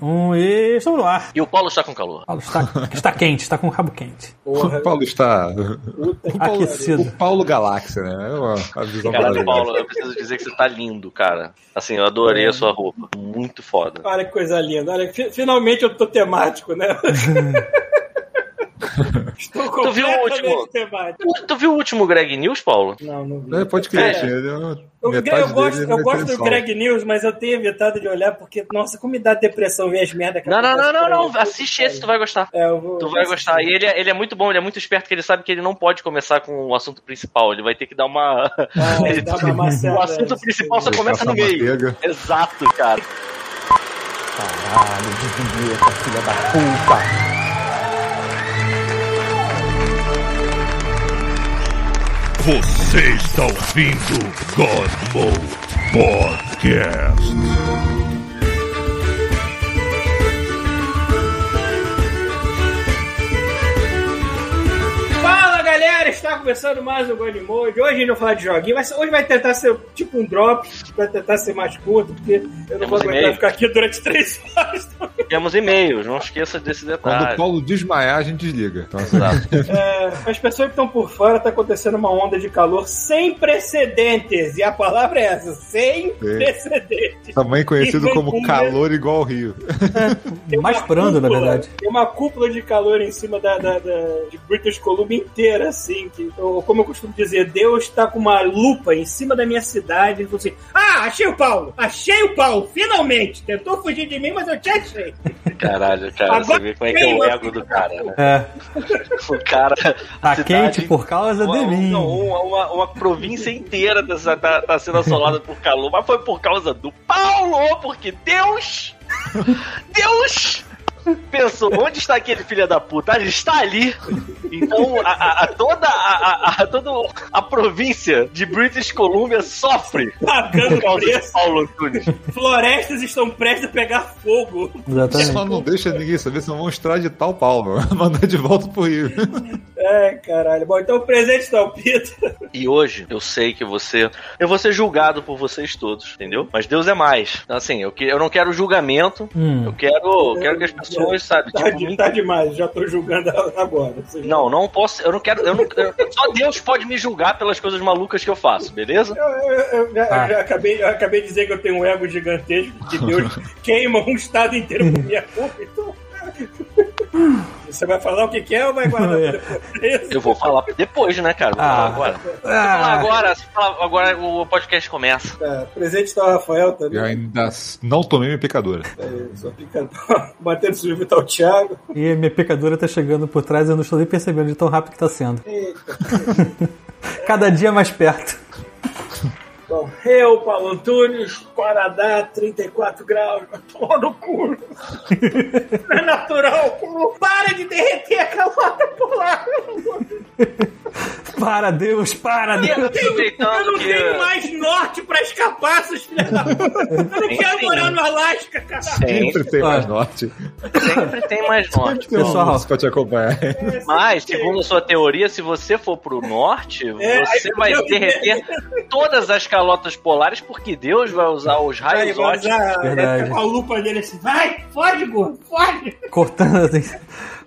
Um e estamos no ar. E o Paulo está com calor. Paulo está, está quente, está com o rabo quente. O Paulo está. O Paulo, Aquecido. O Paulo Galáxia, né? É uma, uma visão Cara, Paulo, eu preciso dizer que você tá lindo, cara. Assim, eu adorei a sua roupa. Muito foda. Olha que coisa linda. Olha, finalmente eu tô temático, né? Estou tu viu o último? Tu, tu, viu o último Greg News, Paulo? Não, não vi. É, pode crer, é. eu, eu gosto, eu gosto do Greg News, mas eu tenho evitado de olhar porque, nossa, como me dá depressão ver as merdas que Não, não, não, não, não. Assiste esse, tu vai gostar. É, vou, tu vai gostar. E ele, é, ele é muito bom, ele é muito esperto, que ele sabe que ele não pode começar com o assunto principal. Ele vai ter que dar uma. Ah, ele, dá uma o assunto principal só começa no meio. Exato, cara. Caralho, desvia, filha da puta. Você está ouvindo God Mode Podcast. Está começando mais um God Mode. Hoje a gente vai falar de joguinho, mas hoje vai tentar ser tipo um drop, vai tentar ser mais curto, porque eu não Temos vou aguentar ficar aqui durante três horas. Temos e-mails, não esqueça desse detalhe. Quando o Paulo desmaiar, a gente desliga. Então, Exato. é, as pessoas que estão por fora, está acontecendo uma onda de calor sem precedentes. E a palavra é essa, sem Sim. precedentes. Também conhecido como calor igual ao Rio. É, mais brando, na verdade. Tem uma cúpula de calor em cima da, da, da de British Columbia inteira, assim, que, como eu costumo dizer, Deus está com uma lupa em cima da minha cidade e falou assim: Ah, achei o Paulo! Achei o Paulo! Finalmente! Tentou fugir de mim, mas eu te achei. Caralho, cara, Agora, você vê como é que é o ego do cara, né? É. O cara. Tá quente por causa uma, de mim. Uma, uma, uma, província inteira tá, tá, tá sendo assolada por calor, mas foi por causa do Paulo, porque Deus. Deus pensou, onde está aquele filho da puta? Ele está ali. Então, a, a, a toda, a, a, toda a província de British Columbia sofre. Pagando preço. Paulo Antunes. Florestas estão prestes a pegar fogo. Exatamente. Só não deixa ninguém saber, senão vão extraditar o Paulo. Mandar de volta pro Rio. É, caralho. Bom, então o presente está o Pita. E hoje, eu sei que você... Eu vou ser julgado por vocês todos, entendeu? Mas Deus é mais. Então, assim, eu, que, eu não quero julgamento. Hum. Eu quero, eu quero que as pessoas pessoas, sabe? Tá, tipo, de, tá demais, já tô julgando agora. Não, não posso. Eu não quero. Eu não, eu, só Deus pode me julgar pelas coisas malucas que eu faço, beleza? Eu, eu, eu ah. já, acabei, eu acabei de dizer que eu tenho um ego gigantesco, que Deus queima um estado inteiro por minha culpa, então. Você vai falar o que, que é ou vai guardar é. depois? Eu vou falar depois, né, cara? Vou ah. falar agora. Ah. agora, agora o podcast começa. É, presente tá o Rafael também. Eu ainda não tomei minha picadura. É, sua picadura. Batendo sujo tá o Thiago. E minha picadura tá chegando por trás, eu não estou nem percebendo de tão rápido que tá sendo. Eita. Cada dia mais perto. Bom, eu, Paulo Antunes, Canadá, 34 graus, tô no cu. Não é natural, para de derreter a camada polar. Para, Deus, para, Deus. Eu não tenho mais norte pra escapar, seus filhos da puta. Eu não quero morar no Alasca, cara. Sempre tem mais norte. Sempre tem mais norte. Pessoal, pra te acompanhar. Mas, segundo a sua teoria, se você for pro norte, é, você vai derreter todas as calotas polares, porque Deus vai usar os raios óticos. Verdade. Com a lupa dele assim, vai, fode, gordo, fode. Cortando assim.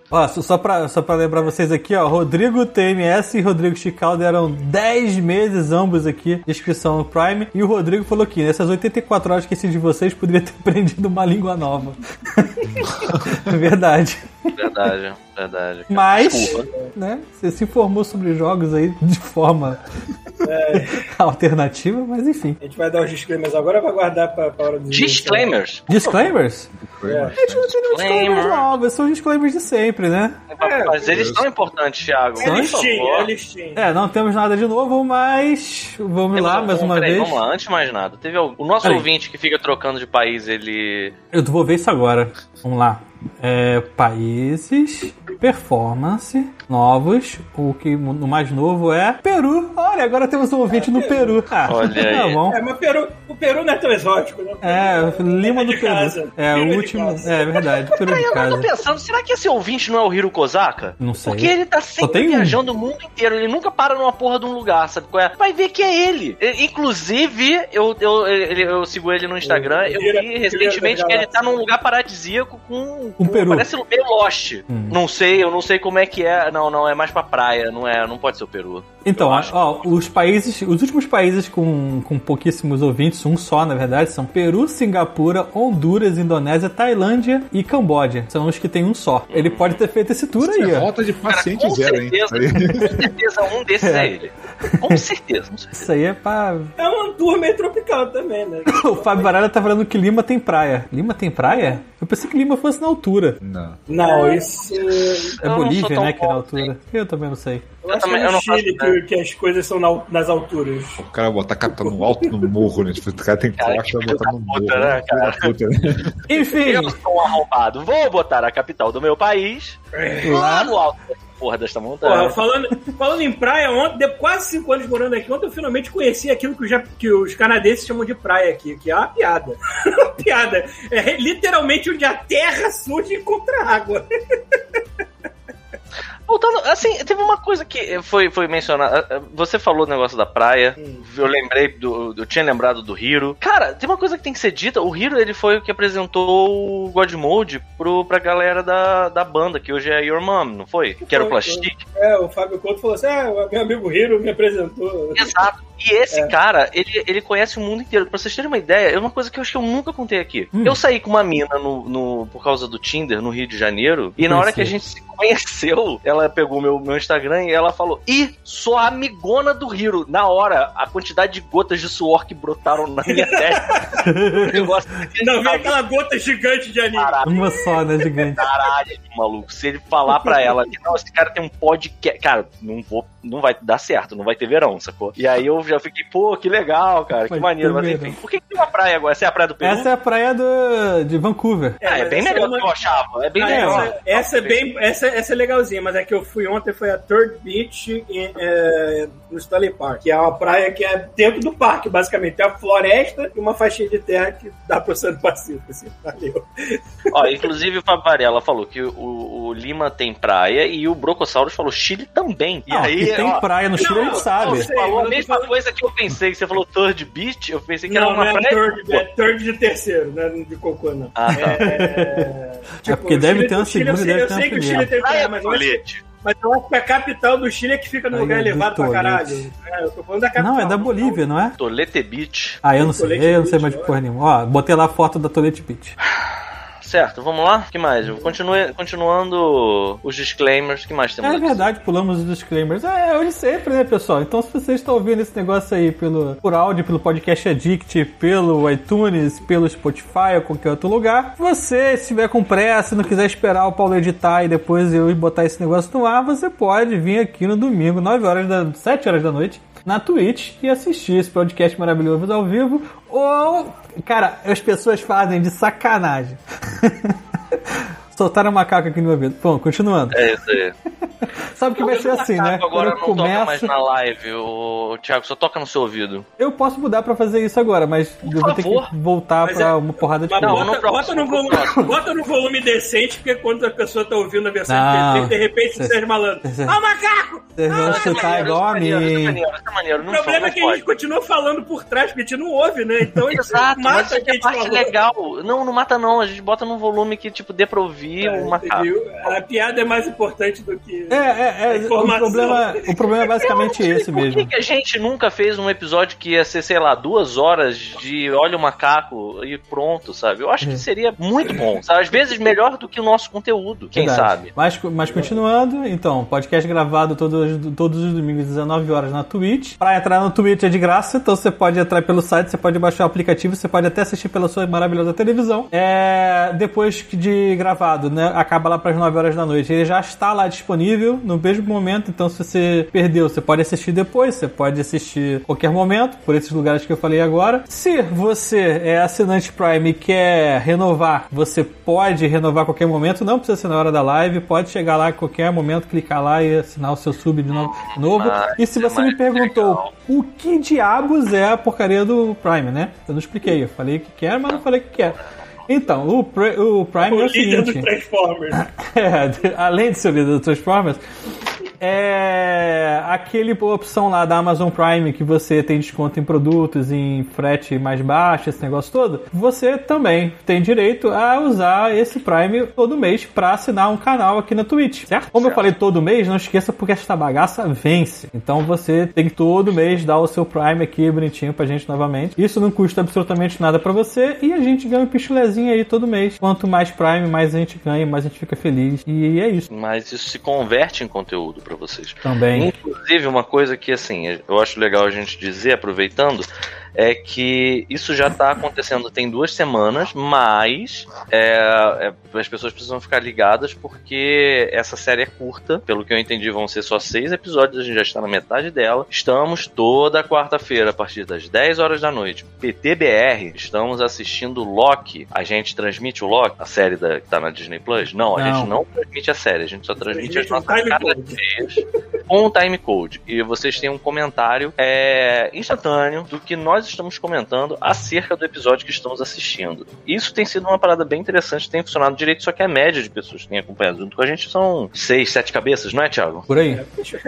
Ó, só pra, só pra lembrar vocês aqui, ó, Rodrigo TMS e Rodrigo Chicaldo eram 10 meses ambos aqui de inscrição no Prime. E o Rodrigo falou que nessas 84 horas que esse de vocês poderia ter aprendido uma língua nova. Verdade. Verdade, verdade. Cara. Mas, Desculpa. né, você se informou sobre jogos aí de forma é. alternativa, mas enfim. A gente vai dar os disclaimers agora ou vai guardar pra, pra hora dos Disclaimers? Disclaimers? É. A gente não tem disclaimers novos, são disclaimers de sempre, né? É, mas eles são importantes, Thiago. É listinha, é. É, não temos nada de novo, mas vamos temos lá mais uma peraí, vez. Vamos lá, antes de mais nada. Teve o nosso peraí. ouvinte que fica trocando de país, ele. Eu vou ver isso agora. Vamos lá. É, países, performance, novos. O que no mais novo é Peru. Olha, agora temos um ouvinte é, no Peru. Ah, Olha tá aí. Bom. É, mas Peru, O Peru não é tão exótico, né? É, Lima É do de Peru. casa. É, o é último. casa. É verdade, Peru Aí de eu tô casa. pensando, será que esse ouvinte não é o Hiro Kozaka? Não sei. Porque ele tá sempre tem um. viajando o mundo inteiro, ele nunca para numa porra de um lugar, sabe qual é? Vai ver que é ele. Inclusive, eu, eu, ele- eu sigo ele no Instagram, eu vi recentemente que ele tá num lugar paradisíaco com... Um com- peru. Parece meio Lost. Hum. Não sei, eu não sei como é que é. Não, não, é mais pra praia, não é, não pode ser o Peru. Então, ó, acho. ó, os países, os últimos países com, com pouquíssimos ouvintes, um só na verdade, são Peru, Singapura, Honduras, Indonésia, Tailândia e Camboja. São os que tem um só. Ele pode ter feito esse tour Isso aí, é ó. rota de Cara, paciente com zero, hein? certeza, com certeza um desses é, ele. Com certeza, com certeza. Isso aí é pra. É um tour meio tropical também, né? O Fábio Baralha tá falando que Lima tem praia. Lima tem praia? Eu pensei que Lima fosse na altura. Não. Não, isso. É não sou Bolívia, né, que é na bom, altura. Eu também não sei. Eu acho que também- é eu no não faço Chile ideia. que, que as coisas são na- nas alturas. O cara botar a capital no alto no morro, né? Tipo, o cara tem Cara, que filho botar no puta, morro. né, cara? Puta, né? Enfim, Eu sou um arrombado. Vou botar a capital do meu país lá no alto dessa porra desta montanha. Porra, falando, falando em praia, ontem, quase cinco anos morando aqui, ontem eu finalmente conheci aquilo que, os ja- que os canadenses chamam de praia aqui, que é uma piada. uma piada. É literalmente onde a terra surge e encontra água. Voltando, assim, teve uma coisa que foi, foi mencionada. Você falou do negócio da praia. Eu lembrei do. Eu tinha lembrado do Hiro. Cara, tem uma coisa que tem que ser dita. O Hiro, ele foi o que apresentou o God Mode pro, pra galera da, da banda, que hoje é Your Mom, não foi? Que era o Foi, Plastic. É, o Fábio Couto falou assim: ah, o meu amigo Hiro me apresentou. Exato. E esse cara, ele, ele conhece o mundo inteiro. Pra vocês terem uma ideia, é uma coisa que eu acho que eu nunca contei aqui. Hum. Eu saí com uma mina no, no- por causa do Tinder no Rio de Janeiro, e na hora que a gente se conheceu, ela pegou meu, meu Instagram e ela falou: Ih, sou a amigona do Hiro. Na hora, a quantidade de gotas de suor que brotaram na minha testa. o negócio Não, vem aquela gota gigante de anime. Caralho, uma só, né, gigante. caralho, maluco. Se ele falar pra ela que não, esse cara tem um podcast. Cara, não vou. Não vai dar certo, não vai ter verão, sacou? E aí eu já fiquei, pô, que legal, cara, que Vai maneiro. ter Mas enfim, por que, que tem uma praia agora? Essa é a praia do Peru? Essa é a praia do, de Vancouver. Ah, é, mas bem melhor uma- do que eu achava. É bem Ah, melhor. essa, essa é bem, essa, essa é legalzinha, mas é que eu fui ontem foi a Third Beach em, é, no Stanley Park, que é uma praia que é dentro do parque, basicamente. Tem a floresta e uma faixinha de terra que dá pro Oceano Pacífico, assim. Valeu. Ó, inclusive o Fábio Varela falou que o, o Lima tem praia e o Brocosaurus falou Chile também. E Não, aí, que tem ó, praia no Chile, a gente sabe. sei, falou a mesma falando- coisa que eu pensei, que você falou Third Beach, eu pensei que era Não, uma não é third, é third de terceiro, não é de cocô, não. Ah, tá. É, É porque deve o ter uma o Chile, eu segunda e sei- deve Eu ter uma sei que o. Chile tem praia, Praia mas eu, acho, mas eu acho que a capital do Chile é que fica no Aí lugar é do elevado pra caralho. É, eu tô falando da capital. Não, é da Bolívia, não é? Tolete Beach. Ah, eu não sei. Eu não sei mais de porra nenhuma. Ó, botei lá a foto da Tolete Beach. Certo, vamos lá? O que mais? Continue, continuando os disclaimers, o que mais temos É aqui? verdade, pulamos os disclaimers. É, é hoje sempre, né, pessoal? Então, se você está ouvindo esse negócio aí pelo, por áudio, pelo podcast Addict, pelo iTunes, pelo Spotify ou qualquer outro lugar, você, se estiver com pressa, não quiser esperar o Paulo editar e depois eu botar esse negócio no ar, você pode vir aqui no domingo, 9 horas da 7 horas da noite, na Twitch e assistir esse podcast maravilhoso ao vivo. Ou, cara, as pessoas fazem de sacanagem. Soltaram um macaco aqui no meu ouvido. Bom, continuando. É isso aí. Sabe que vai ser assim, né? Agora não eu toca mais começo. na live, o Thiago, só toca no seu ouvido. Eu posso mudar pra fazer isso agora, mas eu vou ter favor. que voltar Mas pra é- uma porrada de Mas Não, coisa. no bota, no volume, bota no volume decente, porque quando a pessoa tá ouvindo a versão Não. MP3, de repente Cê- você é malandro. cê- Ah, o macaco! Vocês vão é chutar igual a isso é maneiro, Isso é mim. maneiro, isso é maneiro. O Não, problema não é que a gente continua falando por trás, porque a gente não ouve, né? Então a gente Exato, mas mata aqui que a é gente parte legal. Não, não mata não. A gente bota num volume que, tipo, dê pra ouvir É, o macaco. entendeu? A piada é mais importante do que. É, é, é. O Informação. problema, o problema é basicamente esse por mesmo. que, que a gente nunca fez um episódio que ia ser, sei lá, duas horas de olha o macaco e pronto, sabe? Eu acho É. que seria muito bom, sabe? Às vezes melhor do que o nosso conteúdo, quem Verdade. sabe? Mas, mas continuando, então, podcast gravado todos, todos os domingos, 19 horas na Twitch. Pra entrar no Twitch é de graça, então você pode entrar pelo site, você pode baixar o aplicativo, você pode até assistir pela sua maravilhosa televisão. É, depois de gravado, né? Acaba lá pras 9 horas da noite. Ele já está lá disponível no mesmo momento, então se você perdeu, você pode assistir depois, você pode assistir qualquer momento, por esses lugares que eu falei agora. Se você é assinante Prime e quer renovar, você pode renovar a qualquer momento, não precisa ser na hora da live, pode chegar lá a qualquer momento, clicar lá e assinar o seu sub de novo. novo. Ah, e se é você me perguntou legal. o que diabos é a porcaria do Prime, né? Eu não expliquei, eu falei que quer, mas não falei que quer. Então, o, o Prime O é o seguinte. Transformers. É, além de ser o líder do Transformers, é aquele opção lá da Amazon Prime que você tem desconto em produtos, em frete mais baixo, esse negócio todo. Você também tem direito a usar esse Prime todo mês para assinar um canal aqui na Twitch, certo? Como eu falei todo mês, não esqueça porque esta bagaça vence. Então você tem que todo mês dar o seu Prime aqui bonitinho pra gente novamente. Isso não custa absolutamente nada pra você e a gente ganha um pichulezinho aí todo mês. Quanto mais Prime, mais a gente ganha, mais a gente fica feliz. E é isso Mas isso se converte em conteúdo pra vocês. também. Inclusive, uma coisa que assim, eu acho legal a gente dizer, aproveitando, é que isso já tá acontecendo tem duas semanas, mas é, é, as pessoas precisam ficar ligadas porque essa série é curta. Pelo que eu entendi, vão ser só seis episódios, a gente já está na metade dela. Estamos toda quarta-feira, a partir das 10 horas da noite, PTBR, estamos assistindo Loki. A gente transmite o Loki, a série da, que tá na Disney Plus? Não, a Não. gente não transmite a série, a gente só transmite as Transmite um nossas caras com o time code. E vocês têm um comentário é, instantâneo do que nós estamos comentando acerca do episódio que estamos assistindo. Isso tem sido uma parada bem interessante, tem funcionado direito, só que a média de pessoas que têm acompanhado junto com a gente são seis, sete cabeças, não é, Thiago? Por aí.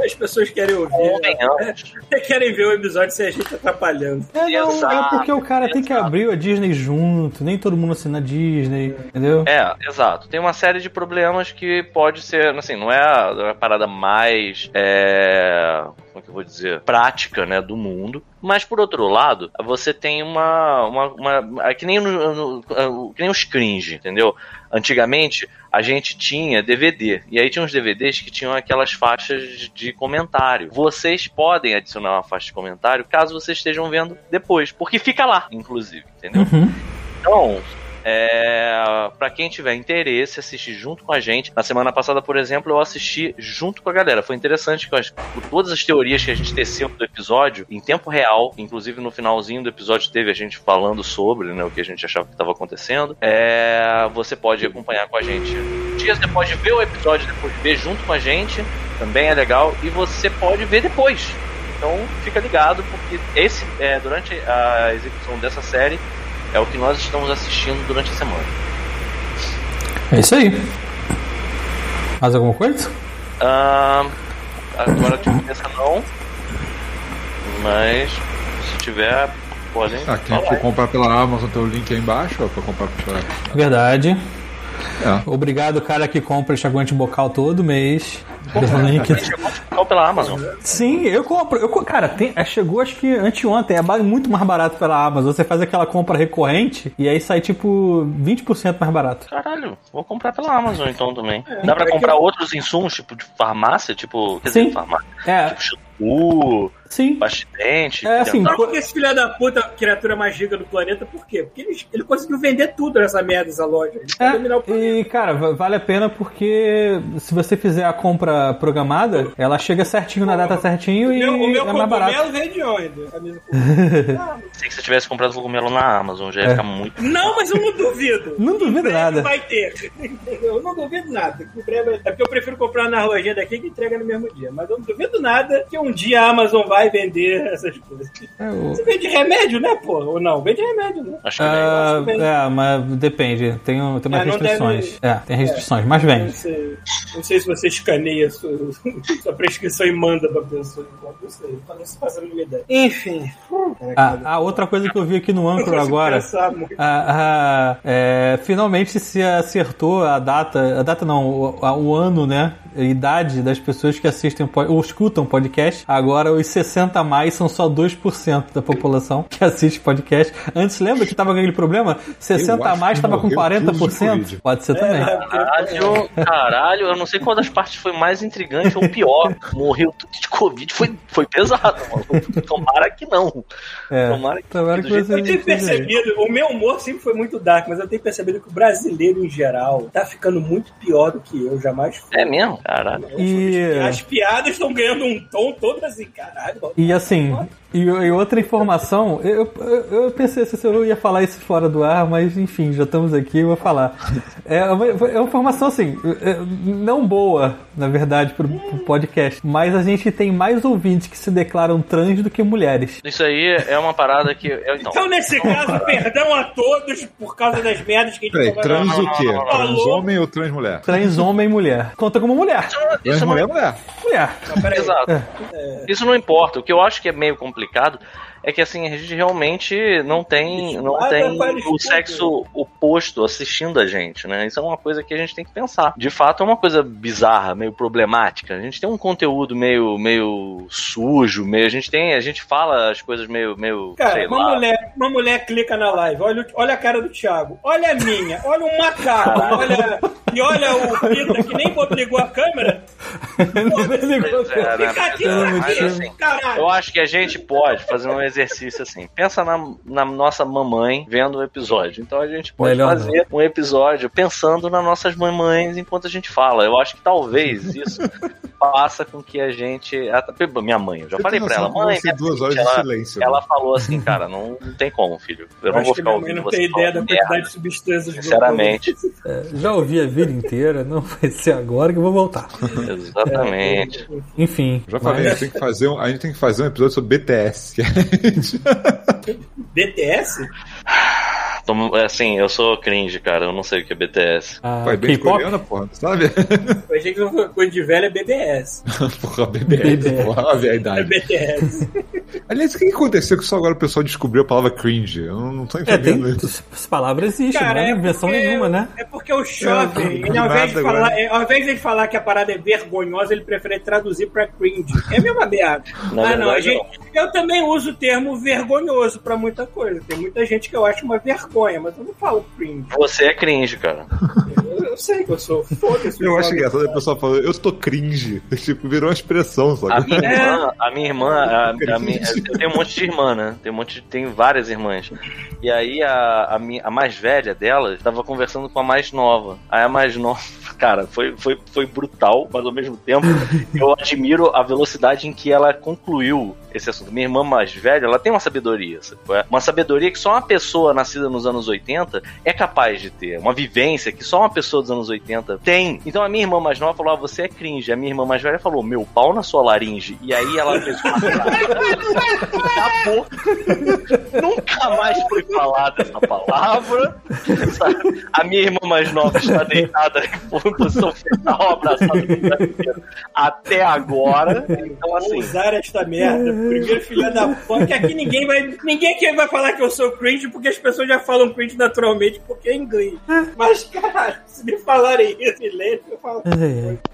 As pessoas querem ouvir. Convenhamos. É, querem ver o episódio sem a gente atrapalhando. É, não, é Exato, porque o cara tem que exato. abrir a Disney junto, nem todo mundo assina a Disney, entendeu? É, exato. Tem uma série de problemas que pode ser, assim, não é a, é a parada mais, é, como que eu vou dizer, prática, né, do mundo. Mas por outro lado, você tem uma, uma, uma é que nem no, no- é, que nem os cringe, entendeu? Antigamente a gente tinha DVD e aí tinha uns DVDs que tinham aquelas faixas de comentário. Vocês podem adicionar uma faixa de comentário caso vocês estejam vendo depois, porque fica lá, inclusive, entendeu? Uhum. Então, é, para quem tiver interesse, assistir junto com a gente. Na semana passada, por exemplo, eu assisti junto com a galera. Foi interessante que por todas as teorias que a gente teceu do episódio, em tempo real, inclusive no finalzinho do episódio teve a gente falando sobre né, o que a gente achava que estava acontecendo. É, você pode acompanhar com a gente dias depois de ver o episódio, depois de ver junto com a gente, também é legal. E você pode ver depois. Então fica ligado, porque esse é, durante a execução dessa série é o que nós estamos assistindo durante a semana. É isso aí. Mais alguma coisa? Ah, agora de cabeça não. Mas se tiver, podem. Ah, quem falar. for comprar pela Amazon, tem o link aí embaixo, ó, pra comprar pela... Verdade. É. Obrigado, cara que compra enxaguante bocal todo mês. Link. Qual pela Amazon? Sim, eu compro. Eu, cara, tem, é, chegou acho que anteontem. É muito mais barato pela Amazon. Você faz aquela compra recorrente e aí sai tipo 20% mais barato. Caralho, vou comprar pela Amazon então também. Dá pra comprar outros insumos, tipo de farmácia, tipo. Quer Sim. dizer, farmácia. É, Tipo shampoo, sim. bastidente. É, assim, por- porque esse filho da puta, criatura mais rica do planeta, por quê? Porque ele, ele conseguiu vender tudo nessa merda, essa loja. O É, e cara, va- vale a pena porque se você fizer a compra programada, ela chega certinho na data certinho e O meu, o meu é mais barato. cogumelo veio de onde? Sei que se eu tivesse comprado cogumelo na Amazon, já ia É. ficar muito. Não, mas eu não duvido. Não duvido nada. Vai ter. Eu não duvido nada. É porque eu prefiro comprar na lojinha daqui que entrega no mesmo dia. Mas eu não duvido nada que um dia a Amazon vai vender essas coisas. É, o- Você vende remédio, né, pô? Ou não? Vende remédio, né? Acho que é Ah, bem. é, mas depende. Tem, um- tem umas É, não restrições. deve- É, tem restrições, mas Não vende. sei, não sei se você escaneia a sua, sua prescrição e manda pra pessoa. Não sei, não se passa a mínima ideia. Enfim. Ah, a outra coisa que eu vi aqui no Não Anchor consigo agora. Ah, ah, é, finalmente se acertou a data, a data não, o, o ano, né? A idade das pessoas que assistem ou escutam podcast. Agora os 60 a mais são só 2% da população que assiste podcast. Antes lembra que tava com aquele problema? 60 a mais tava com morreu 40%? tudo de Pode ser também. É, Caralho, caralho, eu não sei qual das partes foi mais intrigante ou pior. Morreu tudo de Covid, foi, foi pesado, mano. Tomara que não. É. Tomara que, Tomara que jeito você- Eu tenho percebido, o meu humor sempre foi muito dark, mas eu tenho percebido que o brasileiro em geral tá ficando muito pior do que eu, jamais fui. É mesmo? Caralho. E, As piadas estão ganhando um tom todo assim, caralho. e assim, e, e outra informação, eu, eu, eu pensei se eu ia falar isso fora do ar, mas enfim, já estamos aqui, eu vou falar. É uma, é uma informação assim, é, não boa, na verdade, pro, pro podcast, mas a gente tem mais ouvintes que se declaram trans do que mulheres. Isso aí é uma parada que. eu- então, Então, nesse caso, perdão a todos por causa das merdas que a gente Peraí, falou. trans o quê? Trans homem ou trans mulher? Trans homem e mulher. Conta como mulher. Trans isso não, mulher é mulher. Mulher. Peraí. Exato. Isso não importa. O que eu acho que é meio complicado é que assim, a gente realmente não tem, não Nada tem o sexo oposto assistindo a gente, né? Isso é uma coisa que a gente tem que pensar. De fato, é uma coisa bizarra, meio problemática. A gente tem um conteúdo meio, meio sujo, meio. A gente tem. A gente fala as coisas meio. meio Cara, sei uma lá. mulher, uma mulher clica na live, olha, olha a cara do Thiago, olha a minha, olha o macaco, olha, e olha o Pita que nem ligou a câmera, Pois é, né? fica aqui, é, assim, caralho. Eu acho que a gente pode fazer um exercício assim. Pensa na, na nossa mamãe vendo o episódio. Então a gente pode Melhor fazer um episódio pensando nas nossas mamães enquanto a gente fala. Eu acho que talvez isso faça com que a gente. Minha mãe, eu já Você falei pra ela, mãe, minha duas filha, horas de ela, silêncio. ela né? falou assim, cara, não, não tem como, filho. Eu Eu não vou ficar ouvindo não você tem ideia da quantidade merda. de substâncias do Sinceramente, Já ouvi a vida inteira, não vai ser agora que eu vou voltar. exatamente. Enfim. Já falei, mas- a gente, tem que fazer um, a gente tem que fazer um episódio sobre BTS. Gente- BTS? Assim, eu sou cringe, cara. Eu não sei o que é BTS. Ah, Pô, é bem coreana, porra, sabe? Eu achei que coisa de velho é BBS. porra, BBS, BBS. porra, a É idade. BTS. Aliás, o que aconteceu que só agora o pessoal descobriu a palavra cringe? Eu não, não tô É, tem, entendendo isso. as palavras existem, não é invenção porque- nenhuma, né? É porque o jovem, É, ele, ao, invés de falar, é, ao invés de ele falar que a parada é vergonhosa, ele prefere traduzir pra cringe. É a mesma merda. Ah, não, a verdade, gente, eu também uso o termo vergonhoso pra muita coisa. Tem muita gente que eu acho uma vergonha, mas eu não falo cringe. Você é cringe, cara. Eu, sei que eu sou. Foda-se. Eu acho engraçado a pessoa falando, eu tô cringe. Tipo, virou uma expressão, A sabe? minha É. irmã, a minha irmã, a, a minha, eu tenho um monte de irmã, né? Tem um monte, de- tem várias irmãs. E aí a, a, minha, a mais velha dela estava conversando com a mais nova. Aí a mais nova, cara, foi, foi, foi brutal, mas ao mesmo tempo eu admiro a velocidade em que ela concluiu esse assunto. Minha irmã mais velha, ela tem uma sabedoria, sabe é? Uma sabedoria que só uma pessoa nascida nos anos 80 é capaz de ter. Uma vivência que só uma pessoa dos anos 80 tem. Então a minha irmã mais nova falou: ah, você é cringe. A minha irmã mais velha falou: meu pau na sua laringe. E aí ela fez uma Acabou. Nunca mais foi falada essa palavra. sabe? A minha irmã mais nova está deitada em posição fetal, abraçada até agora. Então, Vou assim, usar esta merda. Primeiro filha da puta. Que aqui ninguém vai. Ninguém aqui vai falar que eu sou cringe, porque as pessoas já falam cringe naturalmente, porque é inglês. Mas, cara, se me falarem isso em eu falo.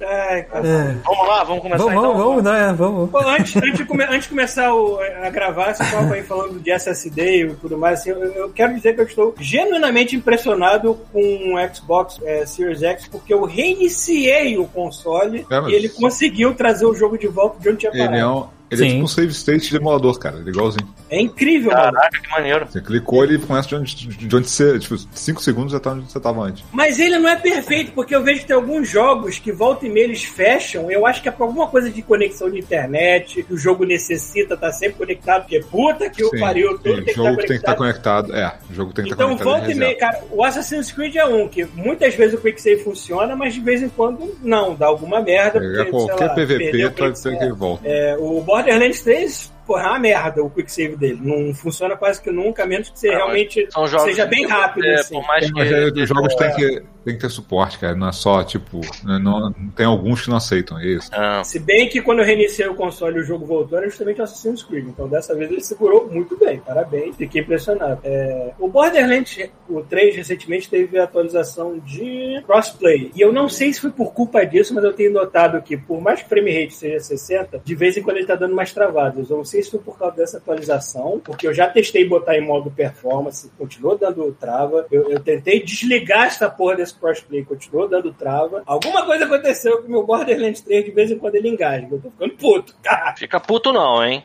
Ai, cara. É. vamos lá, vamos começar Vamos, então. vamos, vamos, né? Vamos. Pô, antes, antes, de come- antes de começar o- a gravar, você estava aí falando de SSD e tudo mais. assim, eu, eu quero dizer que eu estou genuinamente impressionado com o Xbox é, Series X, porque eu reiniciei o console É, mas- e ele conseguiu trazer o jogo de volta de onde tinha parado. Ele é, um, ele é Sim. tipo um save state de emulador, cara. Ele é igualzinho. É incrível, mano. Caraca, que maneiro. Você clicou, ele começa de onde, de onde você. Tipo, 5 segundos já tá onde você tava antes. Mas ele não é perfeito, porque eu vejo que tem alguns jogos que volta e meia eles fecham. Eu acho que é por alguma coisa de conexão de internet, que o jogo necessita estar sempre conectado, porque puta que o Sim, pariu, sim, tudo o tem que jogo estar tem que estar conectado. conectado. É, o jogo tem que estar Então conectado. volta em e meia, cara, o Assassin's Creed é um que muitas vezes o Quick Save funciona, mas de vez em quando não, dá alguma merda. Pegar porque, sei qualquer lá, PVP o dizer Save. que ele volta. É, o Borderlands 3, porra, é uma merda o quick save dele. Não funciona quase que nunca, a menos que você Não, realmente seja bem rápido. é, assim. Por mais que. Mas é, os jogos têm que, tem que ter suporte, cara. Não é só, tipo. Não, tem alguns que não aceitam é isso. Ah, Se bem que quando eu reiniciei o console e o jogo voltou, era justamente o Assassin's Creed. Então dessa vez ele segurou muito bem. Parabéns, fiquei impressionado. É, o Borderlands, o 3, recentemente teve a atualização de crossplay. E eu não sei se foi por culpa disso, mas eu tenho notado que, por mais que o frame rate seja 60, de vez em quando ele tá dando mais travadas. Eu não sei se foi por causa dessa atualização, porque eu já testei botar em modo performance, continuou dando trava. Eu, eu tentei desligar essa porra desse crossplay continuou dando trava. Alguma coisa aconteceu com o meu Borderlands 3 de vez em quando ele engasga. Eu tô ficando puto, cara. Fica puto não, hein?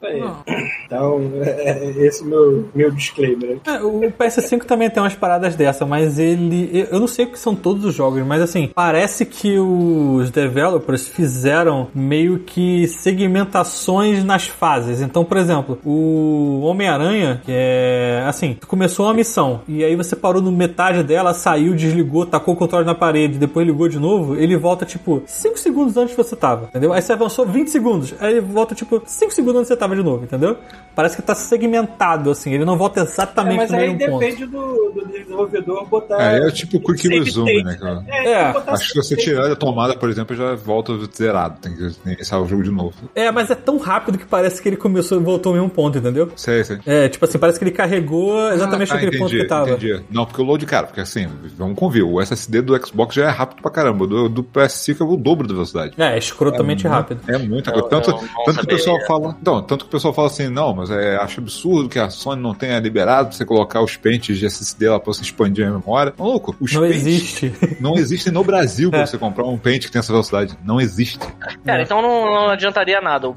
Então, é, é esse é o meu, meu disclaimer. É, o PS5 também tem umas paradas dessa, mas ele. eu- Eu não sei o que são todos os jogos, mas assim, parece que os developers fizeram meio que segmentações nas fases. Então, por exemplo, o Homem-Aranha, que é assim, tu começou uma missão e aí você parou no metade dela, saiu, desligou, tacou o controle na parede, depois ligou de novo, ele volta tipo 5 segundos antes que você tava, entendeu? Aí você avançou 20 segundos, aí ele volta tipo 5 segundos antes que você tava de novo, entendeu? Parece que tá segmentado assim, ele não volta É, exatamente mas no aí mesmo ponto. depende do, do desenvolvedor botar. É, é tipo Quick Resume, né, cara? É, É, botar Acho que se você tirar da tomada, por exemplo, já volta zerado. Tem que iniciar o jogo de novo. É, mas é tão rápido que parece que ele começou voltou ao mesmo ponto, entendeu? Sei, sei. É, tipo assim, parece que ele carregou exatamente Ah, tá, naquele ponto que tava. Entendi. Não, porque o load, cara, porque assim, vamos convir, o SSD do Xbox já é rápido pra caramba. Do, do PS5 é o dobro da velocidade. É, escrotamente rápido. É muita Eu- coisa. Tanto, eu não tanto que o pessoal fala. Então, tanto que o pessoal fala assim, não, mas é, acho absurdo que a Sony não tenha liberado pra você colocar os pentes de SSD lá pra você expandir a memória. Maluco, os Não pentes existe. não existem no Brasil É. pra você comprar um pente que tem essa velocidade. Não existe. Cara, então não, não adiantaria nada. O,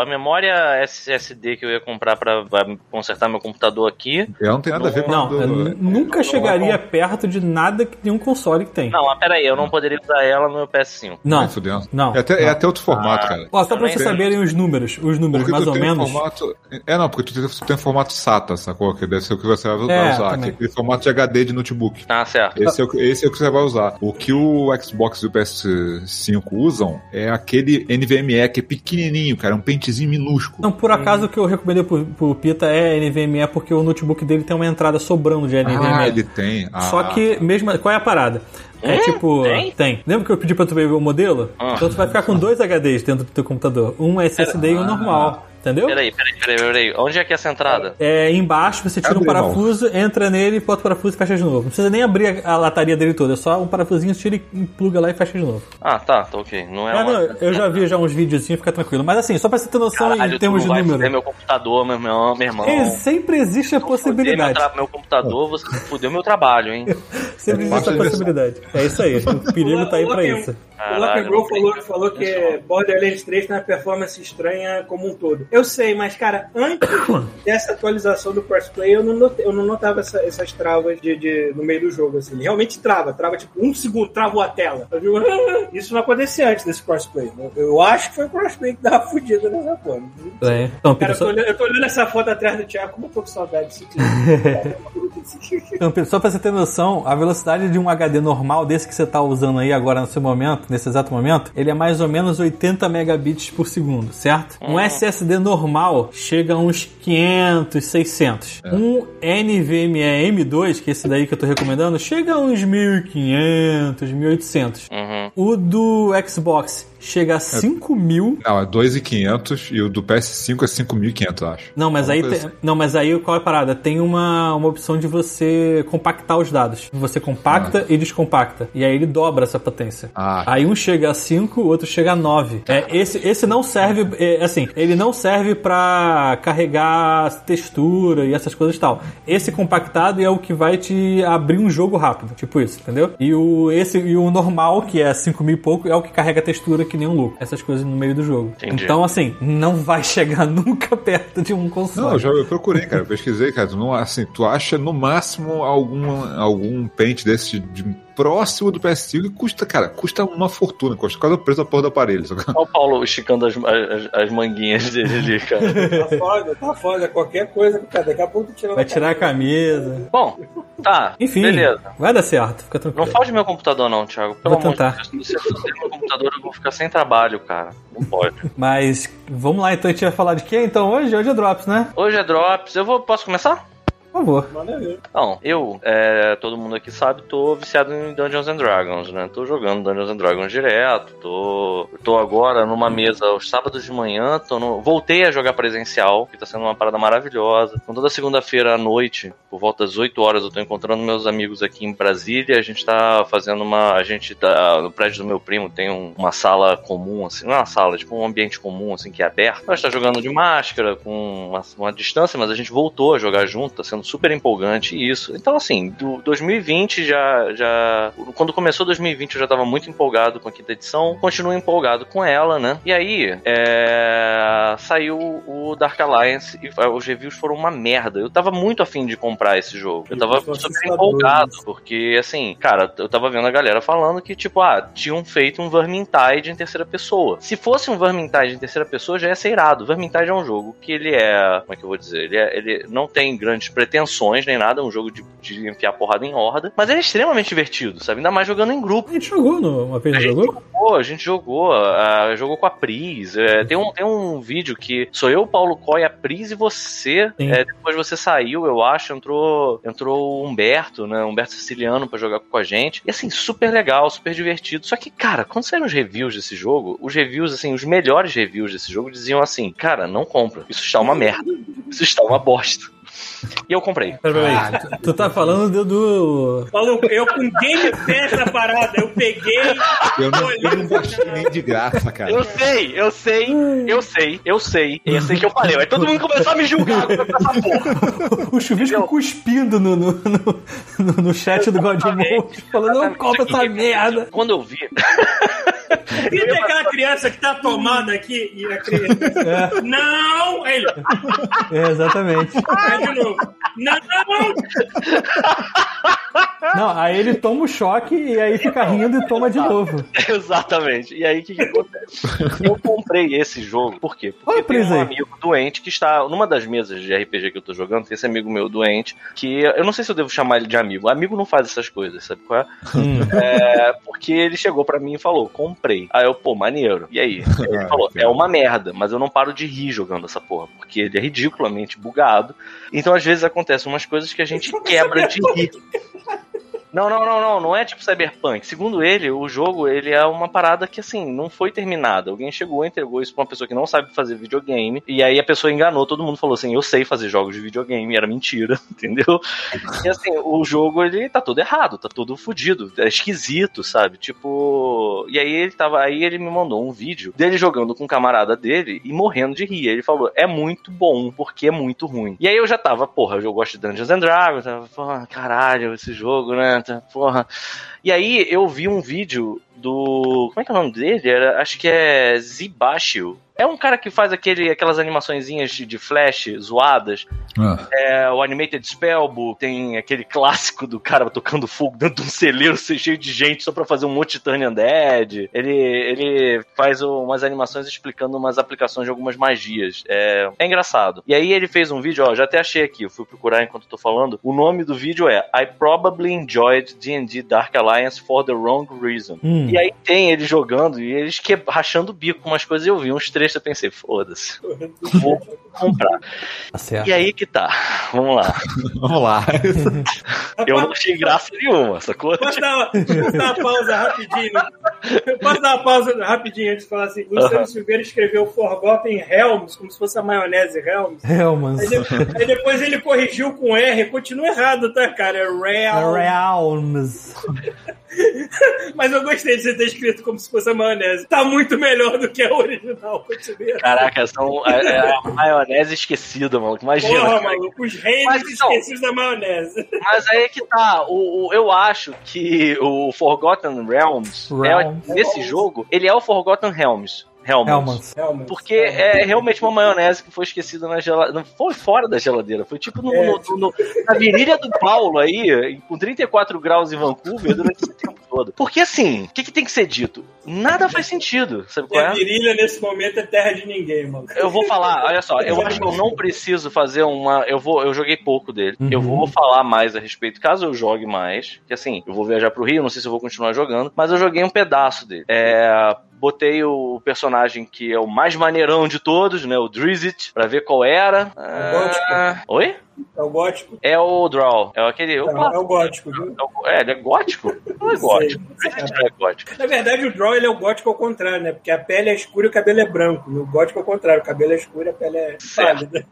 a memória SSD que eu ia comprar pra, pra consertar meu computador aqui. Ela não tem nada a ver com Não, do- eu nunca chegaria perto de nada que nenhum console que tem. Não, mas peraí, eu não poderia usar ela no meu PS5. Não, fudendo. não. É até, é não. até outro formato, Ah. cara. Ó, só pra vocês saberem os números, os números, Porque mais ou tem menos. Formato... É, não, porque tu tem, tu tem formato SATA, sacou? Que deve ser o que você vai É, usar. também. que é aquele formato de HD de notebook. Ah, certo. Esse é, o, que- esse é o que você vai usar. O que o Xbox e o PS5 usam é aquele NVMe que é pequenininho, cara, um pentezinho minúsculo. Não, por acaso o que eu recomendei pro, pro Pita é NVMe, porque o notebook dele tem uma entrada sobrando de NVMe. ah, ele tem. Ah, Só que, mesmo. Qual é a parada? É Hum, tipo. tem? Lembra que eu pedi pra tu ver o modelo? Ah. Então tu vai ficar com dois HDs dentro do teu computador. Um SSD e um normal. Entendeu? Peraí, peraí, peraí, peraí. Onde é que é essa entrada? É, embaixo você tira um Abre, irmão. parafuso, entra nele, bota o parafuso e fecha de novo. Não precisa nem abrir a, a lataria dele toda, é só um parafusinho, tira e pluga lá e fecha de novo. Ah, tá, tá ok. Não é Ah, uma... não, eu já vi já uns videozinhos, fica tranquilo. Mas assim, só pra você ter noção Caralho, em termos de número. meu computador, meu irmão, meu irmão. É, sempre existe a meu, possibilidade. tra- meu computador, você fudeu meu trabalho, hein? Sempre existe a de possibilidade. É isso aí, o perigo tá aí pra isso. O Lock Roll falou, falou que Borderlands 3 tem uma performance estranha como um todo. Eu sei, mas, cara, antes dessa atualização do crossplay, eu não, notei- eu não notava essa- essas travas de, de- no meio do jogo, assim. Ele realmente trava, trava tipo um segundo, travou a tela. Digo, "Ah, isso não acontecia antes desse crossplay. Eu, eu acho que foi o crossplay que dava fudido nessa forma. É. Então, Cara, eu tô, olhando, eu tô olhando essa foto atrás do Thiago, como eu tô com saudade desse clipe. então, Pedro, só pra você ter noção, a velocidade de um HD normal desse que você tá usando aí agora no seu momento, nesse exato momento, ele é mais ou menos 80 megabits por segundo, certo? Um SSD normal chega a uns 500, 600. Um NVMe M2, que é esse daí que eu tô recomendando, chega a uns 1500, 1800. Uhum. O do Xbox chega a 5000. Não, é 2.500 e o do PS5 é 5.500, acho. Não, mas Alguma aí assim. não, mas aí qual é a parada? Tem uma, uma opção de você compactar os dados. Você compacta e descompacta. E aí ele dobra essa potência. Ah. Aí um chega a 5, o outro chega a 9. É, esse, esse não serve, é, assim, ele não serve pra carregar textura e essas coisas e tal. Esse compactado é o que vai te abrir um jogo rápido, tipo isso, entendeu? E o, esse, e o normal, que é 5 mil e pouco, é o que carrega textura que nem um louco. Essas coisas no meio do jogo. Entendi. Então, assim, não vai chegar nunca perto de um console. Não, eu já eu procurei, cara, eu pesquisei, cara. Tu não, assim, tu acha no máximo algum, algum pente desse de, de próximo do PS5 e custa, cara, custa uma fortuna, custa quase o preço da porra do aparelho. Olha o Paulo esticando as, as, as manguinhas dele ali, cara. Tá foda, tá foda. Qualquer coisa, cara, daqui a pouco tu tira Vai tirar a camisa. Bom, tá. Enfim, Beleza. vai dar certo, fica Não tranquilo. fode meu computador, não, Thiago. Pelo Vou amor de tentar. Deus. Se você fuder meu computador, eu vou ficar sem trabalho, cara. Não pode. Mas vamos lá, então a gente vai falar de quê então hoje? Hoje é Drops, né? Hoje é Drops. Eu vou. Posso começar? Por favor. Não, eu, é, todo mundo aqui sabe, tô viciado em Dungeons and Dragons, né? Tô jogando Dungeons and Dragons direto, tô, tô agora numa mesa aos sábados de manhã, tô no, voltei a jogar presencial, que tá sendo uma parada maravilhosa. Então toda segunda-feira à noite, por volta das 8 horas eu tô encontrando meus amigos aqui em Brasília, a gente tá fazendo uma, a gente tá, no prédio do meu primo tem um- uma sala comum, assim, não é uma sala, tipo um ambiente comum, assim, que é aberto. Nós tá jogando de máscara, com uma, uma distância, mas a gente voltou a jogar junto, tá sendo super empolgante isso. Então, assim, do 2020 já, já, quando começou 2020 eu já tava muito empolgado com a quinta edição, continuo empolgado com ela, né? E aí, é, saiu o Dark Alliance e ah, os reviews foram uma merda. Eu tava muito afim de comprar esse jogo. Eu tava super empolgado, isso. porque, assim, cara, eu tava vendo a galera falando que, tipo, ah, tinham feito um Vermintide em terceira pessoa. Se fosse um Vermintide em terceira pessoa, já ia ser irado. Vermintide é um jogo que ele é. Como é que eu vou dizer? Ele, é- ele não tem grandes pretensões nem nada, é um jogo de, de enfiar porrada em horda, mas ele é extremamente divertido, sabe? Ainda mais jogando em grupo. A gente jogou no, uma vez, A gente jogou? jogou, a gente jogou, ah, jogou com a Pris. é, tem, um, tem um vídeo que sou eu, Paulo Coy, a Pris e você. É, depois você saiu, eu acho, entrou entrou o Humberto, né? Humberto Siciliano pra jogar com a gente. E assim, super legal, super divertido. Só que, cara, quando saíram os reviews desse jogo, os reviews, assim, os melhores reviews desse jogo diziam assim: cara, não compra. Isso está uma merda. Isso está uma bosta. E eu comprei. Aí. Tu, tu tá falando do, do- Paulo, eu com Game Pass na parada, eu peguei. Eu não, olhei eu não baixei nem de graça, cara. Eu sei, eu sei, eu sei, eu sei. Eu sei que eu falei. Aí todo mundo começou a me julgar com essa porra. o chuvisco cuspindo no, no, no, no- chat do God Mode, falando, não compra essa merda. Quando eu vi. E tem aquela criança que tá tomada aqui e a criança. Não! Aí ele. É, exatamente. Aí de novo. Não! Não, aí ele toma o choque e aí fica rindo e toma de novo. Exatamente. E aí o que, que acontece? Eu comprei esse jogo, por quê? Porque Olha tem um aí. amigo doente que está numa das mesas de RPG que eu tô jogando, tem esse amigo meu doente, que eu não sei se eu devo chamar ele de amigo. Amigo não faz essas coisas, sabe qual é? Hum. É, porque ele chegou pra mim e falou: comprei. Aí eu, pô, maneiro. E aí? Ele Ah, falou: é uma merda, mas eu não paro de rir jogando essa porra, porque ele é ridiculamente bugado. Então às vezes acontecem umas coisas que a gente quebra de rir. Não, não, não, não, não é tipo Cyberpunk. Segundo ele, o jogo ele é uma parada que assim não foi terminada. Alguém chegou entregou isso pra uma pessoa que não sabe fazer videogame e aí a pessoa enganou todo mundo falou assim: "Eu sei fazer jogos de videogame", era mentira, entendeu? E assim, o jogo ele tá todo errado, tá todo fudido, é esquisito, sabe? Tipo, e aí ele tava, aí ele me mandou um vídeo dele jogando com um camarada dele e morrendo de rir. Ele falou: "É muito bom, porque é muito ruim". E aí eu já tava, porra, eu gosto de Dungeons and Dragons, tava, porra, caralho, esse jogo, né? Tá, Porra. E aí eu vi um vídeo do, como é que é o nome dele? Era, acho que é Zibashio. É um cara que faz aquele, aquelas animaçõezinhas de, de flash zoadas. Ah, É, o Animated Spellbook, tem aquele clássico do cara tocando fogo dentro de um celeiro cheio de gente só pra fazer um monte de Turn Undead. Ele, ele faz umas animações explicando umas aplicações de algumas magias. É, é engraçado. E aí ele fez um vídeo, ó, já até achei aqui, eu fui procurar enquanto eu tô falando. O nome do vídeo é I Probably Enjoyed D&D Dark Alliance for the Wrong Reason. Hum. E aí tem ele jogando e eles que, rachando o bico com umas coisas. Eu vi uns trechos e pensei, foda-se, vou comprar. Tá. E aí que tá, vamos lá. vamos lá. Eu não achei graça nenhuma, sacou? Posso dar, uma, posso dar uma pausa rapidinho? Posso dar uma pausa rapidinho antes de falar assim? Luciano. Silveira escreveu Forgotten Helms, como se fosse a maionese Helms. Helmans. Aí, de- aí depois ele corrigiu com R, continua errado, tá, cara? É Real. Realms. Mas eu gostei de você ter escrito como se fosse a maionese. Tá muito melhor do que a original. Continua. Caraca, são é, é a maionese esquecida, maluco. Imagina. Porra, maluco, os reis Mas, então- esquecidos da maionese. Mas aí que tá. O, o- eu acho que o Forgotten Realms, Realms. É, nesse jogo, ele é o Forgotten Realms. Helmans. Helmans. Realmente. Porque é realmente uma maionese que foi esquecida na geladeira. Não foi fora da geladeira, foi tipo no, É. no- no- na virilha do Paulo aí, com 34 graus em Vancouver durante esse tempo todo. Porque assim, o que, que tem que ser dito? Nada faz sentido, sabe qual A é? virilha nesse momento é terra de ninguém, mano. Eu vou falar, olha só, eu acho que eu não preciso fazer uma. Eu vou, eu joguei pouco dele. Uhum. Eu vou falar mais a respeito, caso eu jogue mais. Que assim, eu vou viajar pro Rio, não sei se eu vou continuar jogando, mas eu joguei um pedaço dele. É. Botei o personagem que é o mais maneirão de todos, né? O Drizzt, pra ver qual era. Ah, Oi? É o gótico. É o Draw. É aquele. o É, é o gótico, viu? É, é, ele é gótico? Não é Sei. gótico. Drizzt não é gótico. Na verdade, o Draw ele é o gótico ao contrário, né? Porque a pele é escura e o cabelo é branco. No gótico é o contrário, o cabelo é escuro e a pele é Certo. pálida.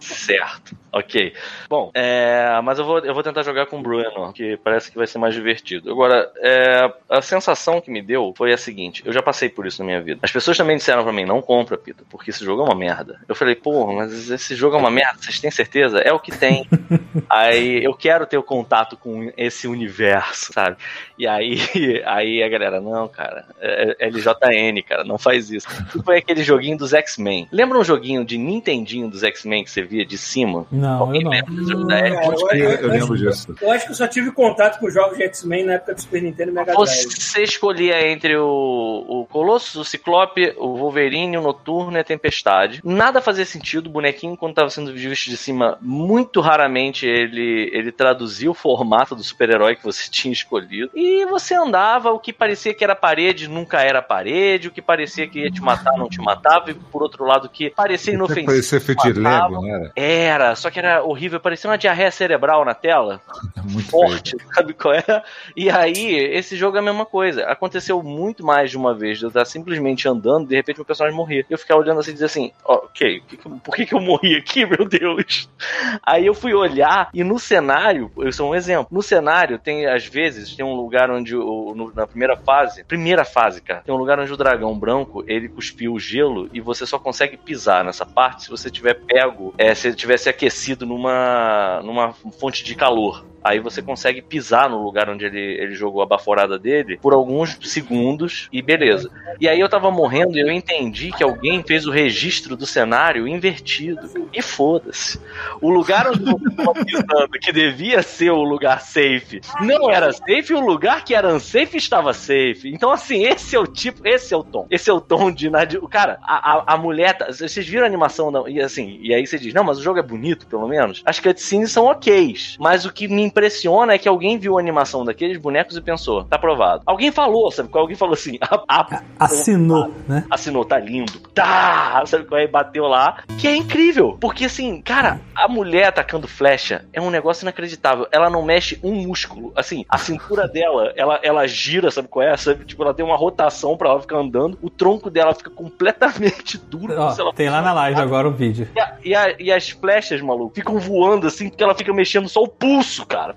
Certo. Ok. Bom, é, mas eu vou, eu vou tentar jogar com o Bruno, que parece que vai ser mais divertido. Agora, é, a sensação que me deu foi a seguinte: eu já passei por isso na minha vida. As pessoas também disseram pra mim, não compra, Pita, porque esse jogo é uma merda. Eu falei, porra, mas esse jogo é uma merda, vocês têm certeza? É o que tem. aí eu quero ter o contato com esse universo, sabe? E aí, aí a galera, não, cara, é, é LJN, cara, não faz isso. E foi aquele joguinho dos X-Men. Lembra um joguinho de Nintendinho dos X-Men que você via de cima? Não, eu Alguém não. desse jogo da Cara, época? eu, Eu, eu- eu lembro disso. eu acho que eu só tive contato com jogos de X-Men na época do Super Nintendo e Mega Drive. Você escolhia entre o, o Colossus, o Ciclope, o Wolverine, o Noturno e a Tempestade. Nada fazia sentido. O bonequinho, quando estava sendo visto de cima, muito raramente ele, ele traduzia o formato do super-herói que você tinha escolhido. E você andava, o que parecia que era parede nunca era parede, o que parecia que ia te matar não te matava, e por outro lado, o que parecia inofensivo. Parecia feito de matava. Lego, né? Era, só que era horrível, parecia uma diarreia cerebral na tela muito feio. forte, sabe qual é? E aí, esse jogo é a mesma coisa. Aconteceu muito mais de uma vez de eu estar simplesmente andando de repente meu personagem morrer. E eu ficar olhando assim e dizer assim: ok, que que- por que, que eu morri aqui, meu Deus? Aí eu fui olhar e no cenário, isso é um exemplo. No cenário, tem às vezes, tem um lugar onde o, no- na primeira fase, primeira fase, cara, tem um lugar onde o dragão branco ele cuspiu o gelo e você só consegue pisar nessa parte se você tiver pego, é, se ele tivesse aquecido numa, numa fonte de calor. Aí você consegue pisar no lugar onde ele, ele jogou a baforada dele por alguns segundos e beleza. E aí eu tava morrendo e eu entendi que alguém fez o registro do cenário invertido. E foda-se. O lugar onde eu tava pisando, que devia ser o lugar safe, não era safe, o lugar que era unsafe estava safe. Então, assim, esse é o tipo, esse é o tom. Esse é o tom de. Cara, a, a, a mulher. tá- Vocês viram a animação? Não, e assim, e aí você diz, não, mas o jogo é bonito, pelo menos. As cutscenes são ok. Mas o que me impressiona é que alguém viu a animação daqueles bonecos e pensou, tá aprovado. Alguém falou, sabe? qual? Alguém falou assim, a, a- Assinou, né? assinou, tá lindo. Tá! Sabe qual é? Bateu lá. Que é incrível. Porque assim, cara, a mulher atacando flecha é um negócio inacreditável. Ela não mexe um músculo. Assim, a cintura dela, ela, ela gira, sabe qual é? Sabe? Tipo, ela tem uma rotação pra ela ficar andando. O tronco dela fica completamente duro. Ó, tem lá na live agora o vídeo. e, a- e a- e as flechas, maluco, ficam voando assim, porque ela fica mexendo só o pulso, cara.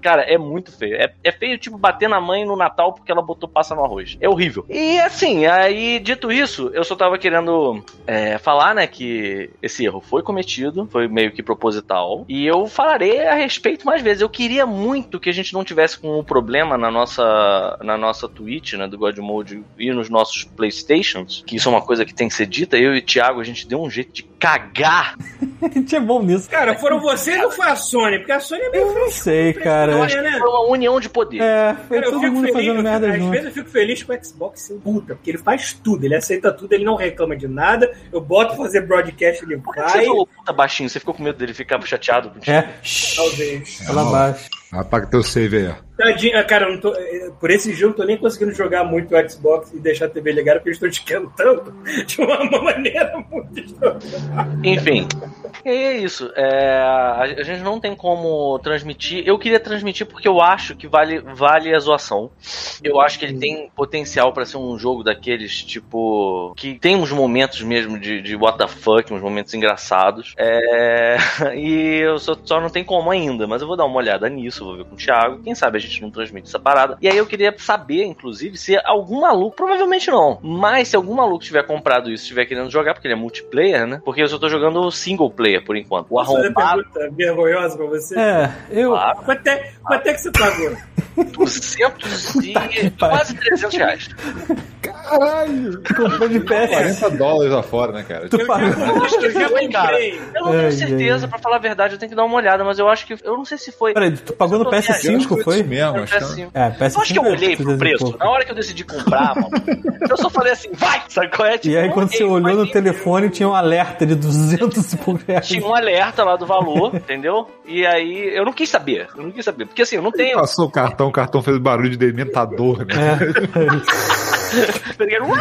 Cara, é muito feio. É, é feio, tipo, bater na mãe no Natal porque ela botou passa no arroz. É horrível. E assim, aí, dito isso, eu só tava querendo é, falar, né, que esse erro foi cometido, foi meio que proposital. E eu falarei a respeito mais vezes. Eu queria muito que a gente não tivesse com um problema na nossa, na nossa Twitch, né, do God Mode e nos nossos Playstations, que isso é uma coisa que tem que ser dita. Eu e o Thiago, a gente deu um jeito de cagar. A gente é bom nisso. Cara, foram vocês ou foi a Sony? Porque a Sony é meio Eu não sei, cara. Olha, né? Foi uma união de poder. É, foi Cara, eu todo fico mundo feliz, fazendo eu- merda às junto. vezes eu fico feliz com o Xbox sem puta, porque ele faz tudo, ele aceita tudo, ele não reclama de nada. Eu boto fazer broadcast, ele Por que você vai. falou puta baixinho? Você ficou com medo dele ficar chateado contigo? É, Talvez. lá abaixo. Apaga teu save aí, ó. Tadinho, ah, cara, eu não tô, eh, por esse jogo eu tô nem conseguindo jogar muito o Xbox e deixar a TV ligada porque eles estão esquentando de uma maneira muito estranha. Enfim. É isso. É, a, a gente não tem como transmitir. Eu queria transmitir porque eu acho que vale, vale a zoação. Eu acho que ele tem potencial pra ser um jogo daqueles, tipo. Que tem uns momentos mesmo de, de what the fuck, uns momentos engraçados. É, e eu só, só não tem como ainda, mas eu vou dar uma olhada nisso, vou ver com o Thiago. Quem sabe a gente não transmite essa parada. E aí eu queria saber, inclusive, se algum maluco, provavelmente não, mas se algum maluco tiver comprado isso, estiver querendo jogar, porque ele é multiplayer, né? Porque eu só tô jogando single player por enquanto. O fazer arrombado pergunta vergonhosa pra você? É, eu. Claro. Quanto, é, quanto é que você pagou? 200 e pariu. quase 300 reais. Caralho! Comprou de PS. 40 dólares lá fora, né, cara? Tu pagou. Eu acho que Foi, cara. comprei. Eu não tenho certeza, pra falar a verdade, eu tenho que dar uma olhada, mas eu acho que. Eu não sei se foi. Peraí, tu pagou no Eu tô PS5, foi? Mesmo, Era acho que PS5. É, PS5. Eu acho que eu olhei pro 300 preço. Na hora que eu decidi comprar, mano, eu só falei assim, vai! Sabe qual é? Tipo, E aí, quando você olhou no telefone, tinha um alerta de 200 e pouco reais. Tinha um alerta lá do valor, entendeu? E aí eu não quis saber. Eu não quis saber. Porque assim, eu não tenho. Passou o cartão, o cartão fez barulho de dementador, né? É. "Uau!"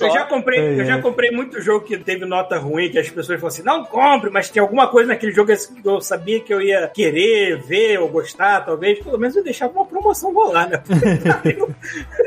Eu já comprei, Ai, eu já comprei muito jogo que teve nota ruim, que as pessoas falam assim, não compre, mas tem alguma coisa naquele jogo que eu sabia que eu ia querer ver ou gostar, talvez. Pelo menos eu deixava uma promoção rolar, né?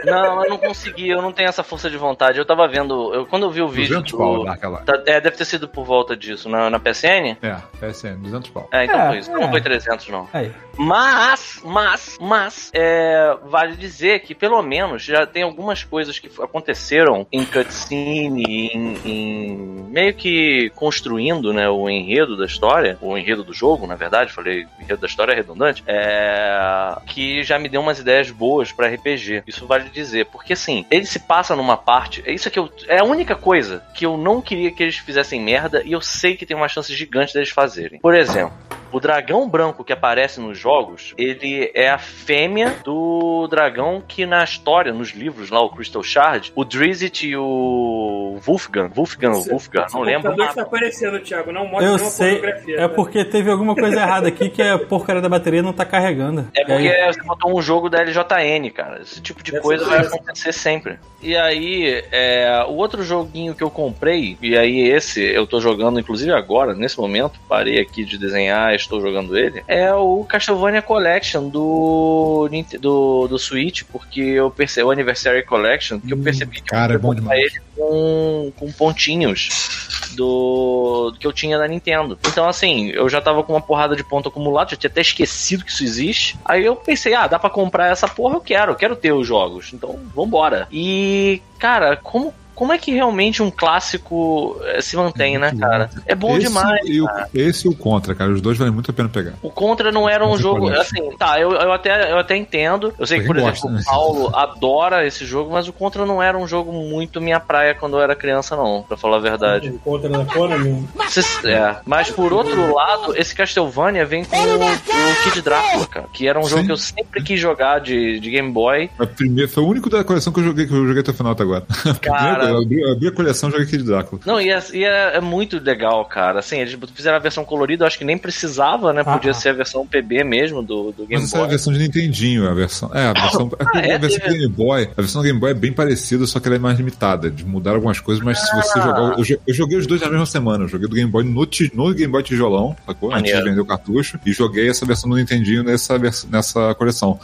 Não, eu não consegui, eu não tenho essa força de vontade. Eu tava vendo, eu, quando eu vi o vídeo 200 pau do... aquela. Tá- é, deve ter sido por volta disso, na, na PSN? É, PSN, 200 pau. É, então É, foi isso. é. Não foi 300, não. Aí. Mas, mas, mas, é, vale dizer que pelo menos já tem algumas coisas que aconteceram em cutscene, em, em meio que construindo né, o enredo da história, o enredo do jogo, na verdade, falei enredo da história é redundante, é, que já me deu umas ideias boas pra RPG. Isso vale dizer, porque assim, ele se passa numa parte, é isso que eu, é a única coisa que eu não queria que eles fizessem merda e eu sei que tem uma chance gigante deles fazerem. Por exemplo, o dragão branco que aparece nos jogos, ele é a fêmea do dragão que na história, nos livros lá, o Crystal Shard, o Drizzt e o Wolfgang, Wolfgang ou Wolfgang, não lembro. O está aparecendo, Thiago, não mostra Eu nenhuma sei, é tá? porque teve alguma coisa errada aqui que a porcaria da bateria não tá carregando. É porque aí- você botou um jogo da LJN, cara. Esse tipo de Deve coisa vai acontecer sempre. E aí, é, o outro joguinho que eu comprei, e aí esse eu tô jogando, inclusive agora, nesse momento, parei aqui de desenhar e estou jogando ele, é o Castlevania Collection do, do, do Switch, porque eu percebi, o Anniversary Collection, que eu percebi que cara, eu é bom demais. ele com, com pontinhos do que eu tinha da Nintendo. Então, assim, eu já tava com uma porrada de ponto acumulado, já tinha até esquecido que isso existe. Aí eu pensei, ah, dá pra comprar essa porra, eu quero, eu quero ter os jogos. Então, vambora. E, cara, como. Como é que realmente um clássico eh, se mantém, né, cara? É bom esse demais. E o, esse e o Contra, cara. Os dois valem muito a pena pegar. O Contra não era um Contra jogo. Assim, tá, eu, eu, até, eu até entendo. Eu sei que, por Quem exemplo, gosta, né? o Paulo adora esse jogo, mas o Contra não era um jogo muito minha praia quando eu era criança, não, pra falar a verdade. Contra da Konami. Cês- é. Mas por outro lado, esse Castlevania vem com o, o Kid Drácula, cara. Que era um jogo Sim. que eu sempre quis jogar de, de Game Boy. A primeira, foi o único da coleção que eu joguei, que eu joguei até o final até agora. A abri, eu abri a coleção e joguei aqui de Drácula. Não, e, é, e é- é muito legal, cara. Assim, eles fizeram a versão colorida, eu acho que nem precisava, né? Podia Ah. ser a versão PB mesmo do, do Game Mas essa é a Boy. versão de Nintendinho, a versão. É, a versão. Ah, é? a versão do Game Boy. A versão do Game Boy é bem parecida, só que ela é mais limitada. De mudar algumas coisas, mas se você Ah. jogar. Eu, eu joguei os dois na mesma semana. Eu joguei do Game Boy no, no Game Boy tijolão, sacou? Antes de vender o cartucho. E joguei essa versão do Nintendinho nessa, nessa coleção.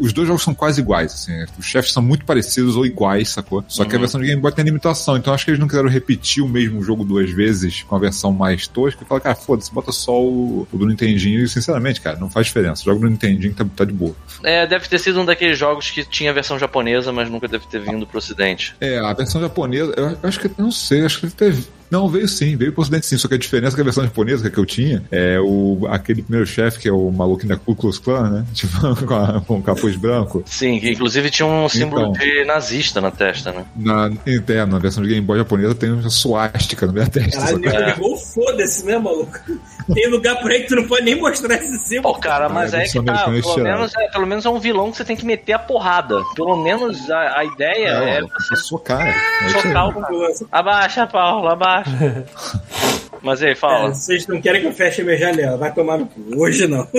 Os dois jogos são quase iguais, assim. Os chefes são muito parecidos ou iguais, sacou? Só que a Uhum. versão de Game Boy tem limitação, então acho que eles não quiseram repetir o mesmo jogo duas vezes com a versão mais tosca. E fala, cara, foda-se, bota só o, o do Nintendinho. E sinceramente, cara, não faz diferença. O jogo do Nintendinho tá, tá de boa. É, deve ter sido um daqueles jogos que tinha versão japonesa, mas nunca deve ter vindo pro ocidente. É, a versão japonesa, eu acho que, não sei, acho que teve. Não, veio sim, veio pro ocidente sim, só que a diferença é que a versão japonesa que eu tinha é o, aquele primeiro chefe que é o maluquinho da Ku Klux Klan, né? Tipo, com, a- com o capuz branco. Sim, que inclusive tinha um símbolo Então. de nazista na testa, né? Na, interna, na versão de Game Boy japonesa tem uma suástica na minha testa. Caralho, ligou foda-se, né, maluco? Tem lugar por aí que tu não pode nem mostrar esse Pô, símbolo. cara, mas Ah, é a que tá, é pelo estirada. menos, é, pelo menos é um vilão que você tem que meter a porrada. Pelo menos a, a ideia É, é pra socar. É chocar o... Abaixa, Paulo, abaixa. Mas aí, É, fala. vocês não querem que eu feche a minha janela, vai tomar no cu. Hoje não.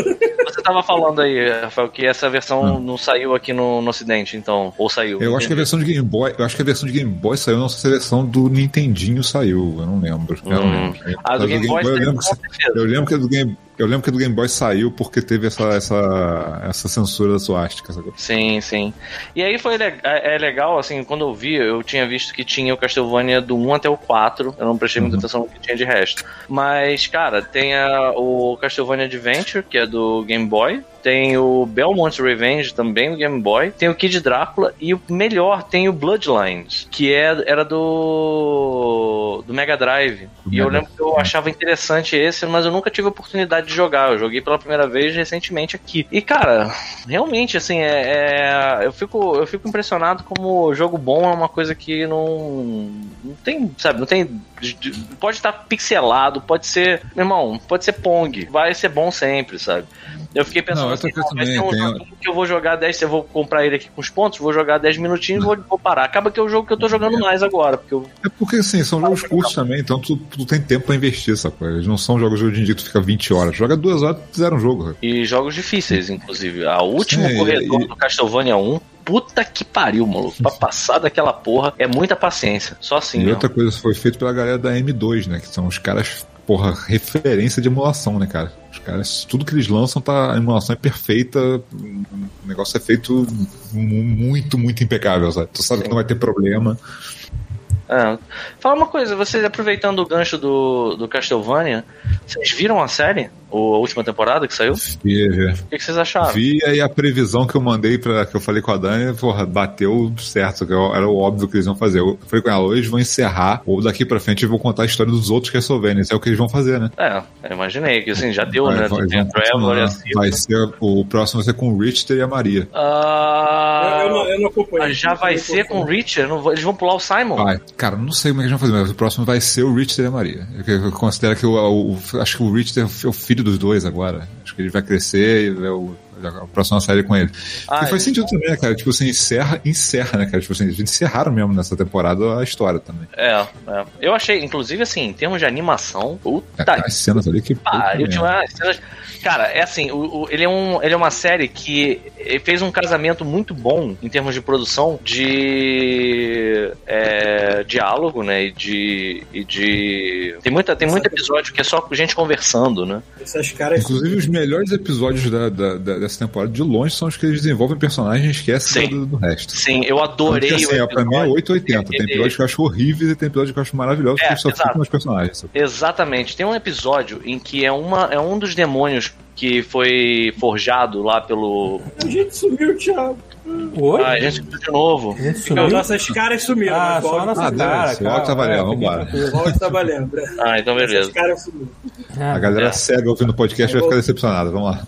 Você tava falando aí, Rafael, que essa versão não saiu aqui no, no ocidente, então. Ou saiu. Eu acho que a versão de Game Boy, eu acho que a versão de Game Boy saiu, não sei se a versão do Nintendinho saiu, eu não lembro. Eu não Hum. lembro. Ah, do Mas Game Boy eu saiu lembro que, eu lembro que a do Game eu lembro que do Game Boy saiu porque teve essa, essa, essa censura da suástica. sacou? Sim, sim. E aí foi é é legal, assim, quando eu vi, eu tinha visto que tinha o Castlevania do 1 até o 4. Eu não prestei muita atenção no que tinha de resto. Mas, cara, tem a- o Castlevania Adventure, que é do Game Boy. Tem o Belmont Revenge, também do Game Boy. Tem o Kid Drácula. E o melhor, tem o Bloodlines, que é, era do, do Mega Drive. Do e eu lembro que eu achava interessante esse, mas eu nunca tive a oportunidade de jogar. Eu joguei pela primeira vez recentemente aqui. E, cara, realmente, assim, é, é- eu, fico, eu fico impressionado como jogo bom é uma coisa que não, não tem, sabe, não tem. Pode estar pixelado, pode ser. Meu irmão, pode ser Pong. Vai ser bom sempre, sabe? Eu fiquei pensando Não, assim, "Não, vai ser também, um joguinho que eu vou jogar 10, eu vou comprar ele aqui com os pontos, vou jogar 10 minutinhos e vou, vou parar. Acaba que é o jogo que eu tô jogando mais agora, porque eu É porque, assim, são jogos curtos também, então tu, tu tem tempo pra investir, sacou? Eles não são jogos de hoje em dia que tu fica 20 horas. Joga duas horas, tu zera um jogo. E jogos difíceis, inclusive. A último Sim, corredor e- do Castlevania 1 puta que pariu, maluco. Pra passar daquela porra é muita paciência. Só assim, E mesmo. outra coisa foi feito pela galera da M2, né? Que são os caras, porra, referência de emulação, né, cara? Os caras, tudo que eles lançam, tá, a emulação é perfeita. O negócio é feito mu- muito, muito impecável, sabe? Tu sabe que não vai ter problema. É. Fala uma coisa, vocês aproveitando o gancho do, do Castlevania, vocês viram a série? Ou a última temporada que saiu? O E, é, que, que vocês acharam? Vi aí a previsão que eu mandei para que eu falei com a Dani, porra, bateu certo, que era o óbvio que eles iam fazer. Eu falei com ela, eles vão encerrar, ou daqui pra frente eu vou contar a história dos outros Castlevania. Isso é o que eles vão fazer, né? É, eu imaginei que assim, já deu, Vai- né? vai- Tem a vão Trevor e a vai ser, o próximo vai ser com o Richter e a Maria. Ah, Eu, eu não, eu não acompanho. já vai ser com o vou- Eles vão pular o Simon? Vai. Cara, não sei como é que eles vão fazer, mas o próximo vai ser o Richter e a Maria. Eu, eu considero que o, o- o- acho que o Richter é o filho dos dois agora. Acho que ele vai crescer e é o, a próxima série com ele. Ah, e faz é. sentido também, né, cara? Tipo assim, encerra, encerra, né, cara? Tipo assim, eles encerraram mesmo nessa temporada a história também. É, é. Eu achei, inclusive, assim, em termos de animação, puta Cara, as cenas ali que. puta pariu, tinha cenas- Cara, é assim, o, o- ele, é um, ele é uma série que ele fez um casamento muito bom em termos de produção de é, diálogo, né? E de, e de. Tem, muita, tem muito episódio que é só gente conversando, né? Essas caras. Inclusive, os melhores episódios da, da- da- dessa temporada de longe são os que eles desenvolvem personagens e esquecem Sim. do, do resto. Sim, eu adorei Porque, assim, o ó, pra mim é episódio. 880. Tem episódios que eu acho horríveis e tem episódios que eu acho maravilhosos É, porque só exato. ficam nos personagens. sabe? Exatamente. Tem um episódio em que é, uma, é um dos demônios que foi forjado lá pelo. A gente sumiu, Thiago. Oi? Ah, a gente subiu de novo. A gente sumiu? Nossas caras sumiram. Ah, o só a nossa Ah, cara. dane-se, o tá valendo, vambora. O tá valendo. Ah, então beleza. Essas caras sumiram. A galera É. cega ouvindo o podcast vai ficar decepcionada. Vamos lá.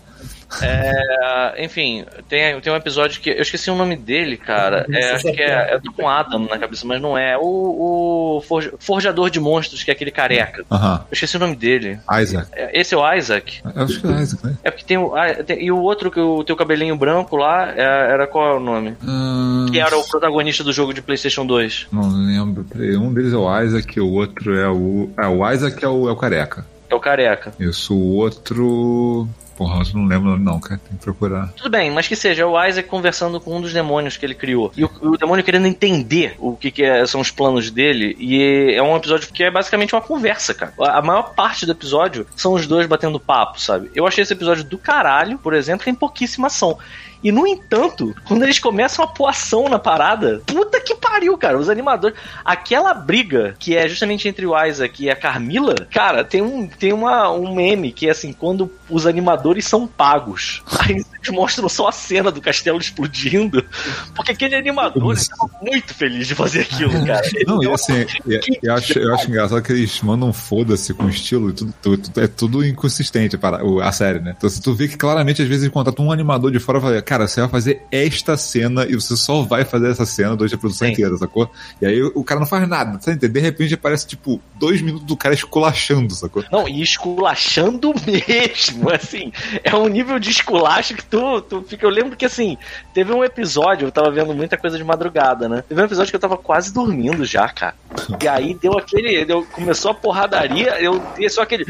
É, enfim, tem, tem um episódio que. Eu esqueci o nome dele, cara. É, acho que é. Eu tô com Adam na cabeça, mas não é. O, o forja- Forjador de Monstros, que é aquele careca. Aham. Eu esqueci o nome dele. Isaac. É, Esse é o Isaac. Eu acho que é Isaac, né? É porque tem o. ah, tem- e o outro que o teu cabelinho branco lá é- era qual é o nome? Hum, Que era o protagonista do jogo de PlayStation 2. Não lembro. Um deles é o Isaac, o outro é o. É, o Isaac é o, é o careca. É o careca. Isso, o outro. Porra, eu não lembro não, cara. Tem que procurar. Tudo bem, mas que seja, é o Isaac conversando com um dos demônios que ele criou. E o, o demônio querendo entender o que, que é- são os planos dele. E é um episódio que é basicamente uma conversa, cara. A maior parte do episódio são os dois batendo papo, sabe? Eu achei esse episódio do caralho, por exemplo, tem pouquíssima ação. E no entanto, quando eles começam a pôr ação na parada, puta que pariu, cara. Os animadores. Aquela briga que é justamente entre o Isaac e a Carmila, cara, tem um, tem uma, um meme que é assim: quando os animadores são pagos. Aí eles mostram só a cena do castelo explodindo. Porque aquele animador estava muito feliz de fazer aquilo, cara. Ele Não, e assim, eu, eu acho, eu acho engraçado que eles mandam foda-se com estilo e tudo, tudo- tudo- é tudo inconsistente para a série, né? Então se tu vê que claramente às vezes eles contratam um animador de fora e fala, cara, você vai fazer esta cena e você só vai fazer essa cena durante a produção Sim. inteira, sacou? E aí o cara não faz nada, tá entendendo? De repente aparece tipo dois minutos do cara esculachando, sacou? Não, e esculachando mesmo, assim. É um nível de esculacho que tu, tu fica. Eu lembro que, assim, teve um episódio, eu tava vendo muita coisa de madrugada, né? Teve um episódio que eu tava quase dormindo já, cara. E aí deu aquele. Deu, começou a porradaria, eu dei só aquele.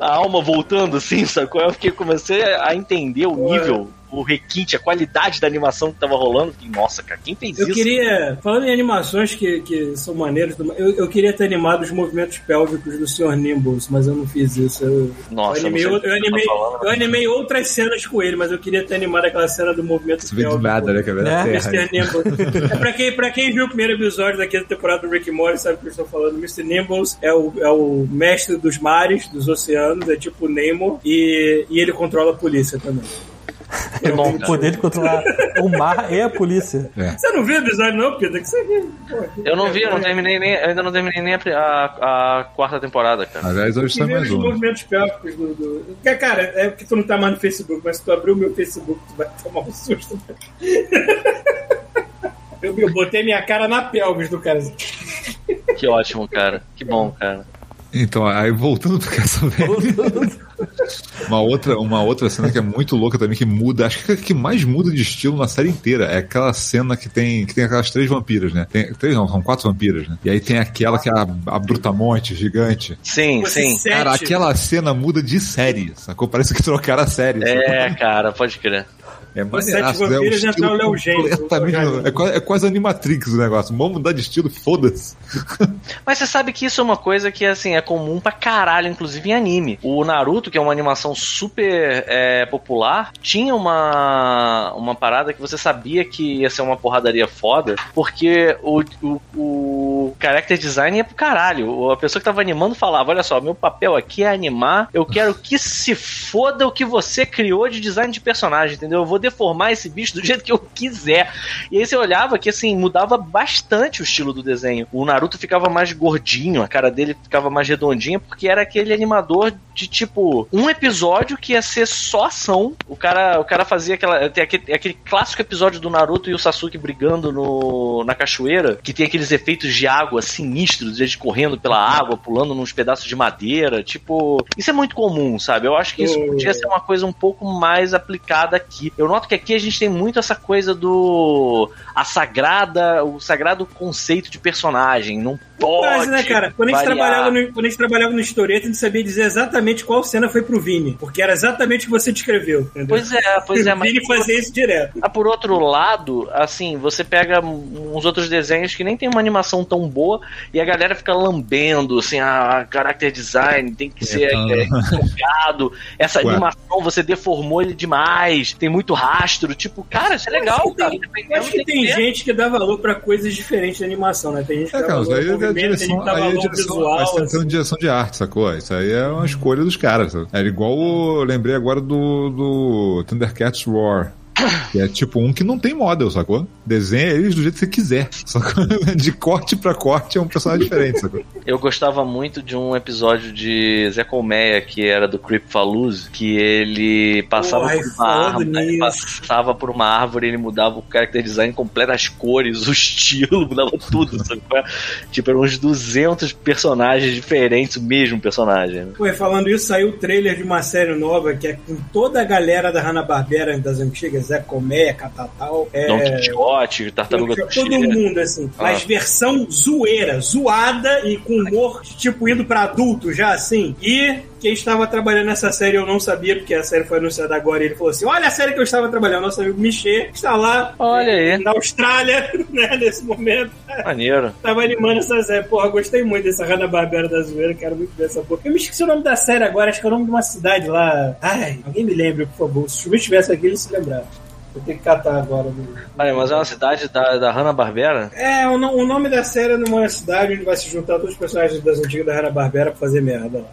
A alma voltando, assim, sacou? Eu fiquei, comecei a entender o nível. O requinte, a qualidade da animação que tava rolando. Fiquei, nossa, cara, quem fez Eu isso? queria, falando em animações que, que são maneiras, eu, eu queria ter animado os movimentos pélvicos do Sr. Nimbles, mas eu não fiz isso. Eu, Nossa, eu animei, eu não eu, que animei, tá falando, eu animei outras cenas com ele, mas eu queria ter animado aquela cena do movimento do pélvico. nada, né, cara? É. Mr. Nimbles. É, pra, quem, pra quem viu o primeiro episódio daquela temporada do Rick and Morty, sabe o que eu estou falando. Mr. Nimbles é o, é o mestre dos mares, dos oceanos, é tipo o Nemo, e, e ele controla a polícia também. Que bom, O poder de controlar o mar e a polícia. Você não viu o episódio, não, Pedro? Que você viu? Eu não vi, eu não terminei nem. eu ainda não terminei nem a, a- a quarta temporada, cara. Aliás, hoje sai vê mais os um. movimentos pélvicos do, do. Porque, Cara, é porque tu não tá mais no Facebook, mas se tu abrir o meu Facebook, tu vai tomar um susto. Eu, eu botei minha cara na pelvis do cara. Que ótimo, cara. Que bom, cara. Então, aí voltando pra Castlevania. uma, outra, uma outra cena que é muito louca também, que muda, acho que a que mais muda de estilo na série inteira é aquela cena que tem, que tem aquelas três vampiras, né? Tem, três não, são quatro vampiras, né? E aí tem aquela que é a, a Brutamonte, gigante. Sim, Você sim. Cara, aquela cena muda de série, sacou? Parece que trocaram a série. sacou? É, cara, pode crer. É Os sete maneiraço, né? O vampiros o Léo. É quase, é quase Animatrix o negócio. Vamos mudar de estilo, foda-se. Mas você sabe que isso é uma coisa que assim é comum pra caralho, inclusive em anime. O Naruto, que é uma animação super é, popular, tinha uma, uma parada que você sabia que ia ser uma porradaria foda, porque o, o, o character design ia pro caralho. A pessoa que tava animando falava: Olha só, meu papel aqui é animar, eu quero que se foda o que você criou de design de personagem, entendeu? Eu vou deformar esse bicho do jeito que eu quiser. E aí você olhava que assim, mudava bastante o estilo do desenho. O Naruto ficava mais gordinho, a cara dele ficava mais redondinha, porque era aquele animador de tipo um episódio que ia ser só ação. O cara, o cara fazia aquela. Tem aquele, aquele clássico episódio do Naruto e o Sasuke brigando no, na cachoeira, que tem aqueles efeitos de água sinistros, eles correndo pela água, pulando nos pedaços de madeira. Tipo, isso é muito comum, sabe? Eu acho que isso Oh. podia ser uma coisa um pouco mais aplicada aqui. Eu noto que aqui a gente tem muito essa coisa do. a sagrada. o sagrado conceito de personagem. Não pode. Quase, né, cara? Quando a, gente trabalhava no, quando a gente trabalhava no historieta, a gente sabia dizer exatamente qual cena foi pro Vini. Porque era exatamente o que você descreveu. Entendeu? Pois é, pois é, o mas. Vini fazia isso direto. Ah, por outro lado, assim, você pega uns outros desenhos que nem tem uma animação tão boa e a galera fica lambendo, assim, a character design tem que ser tá. é, focado. Essa Ué. animação você deformou ele demais, tem muito rastro. Tipo, cara, isso é legal, Eu acho que cara. tem- Eu acho que tem que ter. gente que dá valor pra coisas diferentes de animação, né? Tem gente que É, dá cara, valor aí é tem direção, que dá aí é direção, visual. mas tá assim. sendo direção de arte, sacou? Isso aí é uma escolha dos caras. Era igual, o- eu lembrei agora do, do Thundercats Roar. Que é tipo um que não tem model, sacou? Desenha eles do jeito que você quiser. Sacou? De corte pra corte é um personagem diferente, sacou? Eu gostava muito de um episódio de Zé Colmeia, que era do Creep Faluz, que ele passava Porra, por uma árvore, ele nisso. passava por uma árvore, ele mudava o character design completo, as cores, o estilo, mudava tudo, é? Tipo, eram uns 200 personagens diferentes, o mesmo personagem. né? E falando isso, saiu o trailer de uma série nova que é com toda a galera da Hanna-Barbera das antigas, Zé Comé, Catatal. É... Don Quixote, Tartaruga Todo Cocheira. mundo, assim. Ah. Mas versão zoeira, zoada e com humor, tipo, indo pra adulto já, assim. E quem estava trabalhando nessa série eu não sabia, porque a série foi anunciada agora. E ele falou assim: Olha a série que eu estava trabalhando. Nosso amigo Michê está lá Olha aí. na Austrália, né, nesse momento. Maneiro. Tava animando essa série. Porra, gostei muito dessa Hanna-Barbera da zoeira. Quero muito ver essa porra. Eu me esqueci o nome da série agora. Acho que é o nome de uma cidade lá. Ai, alguém me lembre, por favor. Se o Chuva estivesse aqui, ele se lembrar. Eu tenho que catar agora. no- Olha, mas é uma cidade da, da Hanna-Barbera? É, o, o nome da série é numa cidade onde vai se juntar todos os personagens das antigas da Hanna-Barbera pra fazer merda lá.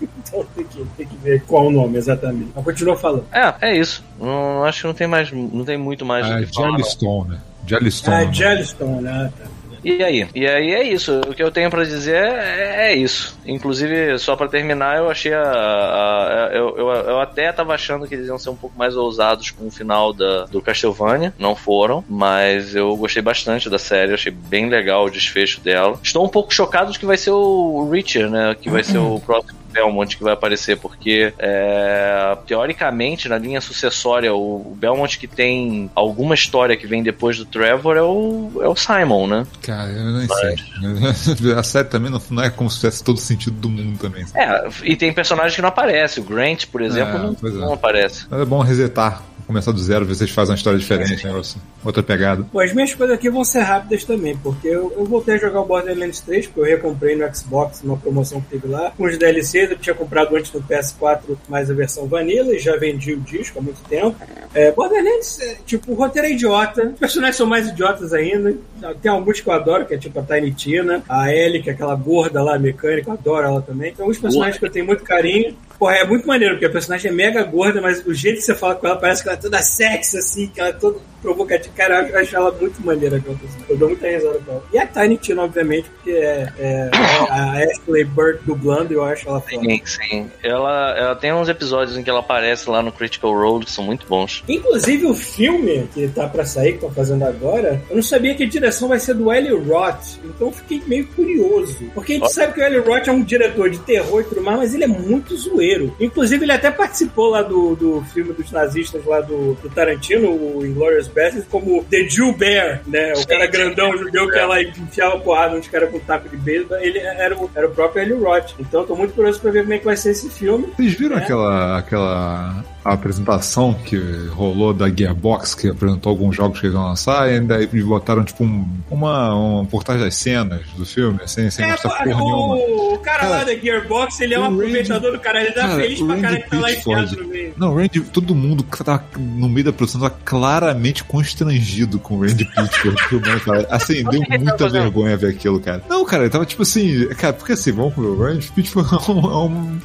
então tem que, tem que ver qual o nome exatamente. Mas continua falando. É, é isso. Não, acho que não tem mais, não tem muito mais Ah, não. Jellystone, né? Jellystone. Ah, né? Jellystone, né? Tá. E aí? E aí é isso. O que eu tenho pra dizer é, é isso. Inclusive, só pra terminar, eu achei a. a- a- eu, eu, eu até tava achando que eles iam ser um pouco mais ousados com o final da, do Castlevania. Não foram, mas eu gostei bastante da série. Achei bem legal o desfecho dela. Estou um pouco chocado de que vai ser o Richard, né? Que vai ser o próximo. Belmont que vai aparecer, porque é, teoricamente na linha sucessória o, o Belmont que tem alguma história que vem depois do Trevor é o, é o Simon, né? Cara, eu nem sei. A série também não, não é como se tivesse todo sentido do mundo também. É, e tem personagens que não aparecem. O Grant, por exemplo, É, não, é. não aparece. Mas é bom resetar, começar do zero, vocês fazem uma história diferente, negócio. Outra pegada. Bom, as minhas coisas aqui vão ser rápidas também, porque eu, eu voltei a jogar o Borderlands 3, porque eu recomprei no Xbox, numa promoção que teve lá, com os DLCs, eu tinha comprado antes no PS4 mais a versão Vanilla e já vendi o disco há muito tempo. É, Borderlands, é, tipo, o roteiro é idiota, os personagens são mais idiotas ainda, tem alguns que eu adoro, que é tipo a Tiny Tina, a Ellie, que é aquela gorda lá, mecânica, eu adoro ela também. Tem alguns personagens que eu tenho muito carinho. Porra, é muito maneiro, porque a personagem é mega gorda, mas o jeito que você fala com ela parece que ela é toda sexy, assim, que ela é toda provocativa. Cara, eu acho ela muito maneira personagem. Eu dou muita risada com ela. E a Tiny Tina, obviamente, porque é, é- é a Ashley Burt dublando, eu acho ela foda. Sim, sim. Ela, ela tem uns episódios em que ela aparece lá no Critical Role que são muito bons. Inclusive o filme que tá pra sair, que estão fazendo agora, eu não sabia que a direção vai ser do Eli Roth, então eu fiquei meio curioso. Porque a gente Ó. sabe que o Eli Roth é um diretor de terror e tudo mais, mas ele é muito zoeiro. Inclusive ele até participou lá do, do filme dos nazistas lá do, do Tarantino, o Inglourious Basterds, como The Jew Bear, né? O cara grandão judeu que ela enfiava porrada nos caras com taco de beisebol, ele era o, era o próprio Eli Roth. Então eu tô muito curioso pra ver como é que vai ser esse filme. Vocês viram É. aquela, aquela a apresentação que rolou da Gearbox, que apresentou alguns jogos que eles vão lançar, e ainda eles botaram tipo um, uma, uma portagem das cenas do filme, assim, sem É, mostrar porra nenhuma. o, o cara, Cara, lá da Gearbox, ele é um o Randy- aproveitador do cara, ele tá Cara, feliz o pra caralho que tá lá enfiado no meio. Não, o Randy, todo mundo que tava no meio da produção tava claramente constrangido com o Randy Pitchford filmando, cara. Assim, deu muita vergonha ver aquilo, cara. Não, cara, ele tava tipo assim, cara, porque assim, vamos ver, o Randy Pitchford é um, é um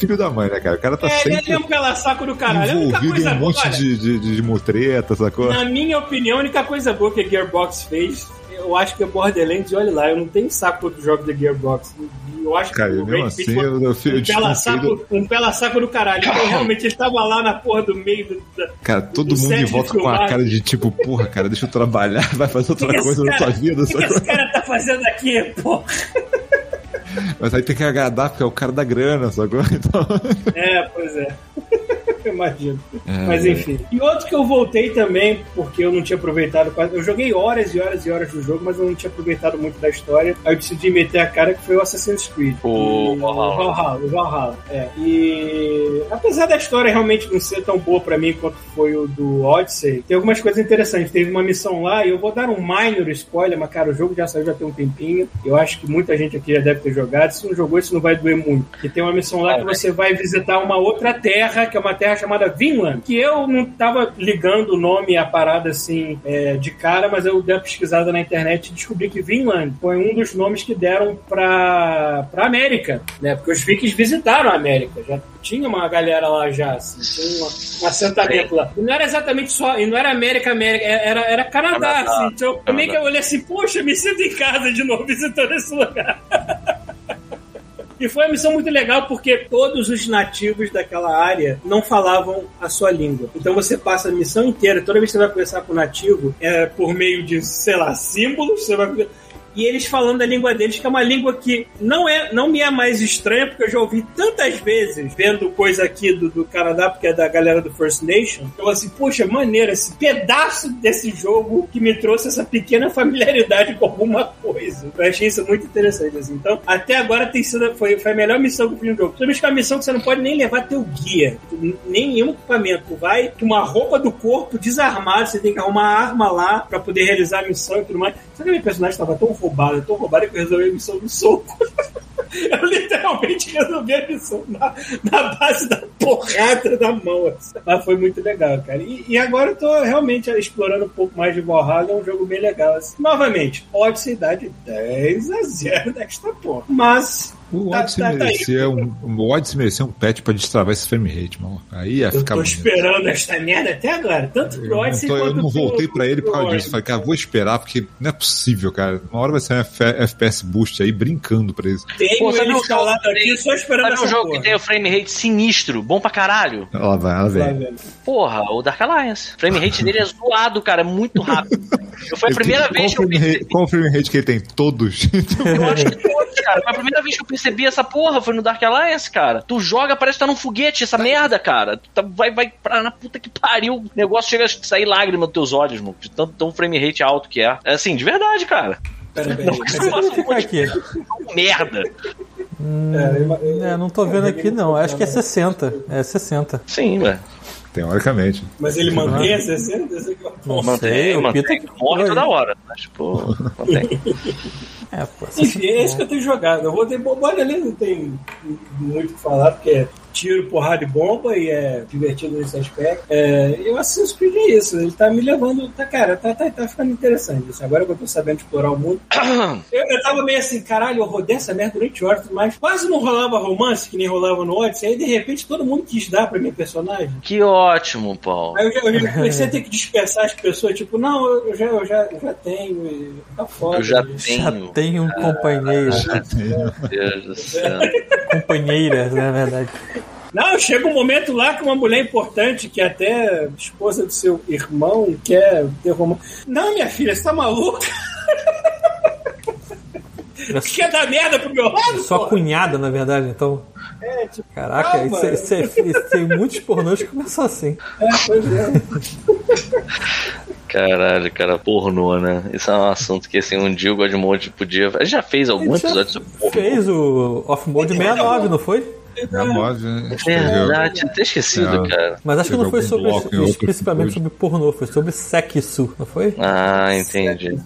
filho da mãe, né, cara? O cara tá É, ele sempre é um pela saco do caralho. Única envolvido em coisa um boa, monte olha, de, de, de, mutreta, sacou? Na minha opinião, a única coisa boa que a Gearbox fez, eu acho que é Borderlands, olha lá, eu não tenho saco do jogo da Gearbox. Eu acho Cara, que o mesmo assim, eu, eu, eu um pela, saco, um pela saco do caralho. Então, realmente, ele tava lá na porra do meio do. da- Cara, todo do mundo em volta com a cara de tipo, porra, cara, deixa eu trabalhar, vai fazer outra que coisa na sua vida, O que, que esse cara tá fazendo aqui, porra? Mas aí tem que agradar, porque é o cara da grana, sacou? Então. É, pois é. Eu Imagino. É. Mas enfim. E outro que eu voltei também, porque eu não tinha aproveitado quase. Eu joguei horas e horas e horas do jogo, mas eu não tinha aproveitado muito da história. Aí eu decidi meter a cara que foi o Assassin's Creed. O Valhalla. O Valhalla, o Valhalla. É. E apesar da história realmente não ser tão boa pra mim quanto foi o do Odyssey, tem algumas coisas interessantes. Teve uma missão lá e eu vou dar um minor spoiler, mas cara, o jogo já saiu já tem um tempinho. Eu acho que muita gente aqui já deve ter jogado. Se não jogou, isso não vai doer muito. E tem uma missão lá que você vai visitar uma outra terra, que é uma terra chamada Vinland, que eu não tava ligando o nome à parada assim é, de cara, mas eu dei uma pesquisada na internet e descobri que Vinland foi um dos nomes que deram pra, pra América, né? Porque os vikings visitaram a América, já tinha uma galera lá já, assim, tinha um assentamento lá. E não era exatamente só, e não era América, América, era, era Canadá, Canadá, assim. Então, que Canadá. eu olhei assim, poxa, me sinto em casa de novo visitando esse lugar. E foi uma missão muito legal porque todos os nativos daquela área não falavam a sua língua. Então você passa a missão inteira, toda vez que você vai conversar com o nativo, é por meio de, sei lá, símbolos, você vai. E eles falando a língua deles, que é uma língua que não, é, não me é mais estranha, porque eu já ouvi tantas vezes vendo coisa aqui do, do Canadá, porque é da galera do First Nation. Eu assim, poxa, maneiro, esse pedaço desse jogo que me trouxe essa pequena familiaridade com alguma coisa. Eu achei isso muito interessante, assim. Então, até agora tem sido, foi, foi a melhor missão que eu fiz no jogo. Principalmente que é uma missão que você não pode nem levar teu guia, nem nenhum equipamento. Tu vai com uma roupa do corpo desarmado, você tem que arrumar arma lá pra poder realizar a missão e tudo mais. Só que meu personagem estava tão roubado, tão roubado que eu resolvi a missão do soco. Eu literalmente resolvi a missão na, na base da porrada da mão. Mas foi muito legal, cara. E, e agora eu tô realmente explorando um pouco mais de Valhalla, é um jogo bem legal. assim. Novamente, Odyssey dá de 10 a 0 nesta porra. Mas. O tá- Odyssey tá- tá aí. merecia um, o Odyssey merecia um patch pra destravar esse frame rate, mano. Aí ia Eu ficar tô bonito. esperando esta merda até agora. Tanto Eu pro não, Odyssey eu não pro- voltei pra ele por pro causa disso. Falei, cara, vou esperar, porque não é possível, cara. Uma hora vai ser um F- FPS boost aí, brincando pra isso. Tenho Pô, sabe ele um instalado jogo que aqui tem- só esperando Sabe essa um jogo porra. que tem o frame rate sinistro, bom pra caralho? Ela vai, ela vem. velho. Porra, o Dark Alliance. O frame rate dele é zoado, cara, é muito rápido. Eu foi a primeira tem- vez que qual eu percebi. Qual o frame rate que ele tem? Todos. Eu acho que todos, cara. Foi a primeira vez que eu percebi essa porra, foi no Dark Alliance, cara. Tu joga, parece que tá num foguete, essa merda, cara. Tu tá- vai, vai pra na puta que pariu. O negócio chega a sair lágrima dos teus olhos, mano. De tanto tão frame rate alto que é. É assim, de verdade, cara. Pera, pera, pera. aqui. Merda. É, É, não tô vendo aqui não. Acho que é 60. É 60. Sim, velho. Teoricamente. Mas ele mantém a 60? Esse aqui é o Não Mantém, sei, o mantém. Pita que Morre toda hora. Mas, pô, mantém. É, pô, Enfim, é isso que eu tenho jogado. Eu vou ter bobagem ali, não tem muito o que falar, porque é tiro, porrada e bomba e é divertido nesse aspecto. É, e o Assassin's Creed é isso, ele tá me levando. Tá, cara, tá, tá, tá ficando interessante. Assim, agora que eu tô sabendo explorar o mundo. Eu, eu tava meio assim, caralho, eu rodei essa merda durante horas, mas quase não rolava romance, que nem rolava no Odyssey. Aí de repente todo mundo quis dar pra minha personagem. Que ótimo, Paulo. Aí eu, já, eu já comecei a ter que dispersar as pessoas, tipo, não, eu, eu já, eu, já, eu já tenho, e tá foda. Eu já e- já tenho. um companheiro. Meu Deus do céu. Companheiras, na verdade. Não, chega um momento lá que uma mulher importante, que é até esposa do seu irmão, quer ter romance. Não, minha filha, você tá maluca? Quer dar merda pro meu lado? Sua porra? cunhada, na verdade, então. É, tipo, Caraca, Calma. isso, é- isso, é- isso tem muitos pornôs que começam assim. é, pois é. Caralho, cara, pornô, né? Isso é um assunto que, assim, um dia o Godmode podia. Ele já fez algum episódio sobre pornô? Fez o Off-Mode 69, não foi? É a Move, né? escreveu. Verdade, tinha até esquecido, É. cara. Mas acho que não foi sobre, especificamente sobre pornô, foi sobre sexo, não foi? Ah, entendi.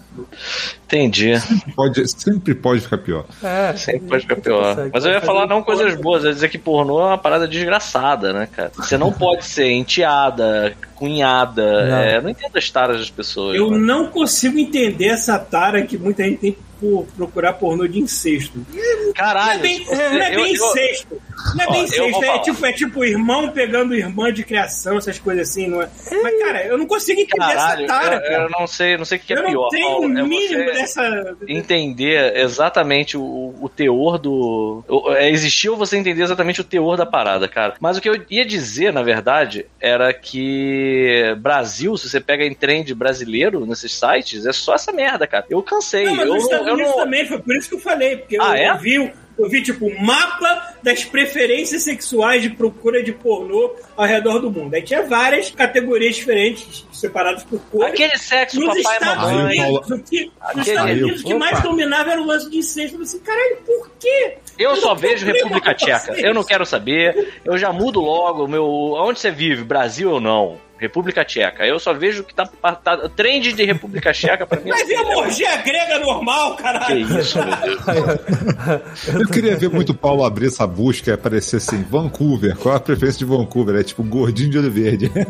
Entendi. Pode, sempre pode ficar pior. É, Sempre pode ficar pior. consegue. Mas eu ia falar não coisas boas, eu ia dizer que pornô é uma parada desgraçada, né, cara? Você não pode ser enteada, cunhada. Não. é, eu não entendo as taras das pessoas. Eu né? não consigo entender essa tara que muita gente tem por procurar pornô de incesto. Não é Caralho. bem, não é bem eu- eu- incesto. Não é Ó, bem eu incesto. É tipo, é tipo irmão pegando irmã de criação, essas coisas assim, não é? Mas, cara, eu não consigo entender Caralho, essa tara, eu, cara. eu não sei, não sei o que Eu é não pior. tenho o Paulo. É mínimo você dessa. entender exatamente o, o teor do. o- É, existir ou você entender exatamente o teor da parada, cara. Mas o que eu ia dizer, na verdade, era que Brasil, se você pega em trend brasileiro nesses sites, é só essa merda, cara. Eu cansei. Não, eu, nos Estados eu Unidos não- também, foi por isso que eu falei, porque Ah, eu, é? eu vi, eu vi, tipo, o mapa das preferências sexuais de procura de pornô ao redor do mundo. Aí tinha várias categorias diferentes, separadas por cores. Aquele sexo, Nos papai e Estados Aí o mamãe. Unidos, o que, nos Aquele- Estados Aí o- Unidos, o que mais dominava era o lance de incesto. Eu falei assim, caralho, por quê? Eu só não vejo República Tcheca. Eu não quero saber. Eu já mudo logo meu. Onde você vive? Brasil ou não? República Tcheca. Eu só vejo que tá, tá trend de República Tcheca pra mim. Vai ver a orgia grega normal, Que caralho. isso, meu Deus. Eu queria ver muito o Paulo abrir essa busca e aparecer assim, Vancouver. Qual a preferência de Vancouver? É tipo gordinho de olho verde.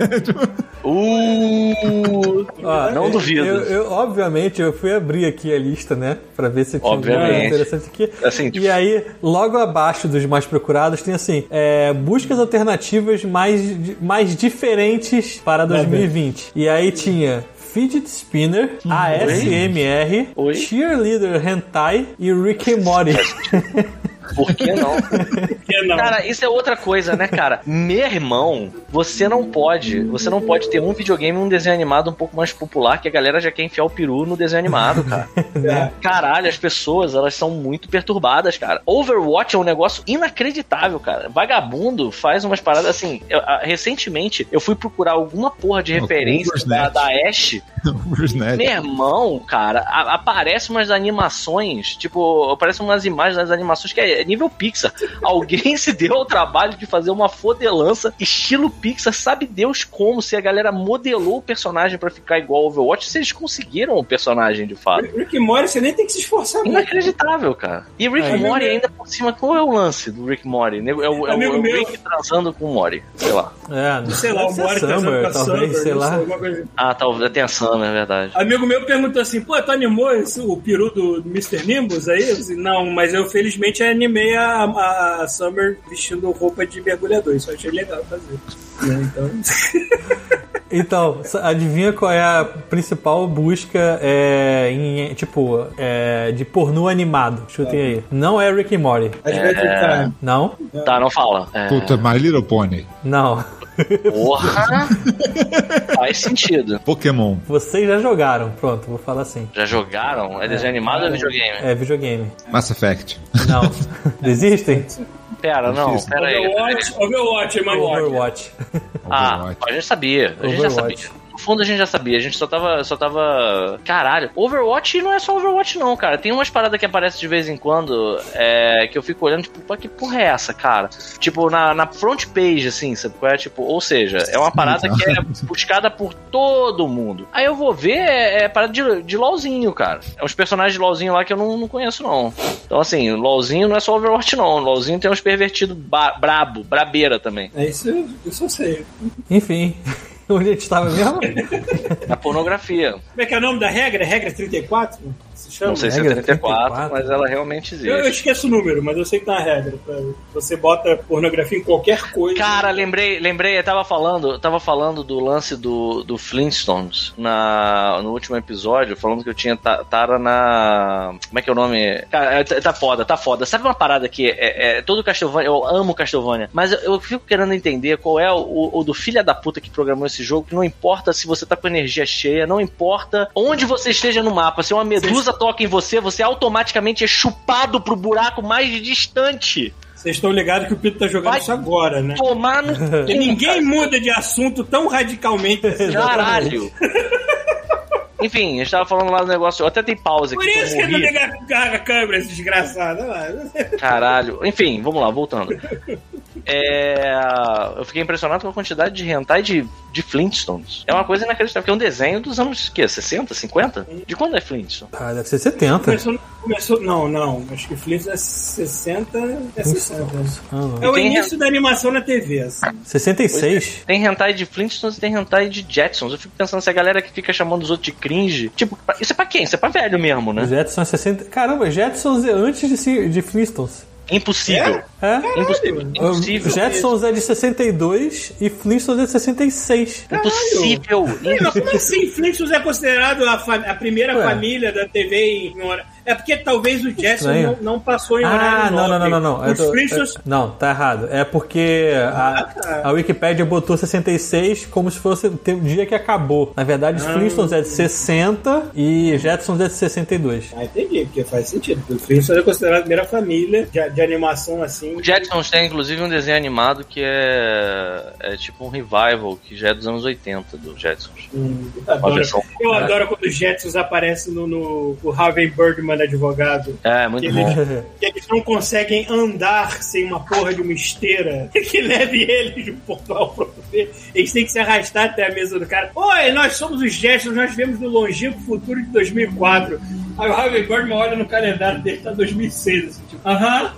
Uh, Ó, não eu- duvido. Eu, eu, obviamente, eu fui abrir aqui a lista, né? Pra ver se tinha alguma Obviamente. interessante aqui. Assim, tipo- E aí, logo abaixo dos mais procurados, tem assim: é, buscas alternativas mais, mais diferentes para 2020. E aí tinha. Fidget Spinner, ASMR, Oi? Cheerleader Hentai e Rick and Morty. Por que não? Por que não? Cara, isso é outra coisa, né, cara? Meu irmão, você não pode. Você não pode ter um videogame e um desenho animado um pouco mais popular que a galera já quer enfiar o peru no desenho animado, cara. É. Caralho, as pessoas, elas são muito perturbadas, cara. Overwatch é um negócio inacreditável, cara. Vagabundo faz umas paradas assim. eu- ah, recentemente, eu fui procurar alguma porra de referência da, da nerds. Meu irmão, cara, a- aparece umas animações, tipo, aparecem umas imagens das animações que é nível Pixar. Alguém se deu ao trabalho de fazer uma fodelança estilo Pixar, sabe Deus como, se a galera modelou o personagem pra ficar igual ao Overwatch, se eles conseguiram o personagem de fato. Rick e Morty, você nem tem que se esforçar muito. Inacreditável, cara. E Rick Aí- Mori ainda por cima, qual é o lance do Rick Mori? É o, é o- é Amigo o meu. Rick transando com o Mori, sei lá. É, não Sei lá, o tá Summer, com a talvez, Summer, sei lá. coisa assim. Ah, talvez tem a Summer, é verdade. Amigo meu perguntou assim, pô, tu animou esse- o peru do Mr. Nimbus aí? Eu disse, não, mas eu felizmente animei a, a Summer vestindo roupa de mergulhador, isso eu achei legal fazer. Né, Então, Então, adivinha qual é a principal busca é, em, tipo, é, de pornô animado? Chutem aí. Não é Rick and Morty. tá... Não? Tá, não fala. É, Puta, My Little Pony. Não. porra! Faz sentido. Pokémon. Vocês já jogaram. Pronto, vou falar assim. Já jogaram? É desenho animado ou é videogame? É videogame. Mass Effect. Não. Desistem? Pera, não, pera aí. Overwatch, Overwatch. Overwatch. Ah, a gente sabia. A gente já Overwatch. sabia. No fundo a gente já sabia, a gente só tava. Só tava. Caralho, Overwatch não é só Overwatch, não, cara. Tem umas paradas que aparecem de vez em quando é, que eu fico olhando, tipo, pô, que porra é essa, cara? Tipo, na, na front page, assim, sabe qual é? Tipo, ou seja, é uma parada que é buscada por todo mundo. Aí eu vou ver, é, é parada de, de LOLzinho, cara. É uns personagens de LOLzinho lá que eu não, não conheço, não. Então, assim, LOLzinho não é só Overwatch, não. LOLzinho tem uns pervertidos brabo, brabeira também. É isso, isso eu sei. Enfim. Onde a gente estava mesmo? Na pornografia. Como é que é o nome da regra? Regra 34? Se chama? Não sei se é Regra 34, 34. mas ela realmente existe. Eu, eu esqueço o número, mas eu sei que tá na regra. Você bota pornografia em qualquer coisa. Cara, lembrei, lembrei, eu tava falando, eu tava falando do lance do, do Flintstones na, no último episódio, falando que eu tinha ta- tara na. Como é que é o nome? Cara, é, tá foda, tá foda. Sabe uma parada que é, é todo Castlevania, eu amo Castlevania, mas eu, eu fico querendo entender qual é o, o do filho da puta que programou esse jogo, que não importa se você tá com energia cheia, não importa onde você esteja no mapa, se uma medusa toca em você, você automaticamente é chupado pro buraco mais distante. Vocês estão ligados que o Pito tá jogando Vai isso agora, né? Tomar no. E ninguém muda de assunto tão radicalmente assim. Caralho! Enfim, a gente tava falando lá do negócio. Eu até dei pausa Por aqui. isso que eu morri. liga a câmera, esse desgraçado. Olha lá. Caralho. Enfim, vamos lá, voltando. é, eu fiquei impressionado com a quantidade de hentai de, de Flintstones. É uma coisa inacreditável, porque é um desenho dos anos que, 60, 50? De quando é Flintstone? Ah, deve ser 70. Começou, começou. Não, não. Acho que Flintstones é 60. É 60. Ah, não. É o Tem- início da animação na TV, assim. 66. Tem hentai de Flintstones e tem hentai de Jetsons. Eu fico pensando se a galera que fica chamando os outros de cringe. Tipo, isso é pra quem? Isso é pra velho mesmo, né? Jetsons é 60. Caramba, Jetsons é antes de, de Flintstones. Impossível. É? Impossível. Impossível. Jetsons é de 62 e Flintstones é de 66. Impossível. Não, mas como assim? Flintstones é considerado a, a primeira Ué. família da TV em hora. É porque talvez o Jetson não, não passou em Ah, horário não, não, não, não, não. Eu Os tô- é- não, tá errado. É porque a, a Wikipédia botou 66 como se fosse o dia que acabou. Na verdade, Ah. Flintstones é de 60 e Jetsons é de 62. Ah, entendi, porque faz sentido. O Flintstones é considerado a primeira família de, de animação assim. O Jetsons tem inclusive um desenho animado que é, é tipo um revival, que já é dos anos 80 do Jetsons. Hum, adoro, versão. eu adoro quando os Jetsons aparecem no, no o Harvey Birdman advogado. É, muito Que bom. eles, que eles não conseguem andar sem uma porra de uma esteira que leve eles de um ponto ao ponto B. Eles têm que se arrastar até a mesa do cara. Oi, nós somos os Jetsons, nós vivemos no longínquo futuro de 2004. Aí o Harvey Birdman olha no calendário dele, tá 2006, assim, tipo, aham.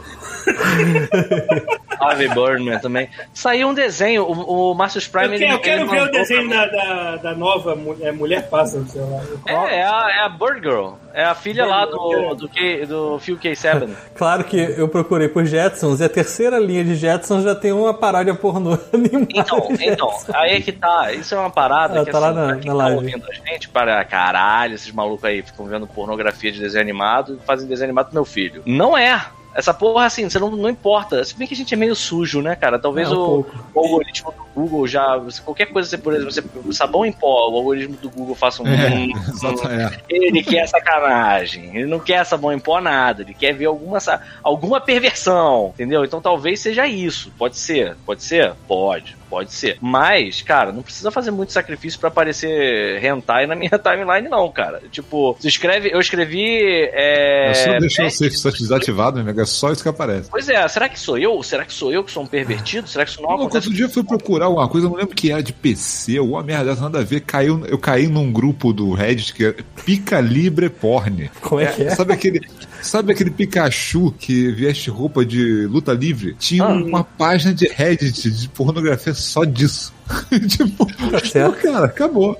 Harvey Birdman também. Saiu um desenho, o, o Marcus Prime. Eu, quero- eu quero ele ver o desenho da, da, da nova mulher, mulher Pássaro, sei lá. É, é a, é a Bird Girl. É a filha lá do, do, K, do Phil K7. Claro que eu procurei por Jetsons e a terceira linha de Jetsons já tem uma paródia pornô animada. Então, então, aí é que tá. Isso é uma parada Ah, que tá lá assim, na- pra quem na tá live. ouvindo a gente, para caralho, esses malucos aí ficam vendo pornografia de desenho animado e fazem desenho animado pro meu filho. Não é. Essa porra, assim, você não, não importa. Se bem que a gente é meio sujo, né, cara? Talvez É, um o, o algoritmo do Google já. Qualquer coisa, você, por exemplo, você, sabão em pó, o algoritmo do Google faça um. É, um- ele quer sacanagem. Ele não quer sabão em pó nada. Ele quer ver alguma, alguma perversão. Entendeu? Então talvez seja isso. Pode ser. Pode ser? Pode. Pode ser. Mas, cara, não precisa fazer muito sacrifício pra aparecer hentai na minha timeline, não, cara. Tipo, você escreve. Eu escrevi. É, É só deixar Best- o safe desativado, amigo. É só isso que aparece. Pois é, será que sou eu? Será que sou eu que sou um pervertido? Será que isso não Não, acontece? outro dia eu fui procurar alguma coisa, eu não lembro que era de PC, alguma merda dessa, nada a ver. Caiu, eu caí num grupo do Reddit que é Pica Libre Porn. Como é que é? Sabe aquele, sabe aquele Pikachu que veste roupa de luta livre? Tinha Ah. uma página de Reddit de pornografia só disso. tipo, Tá cara, acabou.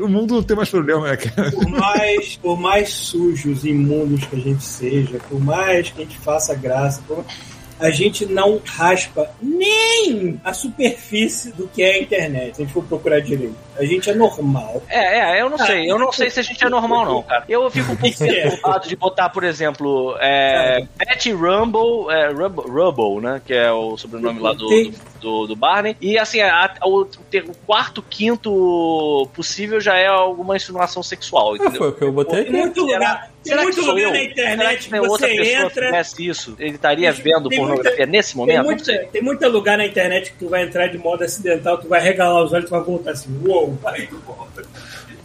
O mundo não tem mais problema, né, cara? Por mais, por mais sujos e imundos que a gente seja, por mais que a gente faça graça, por- a gente não raspa nem a superfície do que é a internet, se a gente for procurar direito. A gente é normal. É, é, eu não sei. Eu não sei se a gente é normal, não, cara. Eu fico um pouco É. perturbado de botar, por exemplo, é, Betty Rumble, é, Rub- Rubble, né? Que é o sobrenome lá do, do, do- do Barney. E assim, a- o, ter- o quarto, quinto possível já é alguma insinuação sexual, Ah, entendeu? foi o que eu botei Tem muito lugar, será que muito sou lugar eu? na Será internet que que tem você que entra. fizesse isso? Ele estaria vendo Tem pornografia muita- nesse Tem momento? Muito, sei. tem muito lugar na internet que tu vai entrar de modo acidental, tu vai regalar os olhos e tu vai voltar assim, uou, tu volta.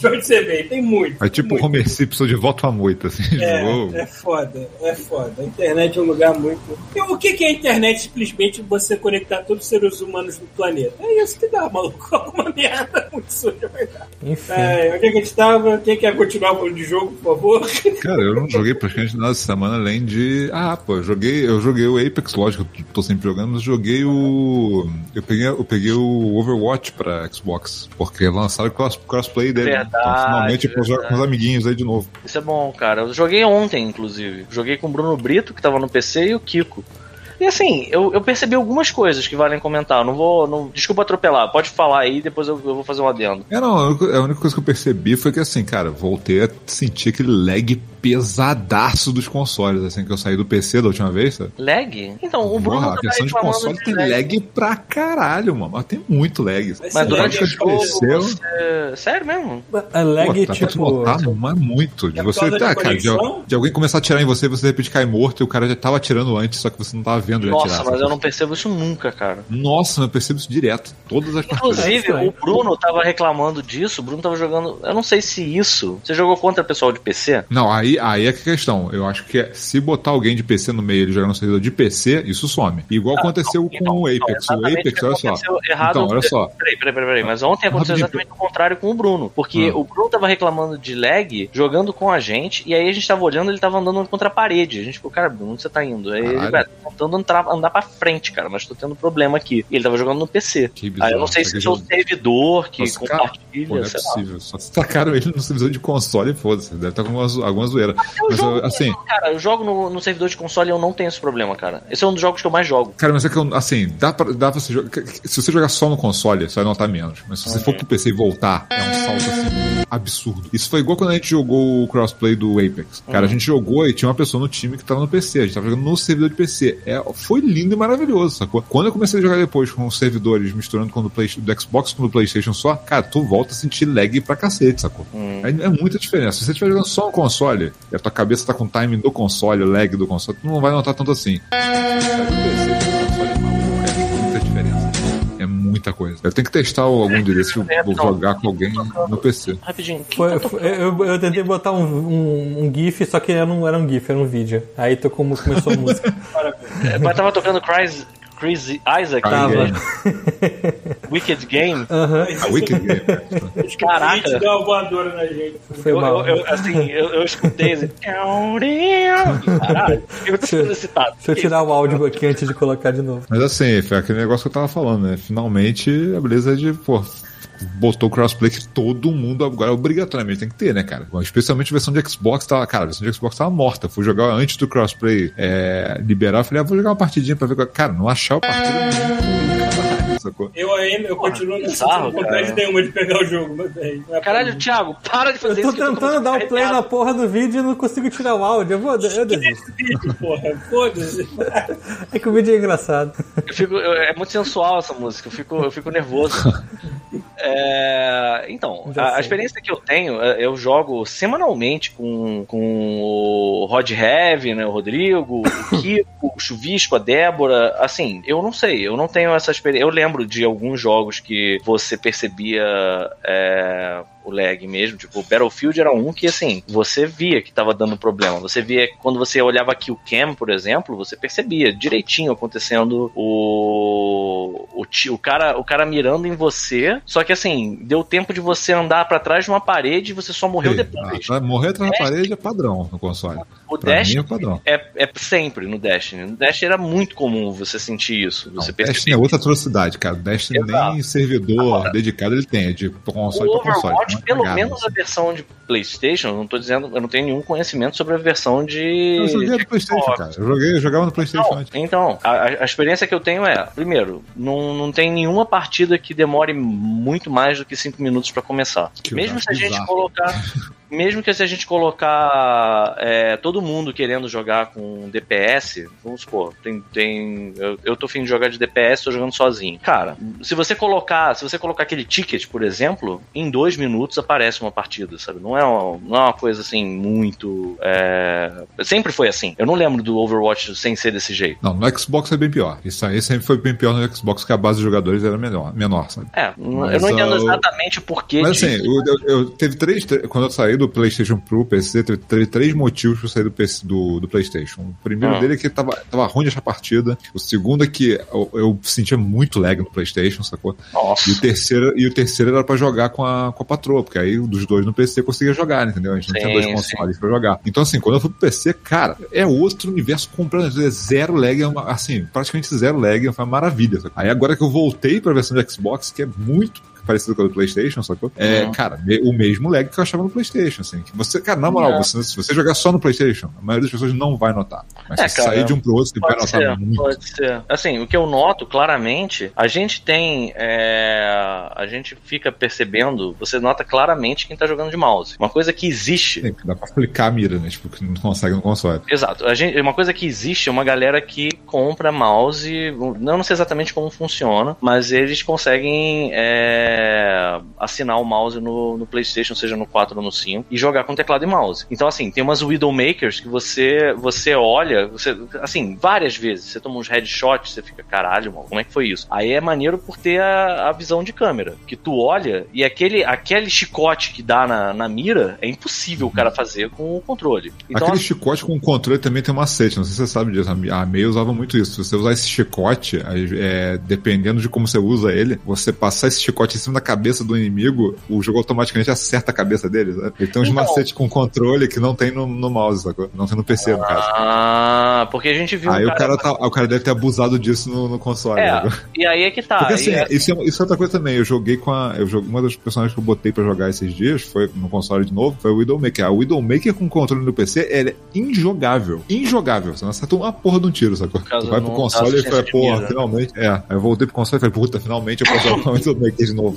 De onde você veio? Tem muito. É tipo muito. Homer Simpson de volta à moita, assim. É, é foda, é foda. A internet é um lugar muito. E o que é a internet? Simplesmente você conectar todos os seres humanos no planeta. É isso que dá, maluco. Alguma merda muito suja vai dar. Enfim. É, onde é que a gente tava? Quem quer continuar falando de jogo, por favor? Cara, eu não joguei praticamente nada essa semana além de. Ah, pô, eu joguei, eu joguei o Apex, lógico, eu tô sempre jogando, mas joguei o. Eu peguei, eu peguei o Overwatch pra Xbox, porque lançaram o cross, crossplay dele. né? Então, Verdade, finalmente eu posso jogar com os amiguinhos aí de novo. Isso é bom, cara. Eu joguei ontem, inclusive. Joguei com o Bruno Brito, que tava no PC, e o Kiko. E assim, eu, eu percebi algumas coisas que valem comentar. Eu Não vou. Não, desculpa atropelar, pode falar aí, depois eu, eu vou fazer um adendo. É, não, a única- a única coisa que eu percebi foi que, assim, cara, voltei a sentir aquele lag pesadaço dos consoles, assim, que eu saí do PC da última vez, sabe? Lag? Então, o Bruno Porra, a versão de console de tem lag pra caralho, mano. Mas tem muito lag. Mas ser durante o lag, jogo, aconteceu. você... Sério mesmo? A lag, Pô, tá tipo. botar, mas muito. De É você, tá, de cara, de, de alguém começar a atirar em você, você de repente cai morto e o cara já tava atirando antes, só que você não tava vendo ele Nossa, atirar. mas sabe? eu não percebo isso nunca, cara. Nossa, eu percebo isso direto. Todas as partidas. Inclusive, É o Bruno tava reclamando disso, o Bruno tava jogando. Eu não sei se isso. Você jogou contra o pessoal de PC? Não, aí Aí, aí é que a questão. Eu acho que é, se botar alguém de PC no meio e ele jogar no servidor de PC, isso some. Igual aconteceu Então, com o então, Apex. o Apex, olha só. Errado, Então, olha só. Peraí, peraí, peraí, peraí. Mas ontem aconteceu exatamente o contrário com o Bruno. Porque Ah. o Bruno tava reclamando de lag, jogando com a gente, e aí a gente tava olhando, ele tava andando contra a parede. A gente ficou, cara, Bruno, onde você tá indo? Aí ele, velho, tentando entrar, andar pra frente, cara, mas tô tendo problema aqui. E ele tava jogando no PC. Que bizarro. Aí eu não sei se Isso é o servidor que Nossa, cara, compartilha, Pô, não é sei lá. possível. Só tacaram ele no servidor de console e foda-se. Deve estar com alguma, zo- zoeira. Eu Mas, jogo, eu, assim, cara, eu jogo no, no servidor de console e eu não tenho esse problema, cara. Esse é um dos jogos que eu mais jogo. Cara, mas é que eu, assim, dá pra, dá pra você jogar. Se você jogar só no console, você vai notar menos. Mas se você for pro PC e voltar, é um salto assim absurdo. Isso foi igual quando a gente jogou o crossplay do Apex. Cara, a gente jogou e tinha uma pessoa no time que tava no PC. A gente tava jogando no servidor de PC. É, foi lindo e maravilhoso, sacou? Quando eu comecei a jogar depois com os servidores misturando com o do, Play, do Xbox com o do PlayStation só, cara, tu volta a sentir lag pra cacete, sacou? É, é muita diferença. Se você estiver jogando só no console e a tua cabeça tá com o timing do console, o lag do console, tu não vai notar tanto assim. É muita. É coisa. Eu tenho que testar algum dia desses, eu vou jogar com alguém no PC. Rapidinho. Foi, foi- eu, eu tentei botar um, um, um GIF, só que não era um GIF, era um vídeo. Aí tocou, começou a música. É, Mas tava tocando Chris, Chris Isaac, Tava. Wicked Game. Aham. A Wicked Game. Caraca. a gente deu uma voadora na gente. Foi Eu, mal. eu, eu, assim, eu, eu escutei assim. Caralho, eu tô excitado. Deixa eu tirar o áudio aqui antes de colocar de novo. Mas assim, foi aquele negócio que eu tava falando, né? Finalmente a beleza de, pô, botou o crossplay que todo mundo agora obrigatoriamente tem que ter, né, cara? Especialmente a versão de Xbox tava, cara, a versão de Xbox tava morta. Fui jogar antes do crossplay é, liberar, falei, ah, vou jogar uma partidinha pra ver. Cara, não achar o partido sacou? Eu ainda, eu continuo não sentindo vontade nenhuma de pegar o jogo, mas bem. é pra Caralho, mim. Thiago, para de Eu fazer tô isso. que eu tentando dar o play na porra do vídeo e não consigo tirar o áudio. Eu vou, eu desisto. Vídeo, porra, foda-se. É que o vídeo é engraçado. Eu fico- eu- é muito sensual essa música, eu fico, eu fico nervoso. É, então, a, a experiência que eu tenho, é, eu jogo semanalmente com, com o Rod Heavy, né, o Rodrigo, o Kiko, o Chuvisco, a Débora. Assim, eu não sei, eu não tenho essa experiência. Eu lembro de alguns jogos que você percebia é, o lag mesmo, tipo, o Battlefield era um que, assim, você via que tava dando problema. Você via quando você olhava aqui o Cam, por exemplo, você percebia direitinho acontecendo o o, o cara o cara mirando em você, só que assim, deu tempo de você andar pra trás de uma parede e você só morreu depois. ah, morrer atrás da parede é padrão no console. O Pra Dash é padrão. é, é sempre no Destiny. No Destiny era muito comum você sentir isso. Você Não. Destiny é outra atrocidade, cara. Destiny Exato. nem servidor dedicado ele tem, é de console pra console. Pelo menos a assim. versão de PlayStation, eu não tô dizendo, eu não tenho nenhum conhecimento sobre a versão de. Eu joguei no Playstation, cara. Eu, joguei, eu jogava no Playstation Não, antes. então, a, a- a experiência que eu tenho é, primeiro, não, não tem nenhuma partida que demore muito mais do que 5 minutos pra começar. Que mesmo se a gente bizarro. colocar. Mesmo que se a gente colocar é, todo mundo querendo jogar com DPS, vamos supor, tem. tem eu, eu tô afim de jogar de DPS, tô jogando sozinho. Cara, se você colocar. Se você colocar aquele ticket, por exemplo, em dois minutos aparece uma partida, sabe? Não é uma, não é uma coisa assim muito. é, Sempre foi assim. Eu não lembro do Overwatch sem ser desse jeito. Não, no Xbox é bem pior. Isso aí sempre foi bem pior no Xbox, que a base de jogadores era menor, menor sabe? É, eu Mas, não entendo ah, o- exatamente o porquê Mas disso. assim, eu, eu- eu- teve três. Quando eu saí do PlayStation pro PC, teve, teve três motivos pra eu sair do, PC, do, do PlayStation. O primeiro Ah. dele é que tava, tava ruim de achar partida. O segundo é que eu, eu sentia muito lag no PlayStation, sacou? Nossa. E o terceiro, e o terceiro era pra jogar com a, com a patroa, porque aí dos dois no PC eu conseguia jogar, entendeu? A gente não Sim, tinha dois consoles pra jogar. Então, assim, quando eu fui pro PC, cara, é outro universo completamente. É zero lag, é uma, assim, praticamente zero lag, foi uma maravilha. sacou? Aí agora que eu voltei pra versão de Xbox, que é muito parecido com a do PlayStation, sacou? É, Uhum. cara, o mesmo lag que eu achava no PlayStation, assim. Que você, cara, na moral, você, se você jogar só no PlayStation, a maioria das pessoas não vai notar. Mas É, se cara, sair de um pro outro, você vai notar ser, muito. pode ser. Assim, o que eu noto claramente, a gente tem. é, a gente fica percebendo, você nota claramente quem tá jogando de mouse. Uma coisa que existe. Sim, Dá pra aplicar a mira, né? Tipo, que não consegue no console. Exato. A gente, uma coisa que existe é uma galera que compra mouse. Não, não sei exatamente como funciona, mas eles conseguem é, assinar o mouse no, no PlayStation, seja no 4 ou no 5, e jogar com teclado e mouse. Então, assim, tem umas Widowmakers que você, você olha, você, assim, várias vezes, você toma uns headshots, você fica, caralho, mano, como é que foi isso? Aí é maneiro por ter a, a visão de câmera, que tu olha e aquele, aquele chicote que dá na, na mira é impossível o cara fazer com o controle. Então, Aquele chicote com controle também tem um macete, não sei se você sabe disso. A Mei usava muito isso. Se você usar esse chicote, é, dependendo de como você usa ele, você passar esse chicote cima da cabeça do inimigo, o jogo automaticamente acerta a cabeça dele. Sabe? Ele tem uns Então- macetes com controle que não tem no, no mouse, sacou? Não tem no PC, no caso. Ah, porque a gente viu Aí um o cara, tá, o cara deve ter abusado disso no, no console. É, sacou? e aí é que tá. Porque assim, é- isso, é, isso é outra coisa também. Eu joguei com a. Eu joguei, uma das personagens que eu botei pra jogar esses dias, foi no console de novo, foi o Widowmaker. A Widowmaker com controle no PC, é injogável. Injogável. Você não acertou uma porra de um tiro, sacou? Tu vai pro console e fala, porra, mira. finalmente. É. Aí eu voltei pro console e falei, puta, finalmente eu posso jogar o Widowmaker de novo.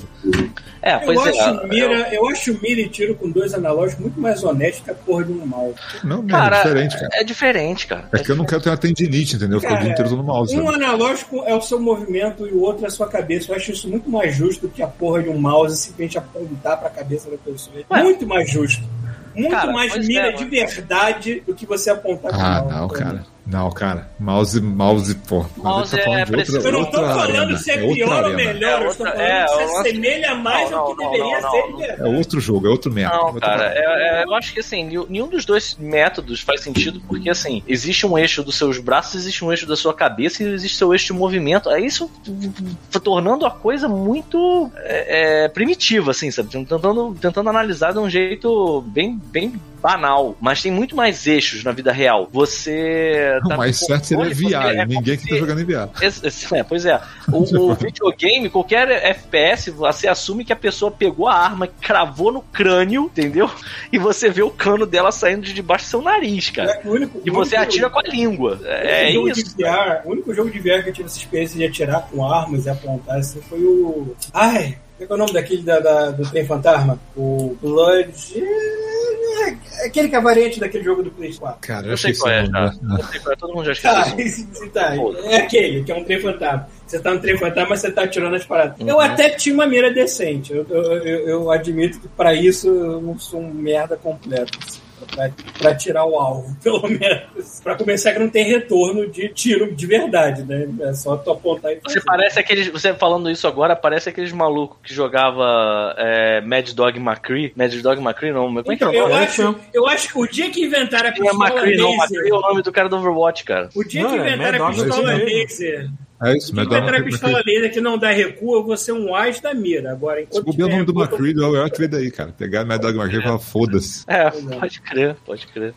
É, pois eu, é. acho mira, eu acho mira e tiro com dois analógicos muito mais honesto que a porra de um mouse. Não, não, Cara, é diferente, cara. é diferente, cara. É que eu não quero ter uma tendinite, entendeu? Eu fico o dia Cara, inteiro usando mouse. Um sabe? analógico é o seu movimento e o outro é a sua cabeça. Eu acho isso muito mais justo do que a porra de um mouse simplesmente apontar pra cabeça da pessoa. Ué. Muito mais justo. Muito Cara, mais mira é, de verdade do que você apontar com Ah, o mouse. não, cara. Não, cara. Mouse, mouse, pô. Mouse tá falando é de outra. Eu não tô outra falando arena. se é, outra pior ou melhor, eu estou É falando é, se o assemelha mais Não, ao que não, deveria não, ser. É outro jogo, é outro merda. Não, cara, é- é- eu acho que assim, nenhum dos dois métodos faz sentido, porque assim, existe um eixo dos seus braços, existe um eixo da sua cabeça e existe seu eixo de movimento. É isso f- tornando a coisa muito é, é, primitiva, assim, sabe? Tentando, tentando analisar de um jeito bem, bem banal. Mas tem muito mais eixos na vida real. Você. O tá mais com certo seria VR. é Ninguém que tá jogando em VR. é, pois é. O, o videogame, qualquer FPS, você assume que a pessoa pegou a arma, cravou no crânio, entendeu? E você vê o cano dela saindo de debaixo do seu nariz, cara. O único- E o você único- atira com a língua. É, o jogo isso. De VR, o único jogo de VR que eu tive essa experiência de atirar com armas e apontar assim foi o. Ai, qual é o nome daquele da, da- do Trem Fantasma? O Blood. é Aquele que é variante daquele jogo do PlayStation 4. Cara, Eu sei qual é, já. Eu sei qual é, todo mundo já Tá, esqueceu. esse- tá, é aquele, que é um trem fantasma. Você tá no trem fantasma, mas você tá atirando as paradas. Eu Uhum. até tinha uma mira decente. Eu, eu, eu- eu admito que pra isso eu não sou um merda completo. Pra, pra tirar o alvo, pelo menos. Pra começar que não tem retorno de tiro de verdade, né? É só tu apontar e Você fazer. parece aqueles. Você falando isso agora, parece aqueles malucos que jogava é, Mad Dog McCree. Mad Dog McCree não, como é que é o eu, nome? acho, eu acho que o dia que inventaram a Não é pistola McCree, não. laser. McCree é o nome do cara do Overwatch, cara. O dia Não, que é inventaram a Mad Dog pistola laser. É isso, Se mas inventaram a dá pistola laser que não dá recuo, eu vou ser um as da mira. Agora, Se enquanto bobear o tiver nome do recuo, McCree, do Overwatch veio daí, cara. Pegar Mad Dog McCree e falar, foda-se. É, pode crer, pode crer.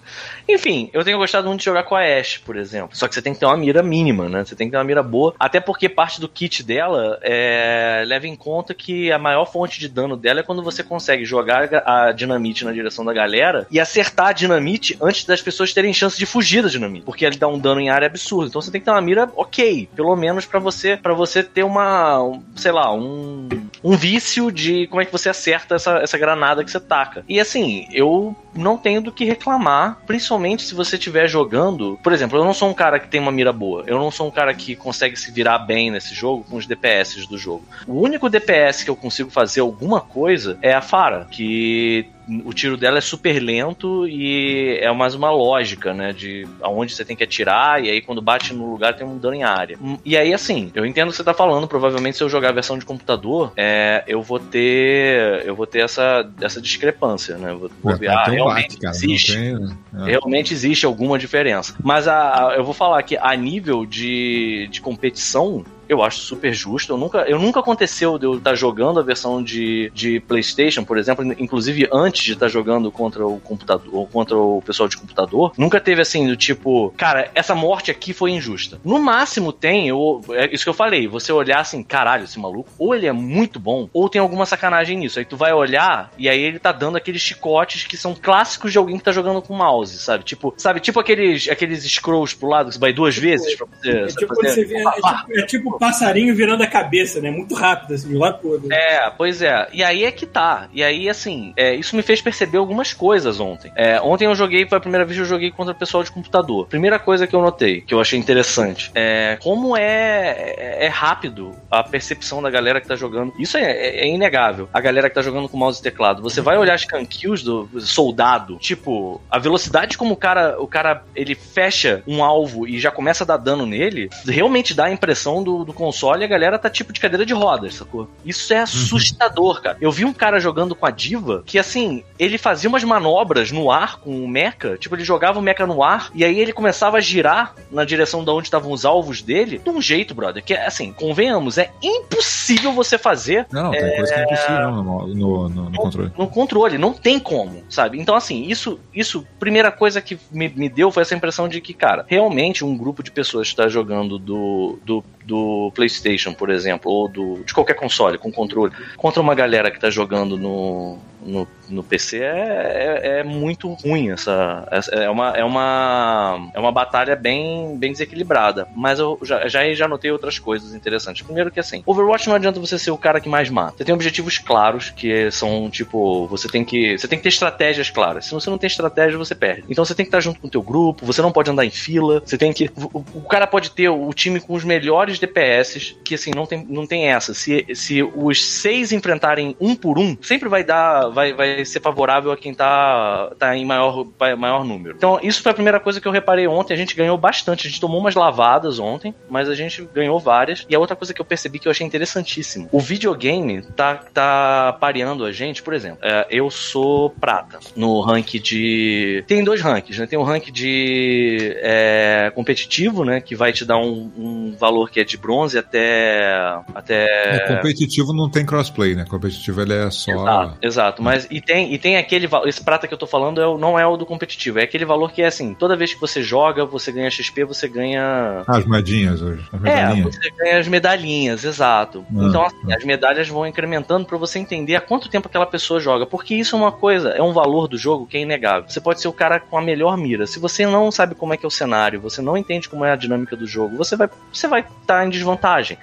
Enfim, eu tenho gostado muito de jogar com a Ashe, por exemplo. Só que você tem que ter uma mira mínima, né? Você tem que ter uma mira boa. Até porque parte do kit dela é, leva em conta que a maior fonte de dano dela é quando você consegue jogar a dinamite na direção da galera e acertar a dinamite antes das pessoas terem chance de fugir da dinamite. Porque ele dá um dano em área absurdo. Então você tem que ter uma mira ok. Pelo menos pra você para você ter uma, um, sei lá, um, um vício de como é que você acerta essa, essa granada que você taca. E assim, eu não tenho do que reclamar, principalmente se você estiver jogando. Por exemplo, eu não sou um cara que tem uma mira boa. Eu não sou um cara que consegue se virar bem nesse jogo com os DPS do jogo. O único DPS que eu consigo fazer alguma coisa é a Fara, que o tiro dela é super lento e é mais uma lógica, né? De aonde você tem que atirar, e aí quando bate no lugar tem um dano em área. E aí, assim, eu entendo o que você tá falando. Provavelmente, se eu jogar a versão de computador, é, eu vou ter. Eu vou ter essa, essa discrepância, né? Eu Vou, vou ver, ah, Tem um realmente bate, cara. Não existe. tem, né? É. Realmente existe alguma diferença. Mas a, a- eu vou falar que a nível de, de competição, eu acho super justo. Eu nunca, eu nunca aconteceu de eu estar jogando a versão de, de PlayStation, por exemplo, inclusive antes de estar jogando contra o computador, ou contra o pessoal de computador, nunca teve assim do tipo, cara, essa morte aqui foi injusta. No máximo tem, eu, é isso que eu falei, você olhar assim, caralho, esse maluco, ou ele é muito bom, ou tem alguma sacanagem nisso. Aí tu vai olhar e aí ele tá dando aqueles chicotes que são clássicos de alguém que tá jogando com mouse, sabe? Tipo, sabe, tipo aqueles, aqueles scrolls pro lado que você vai duas vezes pra você, É tipo, você vê, é, tipo, é tipo passarinho virando a cabeça, né? Muito rápido, assim, de um lado. É, pois é. E aí é que tá. E aí, assim, é, isso me fez perceber algumas coisas ontem. É, ontem eu joguei, foi a primeira vez eu joguei contra o pessoal de computador. Primeira coisa que eu notei, que eu achei interessante, é como é, é, é rápido a percepção da galera que tá jogando. Isso é, é- é inegável. A galera que tá jogando com mouse e teclado. Você vai olhar as kills do soldado, tipo, a velocidade como o cara, o cara, ele fecha um alvo e já começa a dar dano nele, realmente dá a impressão do, do console e a galera tá tipo de cadeira de rodas, sacou? Isso é assustador, cara. Eu vi um cara jogando com a Diva que, assim, ele fazia umas manobras no ar com o mecha, tipo, ele jogava o mecha no ar e aí ele começava a girar na direção de onde estavam os alvos dele, de um jeito, brother, que, assim, convenhamos, é impossível você fazer Não, não, tem coisa que é impossível não, no, no, no- no controle. no controle, não tem como, sabe? Então, assim, isso, isso, primeira coisa que me, me deu foi essa impressão de que, cara, realmente um grupo de pessoas está jogando do, do, do PlayStation, por exemplo, ou do, de qualquer console com controle, contra uma galera que tá jogando no, no, no PC é, é, é muito ruim essa, é uma é uma é uma batalha bem bem desequilibrada. Mas eu já já, já notei outras coisas interessantes. Primeiro que assim Overwatch não adianta você ser o cara que mais mata. Você tem objetivos claros que são tipo você tem que você tem que ter estratégias claras. Se você não tem estratégia você perde. Então você tem que estar junto com o teu grupo você não pode andar em fila você tem que o, o cara pode ter o time com os melhores DPS que assim não tem não tem essa. Se se os seis enfrentarem um por um sempre vai dar vai, vai ser favorável a quem tá, tá em maior, maior número. Então, isso foi a primeira coisa que eu reparei ontem. A gente ganhou bastante. A gente tomou umas lavadas ontem, mas a gente ganhou várias. E a outra coisa que eu percebi que eu achei interessantíssimo: o videogame tá, tá pareando a gente. Por exemplo, é, eu sou prata no rank de. Tem dois ranks, né? Tem o rank de é, competitivo, né? Que vai te dar um, um valor que é de bronze até. até É, competitivo não tem crossplay, né? Competitivo ele é só. Exato, exato. Mas e tem, e tem aquele valor. Esse prata que eu tô falando é o, não é o do competitivo, é aquele valor que é assim: toda vez que você joga, você ganha XP, você ganha. Ah, as moedinhas hoje. As É, medalhinhas. você ganha as medalhinhas, exato. Ah, então, assim, as medalhas vão incrementando pra você entender há quanto tempo aquela pessoa joga. Porque isso é uma coisa, é um valor do jogo que é inegável. Você pode ser o cara com a melhor mira. Se você não sabe como é que é o cenário, você não entende como é a dinâmica do jogo, você vai você vai estar em desvantagem.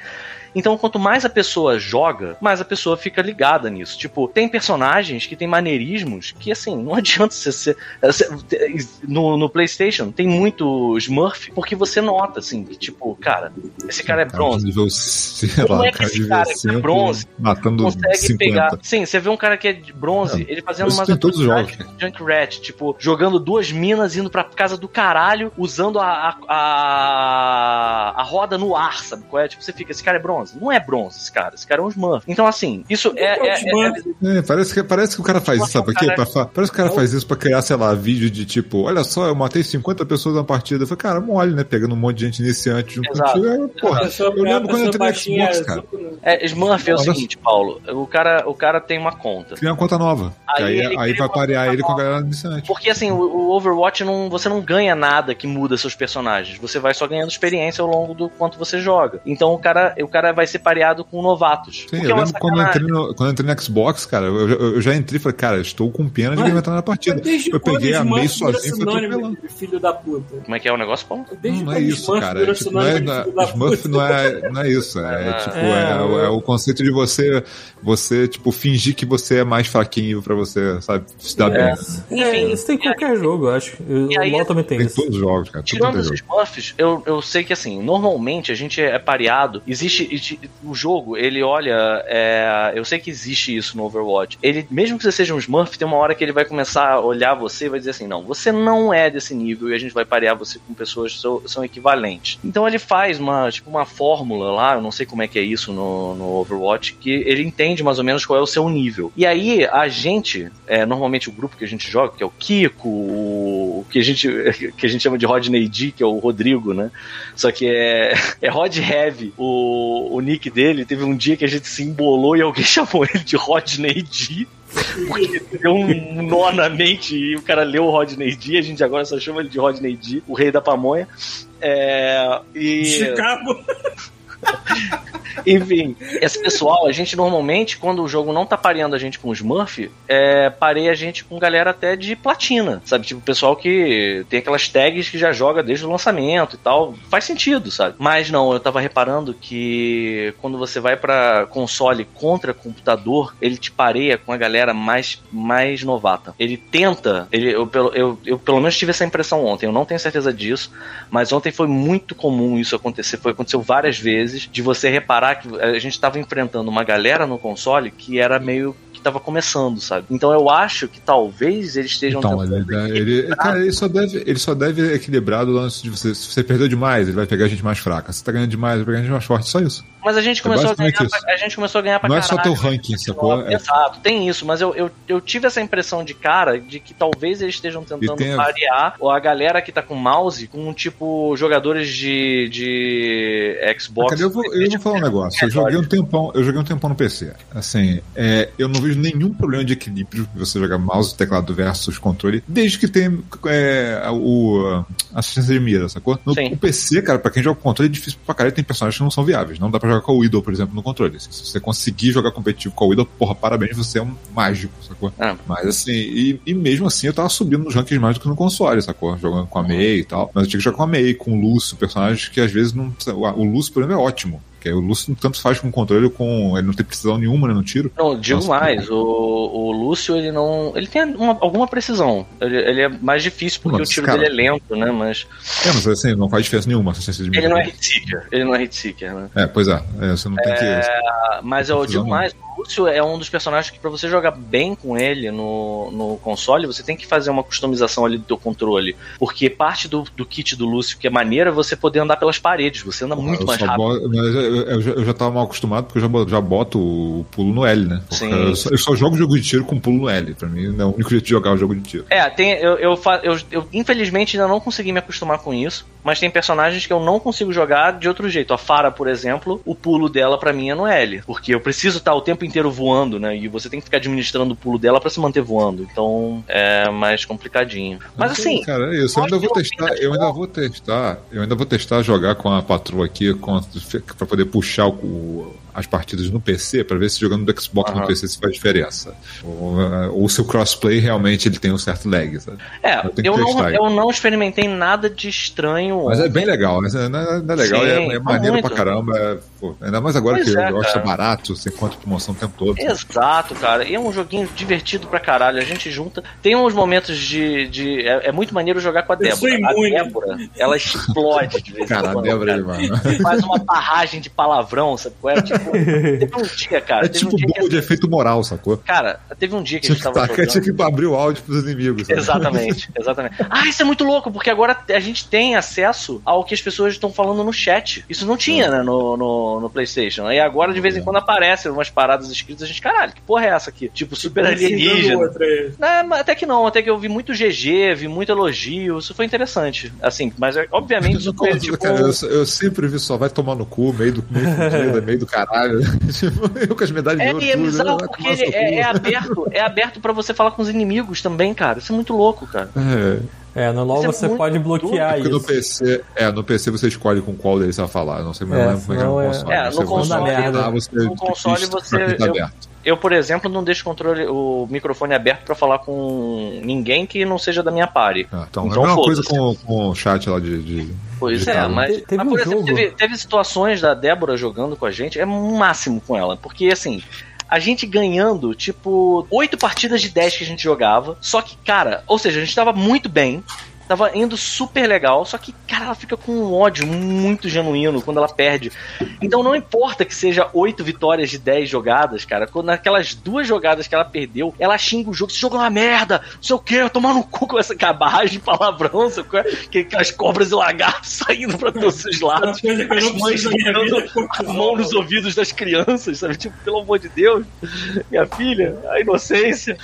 Então, quanto mais a pessoa joga, mais a pessoa fica ligada nisso. Tipo, tem personagens que tem maneirismos que, assim, não adianta você ser. No, no PlayStation tem muito Smurf, porque você nota, assim, que, tipo, cara, esse cara é bronze. nível, sei Como é que esse cara que é V5 bronze matando consegue 50. pegar. Sim, você vê um cara que é de bronze, É, ele fazendo umas tem em todos os de Junkrat, tipo, jogando duas minas, indo pra casa do caralho, usando a, a, a, a roda no ar, sabe qual é? Tipo, você fica, esse cara é bronze. Não é bronze esse cara, esse cara é um Smurf. Então, assim, isso é. é- é- É, parece, que, parece que o cara faz isso, sabe por quê? Pra parece que o cara faz isso pra criar, sei lá, vídeo de tipo, olha só, eu matei 50 pessoas na partida. Eu falei, cara, mole, né? Pegando um monte de gente iniciante junto Exato. contigo. É, porra, eu a lembro quando eu entrei no Xbox, cara. né? é, Smurf é o seguinte, Paulo. O cara, o cara tem uma conta. Cria uma conta nova. Aí Aí, ele aí, vai parear ele com a galera iniciante. Porque assim, o, o Overwatch não, você não ganha nada que muda seus personagens. Você vai só ganhando experiência ao longo do quanto você joga. Então o cara, o cara vai ser pareado com novatos. Sim, eu é lembro quando eu, entrei no, quando eu entrei no Xbox, cara, eu, eu- já entrei e falei, cara, estou com pena de Mas- entrar na partida. Eu peguei a vira sozinho e atropelando. de filho da puta? Como é que é o negócio, Paulo? Desde Não, não é isso, Smurf cara. É, tipo, não é, não é- Smurf puta? não é, não é isso. É, Ah, tipo, é, é, o- é o conceito de você, você, tipo, fingir que você é mais fraquinho pra você, sabe, se dar bem. É, Enfim, isso tem em qualquer jogo, eu acho. O LoL também tem Tem isso. todos os jogos, cara. Tirando é os. Smurfs, eu, eu sei que assim, normalmente a gente é pareado. Existe. O jogo, ele olha. é, eu sei que existe isso no Overwatch. Ele, mesmo que você seja um Smurf, tem uma hora que ele vai começar a olhar você e vai dizer assim: não, você não é desse nível e a gente vai parear você com pessoas que são, são equivalentes. Então ele faz uma, tipo, uma fórmula lá, eu não sei como é que é isso no, no Overwatch, que ele entende mais ou menos qual é o seu nível. E aí a gente, é, normalmente o grupo que a gente joga, que é o Kiko, o que, a gente, que a gente chama de Rodney D, que é o Rodrigo, né? Só que é, é Rod Heavy, o, o nick dele. Teve um dia que a gente se embolou e alguém chamou ele de Rodney D. Porque deu um nó na mente e o cara leu o Rodney D. A gente agora só chama ele de Rodney D, o rei da pamonha. É, e. Chicago. Enfim, esse pessoal, a gente normalmente, quando o jogo não tá pareando a gente com Smurf, é, pareia a gente com galera até de platina, sabe? Tipo, pessoal que tem aquelas tags que já joga desde o lançamento e tal. Faz sentido, sabe? Mas não, eu tava reparando que quando você vai para console contra computador, ele te pareia com a galera mais, mais novata. Ele tenta, ele, eu, eu, eu pelo menos tive essa impressão ontem, eu não tenho certeza disso, mas ontem foi muito comum isso acontecer, foi aconteceu várias vezes, de você reparar que a gente estava enfrentando uma galera no console que era meio que tava começando, sabe? Então eu acho que talvez eles estejam Então, ele, ele, cara, ele só deve, ele só deve equilibrar do lance de você. Se você perdeu demais, ele vai pegar a gente mais fraca. Se você tá ganhando demais, ele vai pegar a gente mais forte. Só isso. Mas a gente É começou a ganhar, pra, a gente começou a ganhar pra Não é só caralho. teu ranking, sacou? É, Exato, tem isso, mas eu, eu, eu tive essa impressão de cara de que talvez eles estejam tentando tem a- parear ou a galera que tá com mouse com tipo jogadores de, de Xbox. Cara, eu vou, eu vou falar um negócio. Eu joguei um tempão, eu joguei um tempão no PC. Assim, é, eu não vejo nenhum problema de equilíbrio você jogar mouse teclado versus controle, desde que tenha é, o a assistência de mira, sacou? No Sim. o PC, cara, pra quem joga com controle é difícil pra caralho, tem personagens que não são viáveis. Não dá pra jogar com o Widow, por exemplo, no controle. Se você conseguir jogar competitivo com o Widow, porra, parabéns, você é um mágico, sacou? Ah. Mas assim, e, e mesmo assim eu tava subindo nos rankings mais do que no console, sacou? Jogando com a Mei e tal. Mas eu tinha que jogar com a Mei, com o Lúcio, personagens que às vezes não. O Lúcio, por exemplo, é ótimo. Que o Lúcio tanto faz com o controle com. Ele não tem precisão nenhuma né, no tiro. Não, digo Nossa, mais, o, o Lúcio ele não. Ele tem uma- alguma precisão. Ele, ele é mais difícil porque Nossa, o tiro cara. dele é lento, né? Mas É, mas assim, não faz diferença nenhuma ele não é hit seeker. Ele não é hit seeker, né? É, pois é. é, você não tem que. Ah, Mas eu digo mais, Lúcio é um dos personagens que pra você jogar bem com ele no, no console, você tem que fazer uma customização ali do teu controle. Porque parte do, do kit do Lúcio que é maneira é você poder andar pelas paredes. Você anda muito eu mais rápido. boto- eu, já, eu já tava mal acostumado porque eu já, já boto o pulo no L, né? Sim. Eu, só, eu só jogo jogo de tiro com pulo no L. Pra mim, é o único jeito de jogar o jogo de tiro. É, tem, eu, eu, eu, eu infelizmente ainda não consegui me acostumar com isso, mas tem personagens que eu não consigo jogar de outro jeito. A Farah, por exemplo, o pulo dela pra mim é no L, porque eu preciso estar o tempo inteiro voando, né? E você tem que ficar administrando o pulo dela pra se manter voando. Então é mais complicadinho. Mas assim, Cara, é isso. Eu ainda vou testar. Eu ainda vou testar. Eu ainda vou testar jogar com a patroa aqui com, pra poder puxar o- as partidas no PC pra ver se jogando do Xbox no Aham. PC se faz diferença. Ou, ou se o crossplay realmente ele tem um certo lag, sabe? é, eu eu não, eu não experimentei nada de estranho. Mas é bem legal, né? Não é, não é legal, Sim, é, é maneiro muito. pra caramba. é, pô, ainda mais agora Pois que é, eu acho que tá cara. barato, você encontra promoção o tempo todo. Exato, cara. E é um joguinho divertido pra caralho. A gente junta. Tem uns momentos de. de é, é muito maneiro jogar com a Débora. A. Débora, ela explode de vez em Cara, a quando, Débora é né? Faz uma barragem de palavrão, sabe? qual é? Tipo, teve um dia, cara. É tipo um dia bolo que, de efeito moral, sacou? Cara, teve um dia que a gente que, tava tacar, jogando. tinha que abrir o áudio pros inimigos. sabe? Exatamente, exatamente. Ah, isso é muito louco, porque agora a gente tem acesso ao que as pessoas estão falando no chat. Isso não tinha, né, no, no, no PlayStation. E agora, de vez em quando, aparecem umas paradas escritas, a gente, caralho, que porra é essa aqui? Tipo, super alienígena. aí. Não, mas até que não, até que eu vi muito GG, vi muito elogio, isso foi interessante. Assim, mas é, obviamente foi tipo. Cara, eu, eu sempre vi só vai tomar no cu, meio do, meio fudido, meio do caralho. Tipo, eu com as medalhas É, de ouro. é tudo, bizarro porque ele no é, é aberto, é aberto para você falar com os inimigos também, cara. Isso é muito louco, cara. É, É, no LoL Isso é você pode bloquear no isso. PC, é, no PC você escolhe com qual deles você vai falar. Não sei, mas É, não lembro como é que é no é- console. É, no console- você No console você- eu- aberto. Eu, por exemplo, não deixo o controle, o microfone aberto pra falar com ninguém que não seja da minha party. Ah, então, Então, é a mesma coisa com, com o chat lá de. de- Pois é, mas, Te- teve mas, por um exemplo, jogo- teve, teve situações da Débora jogando com a gente, é um máximo com ela, porque assim. A gente ganhando, tipo, oito partidas de 10 que a gente jogava. Só que, cara, ou seja, a gente tava muito bem. Tava indo super legal, só que, cara, ela fica com um ódio muito genuíno quando ela perde. Então não importa que seja oito vitórias de 10 jogadas, cara. Quando naquelas duas jogadas que ela perdeu, ela xinga o jogo, esse jogo é uma merda, não sei o que, tomar no cu com essa barragem de palavrão, qual é? Que, que as cobras e lagartos saindo pra todos os lados. As mães preciso da minha vida botando é a mão nos ouvidos das crianças, sabe? Tipo, pelo amor de Deus, minha filha, a inocência.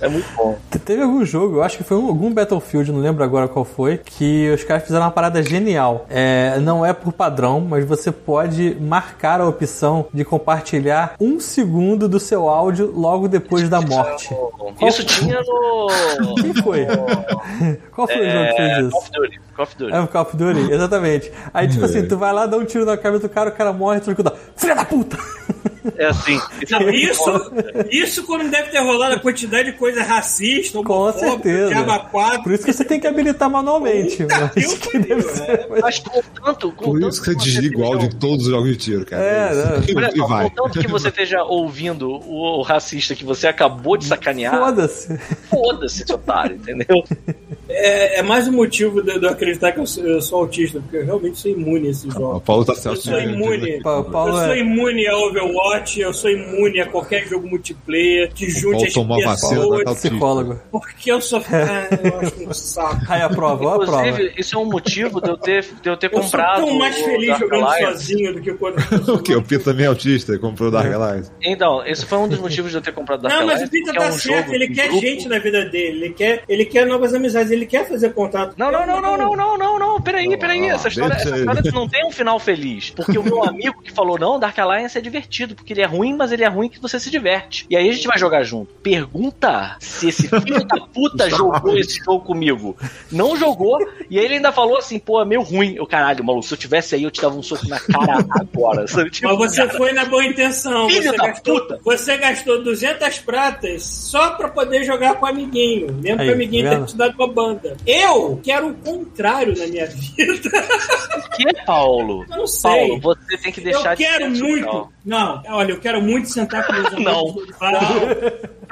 É muito bom. Te- Teve algum jogo, eu acho que foi um- algum Battlefield, não lembro agora agora qual foi, que os caras fizeram uma parada genial. É, não é por padrão, mas você pode marcar a opção de compartilhar um segundo do seu áudio logo depois da morte. Isso tinha no. Quem foi? Qual foi o jogo que É, fez Call isso? of Duty. Call of Duty. É o Call of Duty, exatamente. Aí, tipo assim, tu vai lá, dá um tiro na cabeça do cara, o cara morre, tu fica, filha da puta! É assim. Isso, Não, é isso, muito isso quando deve ter rolado a quantidade de coisa racista, Com certeza. quatro. Por isso que você tem que habilitar manualmente. Puta Mas que que deve ser. bom. Mas com tanto. Com Por tanto isso que você desliga o áudio de todos os jogos de tiro, cara. É, isso. né? Olha E só, vai. contanto que você esteja ouvindo o, o racista que você acabou de sacanear, Foda-se. foda-se, seu otário, entendeu? É, é mais um motivo de, de eu acreditar que eu sou, eu sou autista, porque eu realmente sou imune a esses O jogos. Paulo tá Eu certo. sou imune. Pa- o Paulo eu sou é- imune a Overwatch, eu sou imune a qualquer jogo multiplayer que junte as pessoas. vai tá autista. Psicólogo. Porque eu sou. Ah, eu acho um saco. Aí a prova, ó a prova. Inclusive, isso é um motivo de eu ter, de eu ter Eu sou comprado. tão mais o feliz Dark jogando Alliance. sozinho do que quando. O quê? O Pito também é autista e comprou o Dark Alliance. Então, esse foi um dos motivos de eu ter comprado Dark Não, mas Alliance, o Peter porque é tá um certo, ele quer grupo. gente na vida dele, ele quer, ele quer novas amizades, ele quer fazer contato. Não, não, não, não, não, não, não, não, peraí, Não, peraí. não, Essa história, essa história não tem um final feliz. Porque o meu amigo que falou, não, Dark Alliance é divertido, porque ele é ruim, mas ele é ruim que você se diverte. E aí a gente vai jogar junto. Pergunta se esse filho da puta jogou esse jogo comigo. Não jogou, e aí ele ainda falou assim, pô, é meio ruim. Eu, caralho, maluco, se eu tivesse aí, eu te dava um soco na cara agora. Sabe? Tipo, Mas você foi na boa intenção. Filho Você da gastou, puta. você gastou 200 pratas só pra poder jogar com o amiguinho. Mesmo Aí, que o amiguinho tá tenha te dado uma banda. Eu quero o contrário na minha vida. que, Paulo? Eu não sei. Paulo, você tem que deixar eu quero de ser muito. social. Não, olha, eu quero muito sentar com meus amigos. Não. no bar.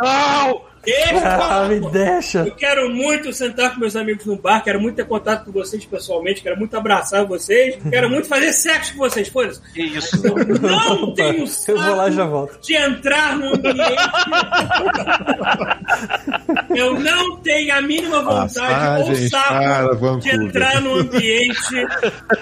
Não! Deixa eu Ah, me deixa. Eu quero muito sentar com meus amigos no bar, quero muito ter contato com vocês pessoalmente, quero muito abraçar vocês, quero muito fazer sexo com vocês, foda-se. Que isso? Eu não tenho Eu vou lá e já saco volto. de entrar no ambiente. Eu não tenho a mínima vontade ou saco de entrar no ambiente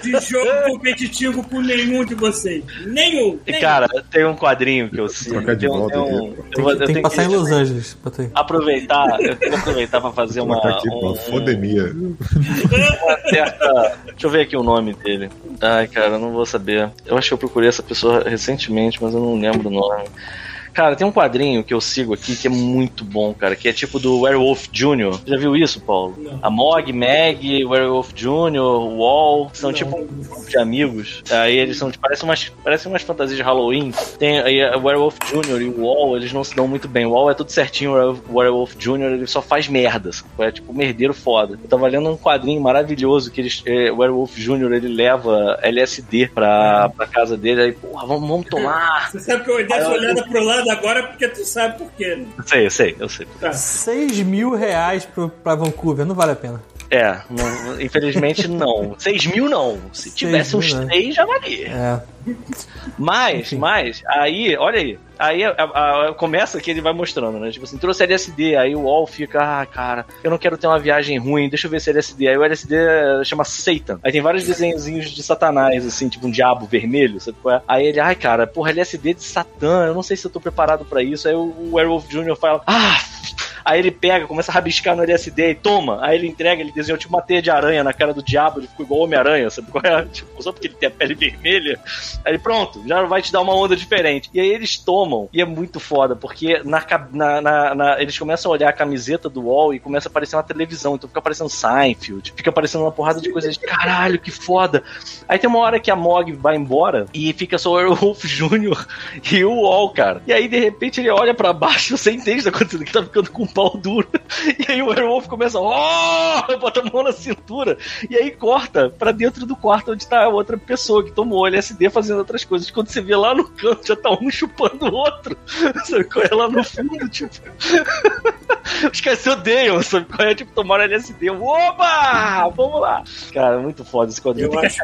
de jogo competitivo com nenhum de vocês. Nenhum. E, nenhum. cara, tem um quadrinho que eu sigo. De tem um- tem um- eu Tem que, tem que passar em Los Angeles. Aproveitar, eu tenho que aproveitar pra fazer uma, aqui, um- pô, fodemia. uma certa. Deixa eu ver aqui o nome dele. Ai, cara, eu não vou saber. Eu acho que eu procurei essa pessoa recentemente, mas eu não lembro o nome. Cara, tem um quadrinho que eu sigo aqui que é muito bom, cara, que é tipo do Werewolf Jr. Já viu isso, Paulo? Não. A Mog, Meg, Werewolf Jr., Wall, são tipo um grupo de amigos. Aí eles são, parecem umas, parecem umas fantasias de Halloween. Tem aí a Werewolf Jr. e o Wall, eles não se dão muito bem. O Wall é tudo certinho, o Werewolf Jr. ele só faz merda. sacou? É tipo um merdeiro foda. Eu tava lendo um quadrinho maravilhoso que eles, é, o Werewolf Jr. ele leva LSD pra, pra casa dele. Aí, porra, vamos, vamos tomar. Você sabe que eu essa olhada pro lado agora porque tu sabe por quê, né? Eu sei, eu sei, eu sei. Tá. 6 mil reais pro, pra Vancouver, não vale a pena. É, não- infelizmente não. 6 mil não. Se tivesse mil, uns né? 3 já valia. É. Mas, Enfim. mas, aí, olha aí. Aí a- a- começa que ele vai mostrando, né? Tipo assim, trouxe LSD, aí o Wall fica, ah, cara, eu não quero ter uma viagem ruim, deixa eu ver se LSD. Aí o LSD chama Satan. Aí tem vários desenhozinhos de Satanás, assim, tipo um diabo vermelho, sabe qual é? Aí ele, ai, cara, porra, LSD de Satã, eu não sei se eu tô preparado pra isso. Aí o, o Werewolf Jr. fala, ah. Aí ele pega, começa a rabiscar no LSD e toma. Aí ele entrega, ele desenhou tipo uma teia de aranha na cara do diabo, ele ficou igual Homem-Aranha, sabe qual é? Tipo, só porque ele tem a pele vermelha. Aí ele, pronto, já vai te dar uma onda diferente. E aí eles tomam, e é muito foda, porque na, na- na- na- eles começam a olhar a camiseta do Wall e começa a aparecer uma televisão, então fica aparecendo Seinfeld, fica aparecendo uma porrada de coisas. Caralho, que foda! Aí tem uma hora que a Mog vai embora e fica só o Werewolf Jr. e o Wall, cara. E aí, de repente, ele olha pra baixo, você entende o que tá que tá ficando com pau duro. E aí o Werewolf começa, oh! Bota a mão na cintura. E aí corta pra dentro do quarto onde tá a outra pessoa que tomou LSD fazendo outras coisas. Quando você vê lá no canto, já tá um chupando o outro. Sabe qual é lá no fundo, tipo. Os caras se odeiam, sabe qual é? Tipo, tomaram LSD. Oba! Vamos lá. Cara, muito foda esse quadrinho. Eu acho-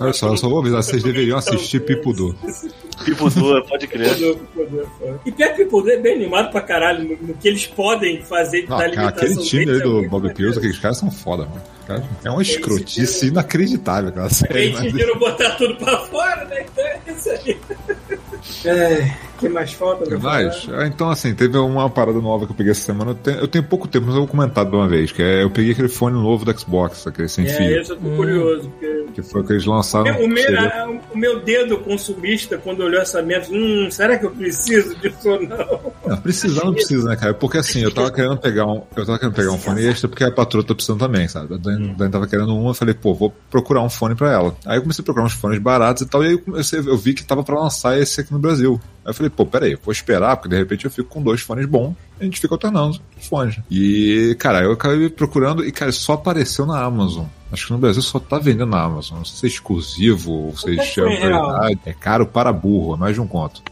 Olha só, eu só vou avisar, vocês deveriam assistir Pipudu. Pipo Dua, pode crer. Poder. E pior que é bem animado pra caralho no, no que eles podem fazer Não, da cara, limitação aquele time deles aí é do Bob. Pills, aqueles caras são foda, mano. É uma escrotice inacreditável aquela série. Eles mas- decidiram botar tudo pra fora, né? Então é isso aí. É, que mais falta? Mas, falar? ah, então assim, teve uma parada nova que eu peguei essa semana. Eu tenho, eu tenho pouco tempo, mas eu vou comentar de uma vez. Que é, eu peguei aquele fone novo do Xbox, aquele sem É, fio. esse eu tô curioso, porque... Que foi o que eles lançaram. O meu, seria- ah, o meu dedo consumista, quando olhou essa merda, hum, será que eu preciso disso ou não? Não, precisar não precisa, né, cara? Porque assim, eu tava querendo pegar um. Eu tava querendo pegar um fone extra porque a patroa tá precisando também, sabe? Dani, Dani tava querendo um, eu falei, pô, vou procurar um fone pra ela. Aí eu comecei a procurar uns fones baratos e tal, e aí eu, comecei, eu vi que tava pra lançar esse aqui no Brasil. Aí eu falei, pô, peraí, eu vou esperar, porque de repente eu fico com dois fones bons a gente fica alternando fones. E, cara, eu acabei procurando e, cara, só apareceu na Amazon. Acho que no Brasil só tá vendendo na Amazon. Não sei se é exclusivo ou se é é prioridade. É caro para burro, é mais de um conto.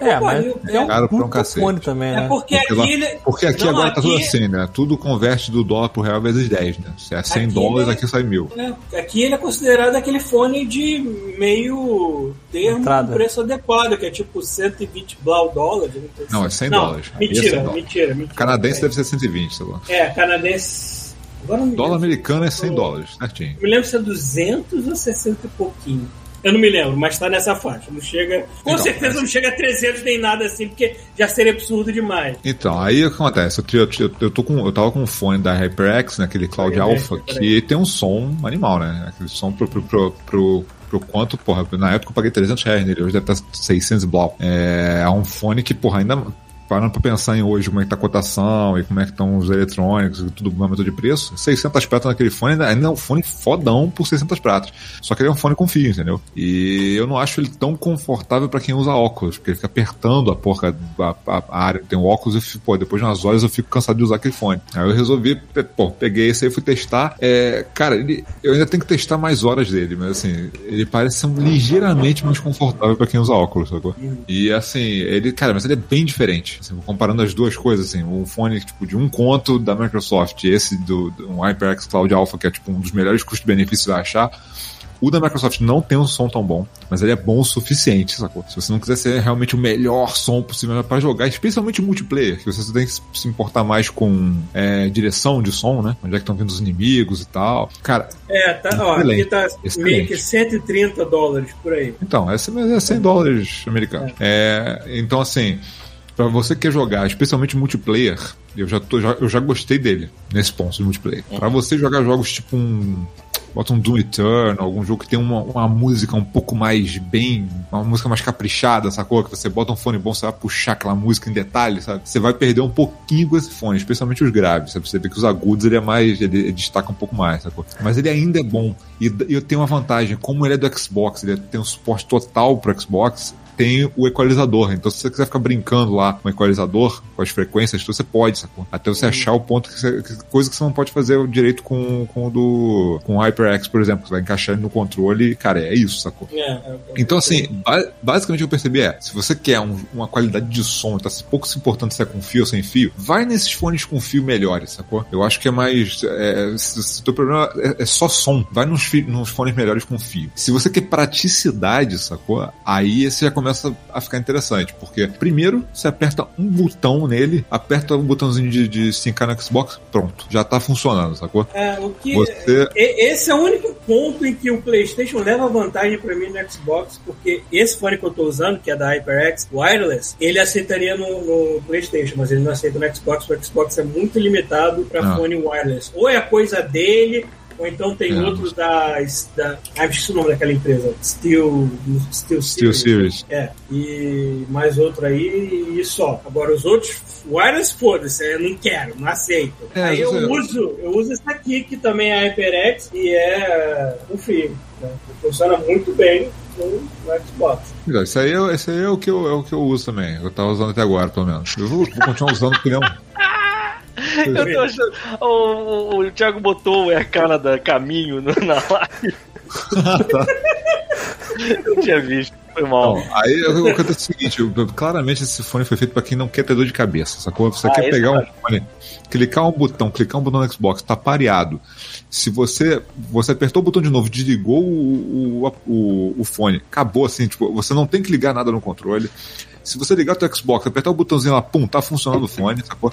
Que É, mas pariu. é um Caro pra um cacete. também, É né? porque Porque aqui ele... Porque aqui Não, agora tá tudo aqui- assim, né? Tudo converte do dólar pro real vezes 10, né? Se é 100 Aqui, dólares, né? aqui sai mil. É, aqui ele é considerado aquele fone de meio termo Entrada. com preço adequado, que é tipo 120 blau dólares. Não, é 100 Não, dólares. Aí é 100 Mentira, dólares. mentira, mentira. Canadense É. deve ser 120, sei lá. É, canadense. Agora eu não me Dólar americano é 100 dólares, certinho. Eu me lembro se é 200 ou 60 e pouquinho. Eu não me lembro, mas tá nessa faixa. Não chega. Com Então, certeza mas- não chega a 300 nem nada assim, porque já seria absurdo demais. Então, aí o que acontece? Eu, eu, eu, tô com, eu tava com um fone da HyperX, né, aquele Cloud Peraí, Alpha, peraí. que tem um som animal, né? Aquele som pro, pro, pro, pro, pro quanto, porra, na época eu paguei 300 reais nele, hoje deve estar 600 blau. É, é um fone que, porra, ainda parando pra pensar em hoje como é que tá a cotação e como é que estão os eletrônicos e tudo aumentou de preço, 600 pratas naquele fone ainda- ainda é um fone fodão por 600 pratas. Só que ele é um fone com fio, entendeu? E eu não acho ele tão confortável pra quem usa óculos, porque ele fica apertando a porca, a, a- a área que tem o óculos e, pô, depois de umas horas eu fico cansado de usar aquele fone. Aí eu resolvi, pô, peguei esse aí, fui testar. É, cara, ele, eu ainda tenho que testar mais horas dele, mas assim, ele parece ser ligeiramente mais confortável pra quem usa óculos, sacou? E assim, ele, cara, mas ele é bem diferente. Assim, comparando as duas coisas, assim, um fone tipo de um conto da Microsoft, e esse do, do um HyperX Cloud Alpha, que é tipo um dos melhores que você vai achar. O da Microsoft não tem um som tão bom, mas ele é bom o suficiente, sacou? Se você não quiser ser realmente o melhor som possível para jogar, especialmente multiplayer, que você tem que se importar mais com é, direção de som, né? Onde é que estão vindo os inimigos e tal. Cara, É, tá, ó, aqui tá excelente. meio que 130 dólares por aí. Então, essa mas é 100 dólares americanos. É, então, assim, pra você que quer jogar, especialmente multiplayer, eu já, tô, já, eu já gostei dele nesse ponto de multiplayer. Pra você jogar jogos tipo um. Bota um Doom Eternal, algum jogo que tem uma, uma música um pouco mais bem. Uma música mais caprichada, sacou? Que você bota um fone bom, você vai puxar aquela música em detalhe, sabe? Você vai perder um pouquinho com esse fone, especialmente os graves, sabe? Você vê que os agudos ele é mais. Ele, ele destaca um pouco mais, sacou? Mas ele ainda é bom. E e eu tenho uma vantagem, como ele é do Xbox, ele tem um suporte total pro Xbox, tem o equalizador. Então, se você quiser ficar brincando lá com o equalizador, com as frequências, você pode, sacou? Até você achar o ponto que você, coisa que você não pode fazer direito com, com o do com o HyperX, por exemplo. Você vai encaixar ele no controle e, cara, é isso, sacou? É, é, Então, assim, ba- basicamente o que eu percebi é: se você quer um- uma qualidade de som tá pouco se importando se é com fio ou sem fio, vai nesses fones com fio melhores, sacou? Eu acho que é mais. É, se, se o teu problema é, é só som, vai nos, nos fones melhores com fio. Se você quer praticidade, sacou? Aí você já começa a ficar interessante, porque primeiro você aperta um botão nele, aperta o botãozinho de, de sincar no Xbox, pronto, já tá funcionando, sacou? É, o que, Você- e- Esse é o único ponto em que o PlayStation leva vantagem pra mim no Xbox, porque esse fone que eu tô usando, que é da HyperX Wireless, ele aceitaria no, no PlayStation, mas ele não aceita no Xbox, o Xbox é muito limitado pra Ah. fone wireless. Ou é coisa dele, ou então tem É. outros da, da. Ah, esqueci o nome daquela empresa. Steel. Steel, Steel Series. É, e mais outro aí e só. Agora os outros, wireless, foda-se, eu não quero, não aceito. É, aí eu uso, eu uso esse aqui, que também é HyperX e é um fio. Né? Funciona muito bem no, Xbox. Então, Esse aí, é, esse aí é, o que eu, é o que eu uso também. Eu tava usando até agora, pelo menos. Eu vou, vou continuar usando porque é um. Eu tô achando. O, o, o Thiago botou o Air Canada caminho no- na live. Eu tinha visto, foi mal. Não, aí o que acontece é o seguinte: eu- claramente esse fone foi feito pra quem não quer ter dor de cabeça, sacou? Você Ah, quer pegar um vai. fone, clicar um botão, clicar um botão no Xbox, tá pareado. Se você você apertou o botão de novo, desligou o, o, o, o fone, acabou assim, tipo, você não tem que ligar nada no controle. Se você ligar o teu Xbox, apertar o botãozinho lá, pum, tá funcionando o fone, sacou?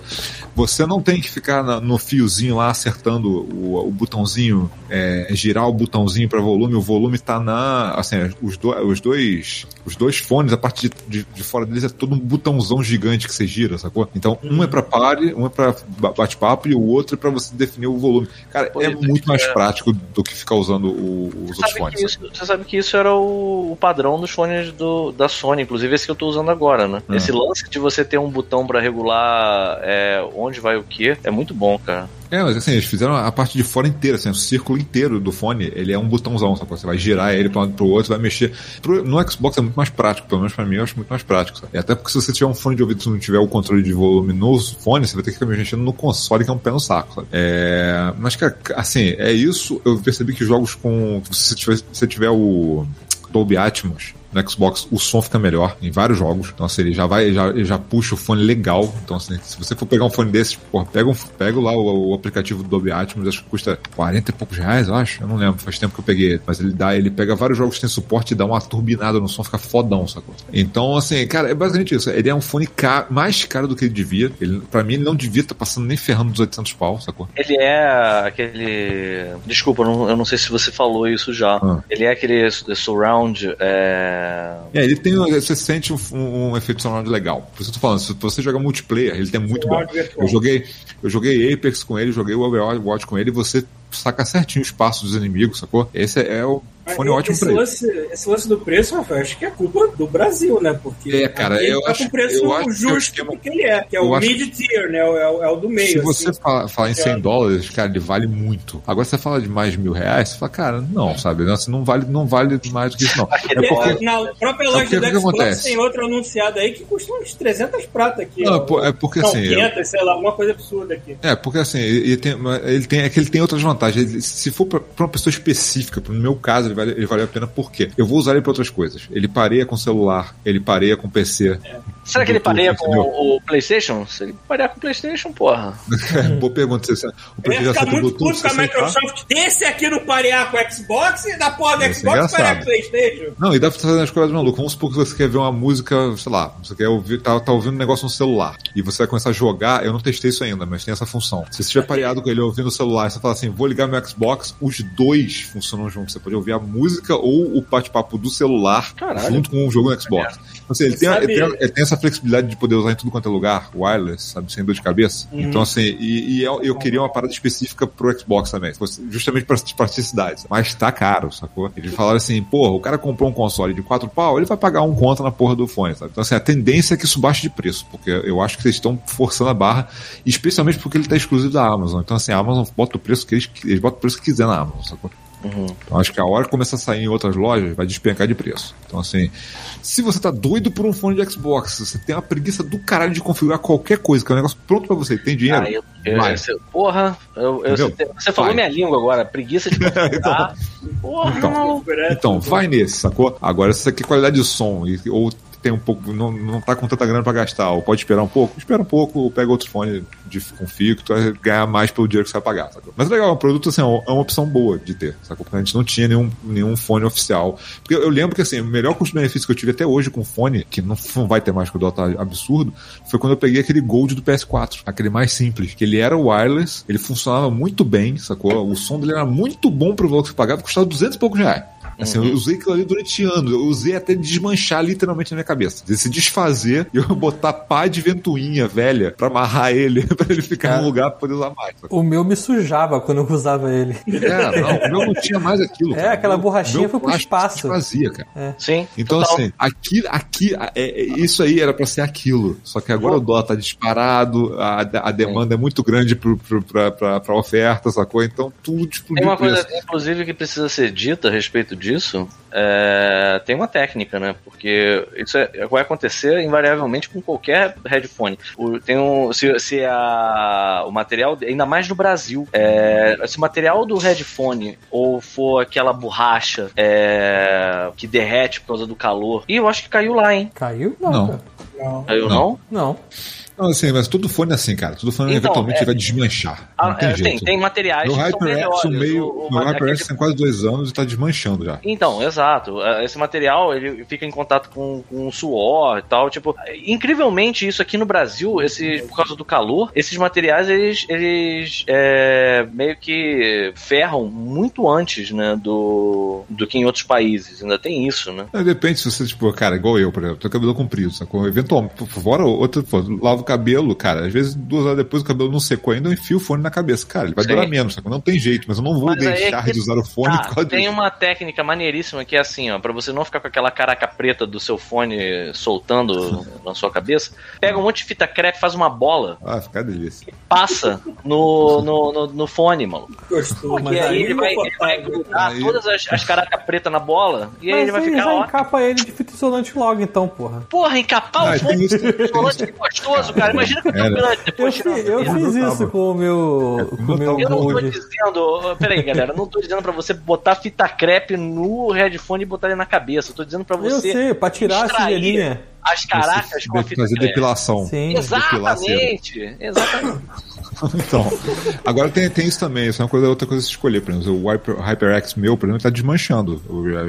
Você não tem que ficar na- no fiozinho lá acertando o, o botãozinho, é, girar o botãozinho para volume. O volume tá na. Assim, os, do- os dois. Os dois fones, a parte de, de- de fora deles é todo um botãozão gigante que você gira, sacou? Então, um é pra pare, um é pra ba- bate-papo e o outro é pra você definir o volume. Cara, é é, muito mais é. prático do que ficar usando o- os Você outros fones. isso, você sabe que isso era o, o padrão dos fones do, da Sony, inclusive esse que eu tô usando agora, né? Ah. Esse lance de você ter um botão pra regular é, onde vai o que é muito bom, cara. É, mas assim, eles fizeram a parte de fora inteira, assim, o círculo inteiro do fone, ele é um botãozão, sabe? Você vai girar ele pra um lado pro outro, vai mexer. Pro- no Xbox é muito mais prático, pelo menos pra mim eu acho muito mais prático, sabe? E até porque se você tiver um fone de ouvido e não tiver o controle de volume no fone, você vai ter que ficar mexendo no console, que é um pé no saco, sabe? É... Mas, cara, assim, é isso, eu percebi que jogos com... Se você tiver, se tiver o Dolby Atmos, no Xbox o som fica melhor em vários jogos. Então, assim, ele já vai, já, ele já puxa o fone legal. Então, assim, se você for pegar um fone desses, porra, pega, um, pega lá o, o aplicativo do Dolby Atmos, acho que custa 40 e poucos reais, eu acho. Eu não lembro, faz tempo que eu peguei. ele. Mas ele dá, ele pega vários jogos que tem suporte e dá uma turbinada no som, fica fodão, sacou? Então, assim, cara, é basicamente isso. Ele é um fone ca- mais caro do que ele devia. Ele, pra mim, ele não devia estar passando nem ferrando dos 800 pau, sacou? Ele é aquele. Desculpa, eu não, eu não sei se você falou isso já. Ah. Ele é aquele surround. É... É, ele tem. Você sente um, um- um efeito sonoro legal. Por isso eu tô falando, se você joga multiplayer, ele tem muito bom. Eu joguei, eu joguei Apex com ele, joguei o Overwatch com ele, e você saca certinho o espaço dos inimigos, sacou? Esse é o fone ótimo esse pra ele. lance, esse lance do preço, Rafael, acho que é culpa do Brasil, né? Porque É, cara, ele eu tá acho- com preço eu acho que é o justo do que ele é, que é eu o mid-tier, né? É o, é o do meio. Se você assim. fala, falar em 100 É. dólares, cara, ele vale muito. Agora você fala de mais de mil reais, você fala, cara, não, sabe? Não, assim, não vale, não vale mais do que isso, não. É porque, É, Na própria é loja porque do que Xbox tem outra anunciada aí que custa uns 300 prata aqui. Não, ó. é porque, Não, assim, eu- 500, sei lá, alguma coisa absurda aqui. É, porque assim, ele tem, ele tem, é que ele tem outras vantagens. Ele- se for pra, pra uma pessoa específica, no meu caso, ele vale, ele vale a pena porque eu vou usar ele pra outras coisas. Ele pareia com celular, ele pareia com PC. Será que ele pareia com o, o PlayStation? Se ele parear com o PlayStation, porra. Boa pergunta. Se, o Eu ia PlayStation ficar muito Bluetooth, puto com a? Microsoft desse aqui no parear com o Xbox e da porra do Xbox parear com o Playstation. Não, e dá pra fazer as coisas malucas. Vamos supor que você quer ver uma música, sei lá, você quer ouvir, tá, tá ouvindo um negócio no celular. E você vai começar a jogar, eu não testei isso ainda, mas tem essa função. Se você estiver pareado com ele ouvindo no celular, você fala assim, vou ligar meu Xbox, os dois funcionam juntos. Você pode ouvir a música ou o bate-papo do celular Caralho. junto com o jogo no Xbox. Assim, ele, tem, ele, tem, ele tem essa flexibilidade de poder usar em tudo quanto é lugar, wireless, sabe, sem dor de cabeça. Uhum. Então, assim, e, e eu, eu queria uma parada específica pro Xbox também, justamente para praticidade. Mas tá caro, sacou? Eles falaram assim, porra, o cara comprou um console de 4 pau, ele vai pagar um conta na porra do fone, sabe? Então, assim, a tendência é que isso baixe de preço, porque eu acho que vocês estão forçando a barra, especialmente porque ele tá exclusivo da Amazon. Então, assim, a Amazon bota o preço que eles, eles botam o preço que quiser na Amazon, sacou? Então acho que a hora que começar a sair em outras lojas vai despencar de preço. Então, assim, se você tá doido por um fone de Xbox, você tem uma preguiça do caralho de configurar qualquer coisa, que é um negócio pronto pra você, tem dinheiro. Ah, eu, eu, vai. esse- porra, eu, eu- você, você falou minha língua agora, preguiça de configurar. Porra, Então. Então, vai nesse, sacou? Agora, se você quer qualidade de som e, ou tem um pouco, não, não tá com tanta grana pra gastar, ou pode esperar um pouco, espera um pouco, ou pega outro fone de, com fio que tu vai ganhar mais pelo dinheiro que você vai pagar, sacou? Mas é legal, o produto assim, é uma é uma opção boa de ter, sacou? Porque a gente não tinha nenhum, nenhum fone oficial. Porque eu, lembro que assim, o melhor custo-benefício que eu tive até hoje com fone, que não, não vai ter mais que o Dota absurdo, foi quando eu peguei aquele Gold do PS4, aquele mais simples, que ele era wireless, ele funcionava muito bem, sacou? O som dele era muito bom pro valor que você pagava, custava 200 e poucos reais. Assim, eu usei aquilo ali durante anos. Eu usei até desmanchar literalmente na minha cabeça. De se desfazer e eu botar pá de ventoinha velha pra amarrar ele, pra ele ficar Cara. no lugar pra poder usar mais. O meu me sujava quando eu usava ele. É, não, o meu não tinha mais aquilo. É, aquela O meu- borrachinha meu foi pro espaço. se desfazia, cara. Sim. Então, total. assim, aqui, aqui é, é- isso aí era pra ser aquilo. Só que agora o dólar tá disparado, a, a demanda é muito grande pro, pro, pra, pra, pra oferta, sacou? Então tudo Tem explodiu uma o preço. coisa, inclusive, que precisa ser dita a respeito disso. É, tem uma técnica, né? Porque isso é- vai acontecer invariavelmente com qualquer headphone. O, tem um, se, se a, o material, ainda mais no Brasil, é, se o material do headphone ou for aquela borracha é, que derrete por causa do calor, e eu acho que caiu lá, hein? Caiu? Não. Não. Não. Caiu Não. não? Não. Não, assim, mas todo fone é assim, cara. Todo fone Então, eventualmente é- vai desmanchar. Ah, Não tem é, jeito. tem, tem materiais Meu que são HyperX, melhores. o meio, O- o- meu aquele- HyperX tem quase dois anos e tá desmanchando já. Então, exato. É, Esse material ele fica em contato com, com o suor e tal. Tipo, incrivelmente isso aqui no Brasil, esse, por causa do calor, esses materiais eles, eles é, meio que ferram muito antes, né, do, do que em outros países. Ainda tem isso, né? É, Depende se você, tipo, cara, igual eu, por exemplo, tenho cabelo comprido, sacou? Eventualmente, por fora, outra, lavo o cabelo, cara, às vezes duas horas depois o cabelo não secou ainda, eu enfio o fone na cabeça. Cara, ele vai Sim. durar menos, sacou? Não tem jeito, mas eu não vou Mas aí é deixar que de usar o fone tá, por causa tem disso. uma técnica maneiríssima que é assim, ó, pra você não ficar com aquela caraca preta do seu fone soltando na sua cabeça, pega um monte de fita crepe, faz uma bola, Ah, fica delícia. passa no, no, no, no fone, mano. Gostoso. Porque Mas aí aí ele vai, ele vai grudar Aí- todas as, as caracas pretas na bola e aí Mas ele vai aí ficar, já ó. encapa ele de fita isolante logo, então, porra. Porra, encapar Ah, o tem fone isso, tem isolante que gostoso, cara. Imagina que eu tô grande Eu, depois fi- tirando. eu Eu fiz isso com o meu, com o meu Eu não tô dizendo, peraí, galera, eu não tô dizendo pra você botar fita crepe no headphone e botar ele na cabeça. Eu tô dizendo pra Eu você sei, pra tirar a extrair sujeirinha. as caracas com a fita fazer crepe. depilação. Sim. Exatamente, exatamente. Então, agora tem, tem isso também, isso é uma coisa, outra coisa a se escolher, por exemplo, o Hyper, HyperX meu, por exemplo, tá desmanchando.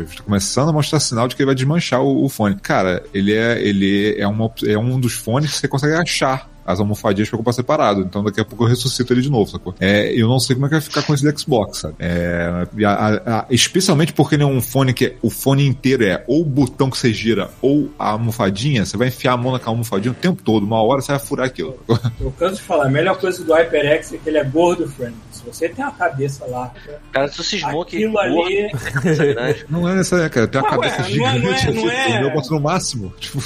Está começando a mostrar sinal de que ele vai desmanchar o, o fone. Cara, ele é, ele é, uma, é um dos fones que você consegue achar as almofadinhas pra comprar separado. Então daqui a pouco eu ressuscito ele de novo, sacou? É, eu não sei como é que vai ficar com esse do Xbox, sabe? É, a- a- a- especialmente porque ele é um fone que o fone inteiro é ou o botão que você gira ou a almofadinha, você vai enfiar a mão naquela almofadinha o tempo todo, uma hora você vai furar aquilo. Eu canso de falar, a melhor coisa do HyperX é que ele é gordo friendly. Você tem uma cabeça larga, Cara, tu cismou que aquilo ali. grande. Não é essa, cara. Tem uma ué, cabeça não é- não é- gigante. não é- O meu boto no máximo. Tipo,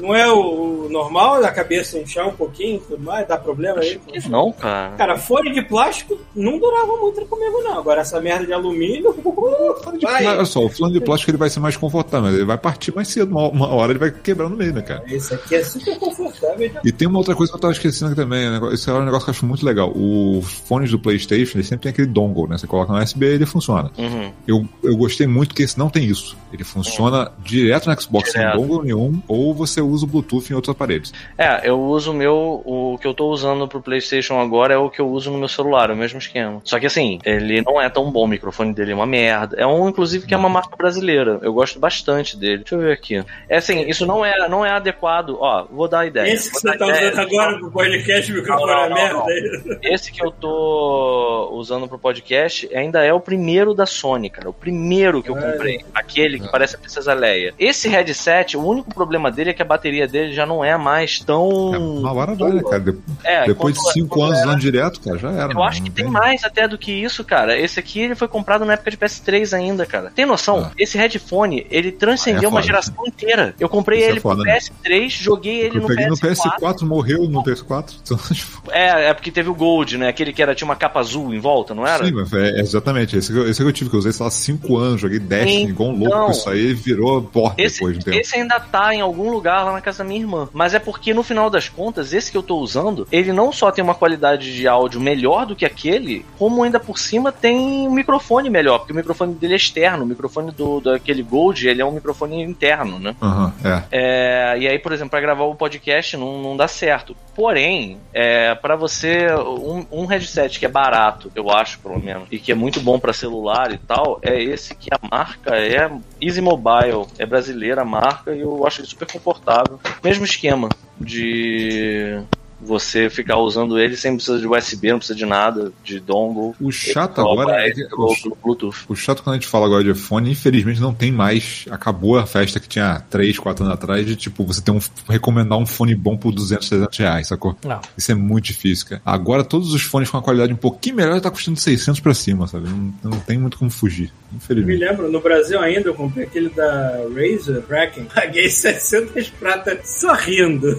Não é o, o normal da cabeça inchar um pouquinho e tudo mais? Dá problema aí? Que não, cara. Cara, fone de plástico não durava muito comigo, não. Agora, essa merda de alumínio. vai. olha só, o flano de plástico ele vai ser mais confortável, ele vai partir mais cedo. Uma, uma hora ele vai quebrar no meio, né, cara? Esse aqui é super confortável. E tem uma outra coisa que eu tava esquecendo aqui também. Esse é um negócio que eu acho muito legal. Os fones do PlayStation, eles sempre tem aquele dongle, né? Você coloca no USB e ele funciona. Uhum. Eu, eu gostei muito que esse não tem isso. Ele funciona direto no Xbox Direto. sem dongle nenhum, ou você usa o Bluetooth em outros aparelhos. É, eu uso o meu. O que eu tô usando pro PlayStation agora é o que eu uso no meu celular, é o mesmo esquema. Só que assim, ele não é tão bom, o microfone dele é uma merda. É um, inclusive, que é uma marca brasileira. Eu gosto bastante dele. Deixa eu ver aqui. É assim, isso não é, não é adequado. Ó, vou dar a ideia. Esse que você tá usando agora pro podcast, o microfone Não, é não, merda. não. Esse que eu tô usando pro podcast ainda é o primeiro da Sony, cara. O primeiro que eu É. comprei. Aquele que parece a Princesa Leia. Esse headset, o único problema dele é que a bateria dele já não é mais tão. É, uma hora vai, né, cara? De- É, Depois quando- de cinco anos era- usando direto, cara, já era. Eu acho que tem mais até do que isso, cara. Esse aqui ele foi comprado na época de PS3 ainda, cara. Tem noção? Ah. Esse headphone, ele transcendeu Ah, é uma foda. geração inteira. Eu comprei Isso é ele pro foda, né? PS3, joguei ele Eu no peguei no PS4. PS4, morreu no PS4. Então, tipo, É, é porque teve o Gold, né? Aquele que era, tinha uma capa azul em volta, não era? Sim, mas é, exatamente. Esse que, eu, esse que eu tive, que eu usei, sei lá, 5 anos, joguei Destiny igual um louco Então, isso aí, virou porta Esse, depois de tempo. esse ainda tá em algum lugar lá na casa da minha irmã. Mas é porque, no final das contas, esse que eu tô usando, ele não só tem uma qualidade de áudio melhor do que aquele, como ainda por cima tem um microfone melhor, porque o microfone dele é externo. O microfone do, daquele Gold, ele é um microfone interno, né? Aham, é. É, e aí, por exemplo, para gravar o podcast não, não dá certo. Porém, é, para você, um, um headset que é barato, eu acho, pelo menos, e que é muito bom para celular e tal, é esse que a marca é Easy Mobile. É brasileira a marca e eu acho ele super confortável. Mesmo esquema de você ficar usando ele sem precisar de USB, não precisa de nada, de dongle. O chato agora é pelo Bluetooth. O chato quando a gente fala agora de iPhone, infelizmente não tem mais. Acabou a festa que tinha 3, 4 anos atrás de tipo, você tem um recomendar um fone bom por 200, 300 reais, sacou? Não. Isso é muito difícil, cara. Agora todos os fones com uma qualidade um pouquinho melhor tá custando 600 pra cima, sabe? Não, não tem muito como fugir, Me infelizmente. lembro, no Brasil ainda, eu comprei aquele da Razer, Kraken. Paguei 700 prata sorrindo.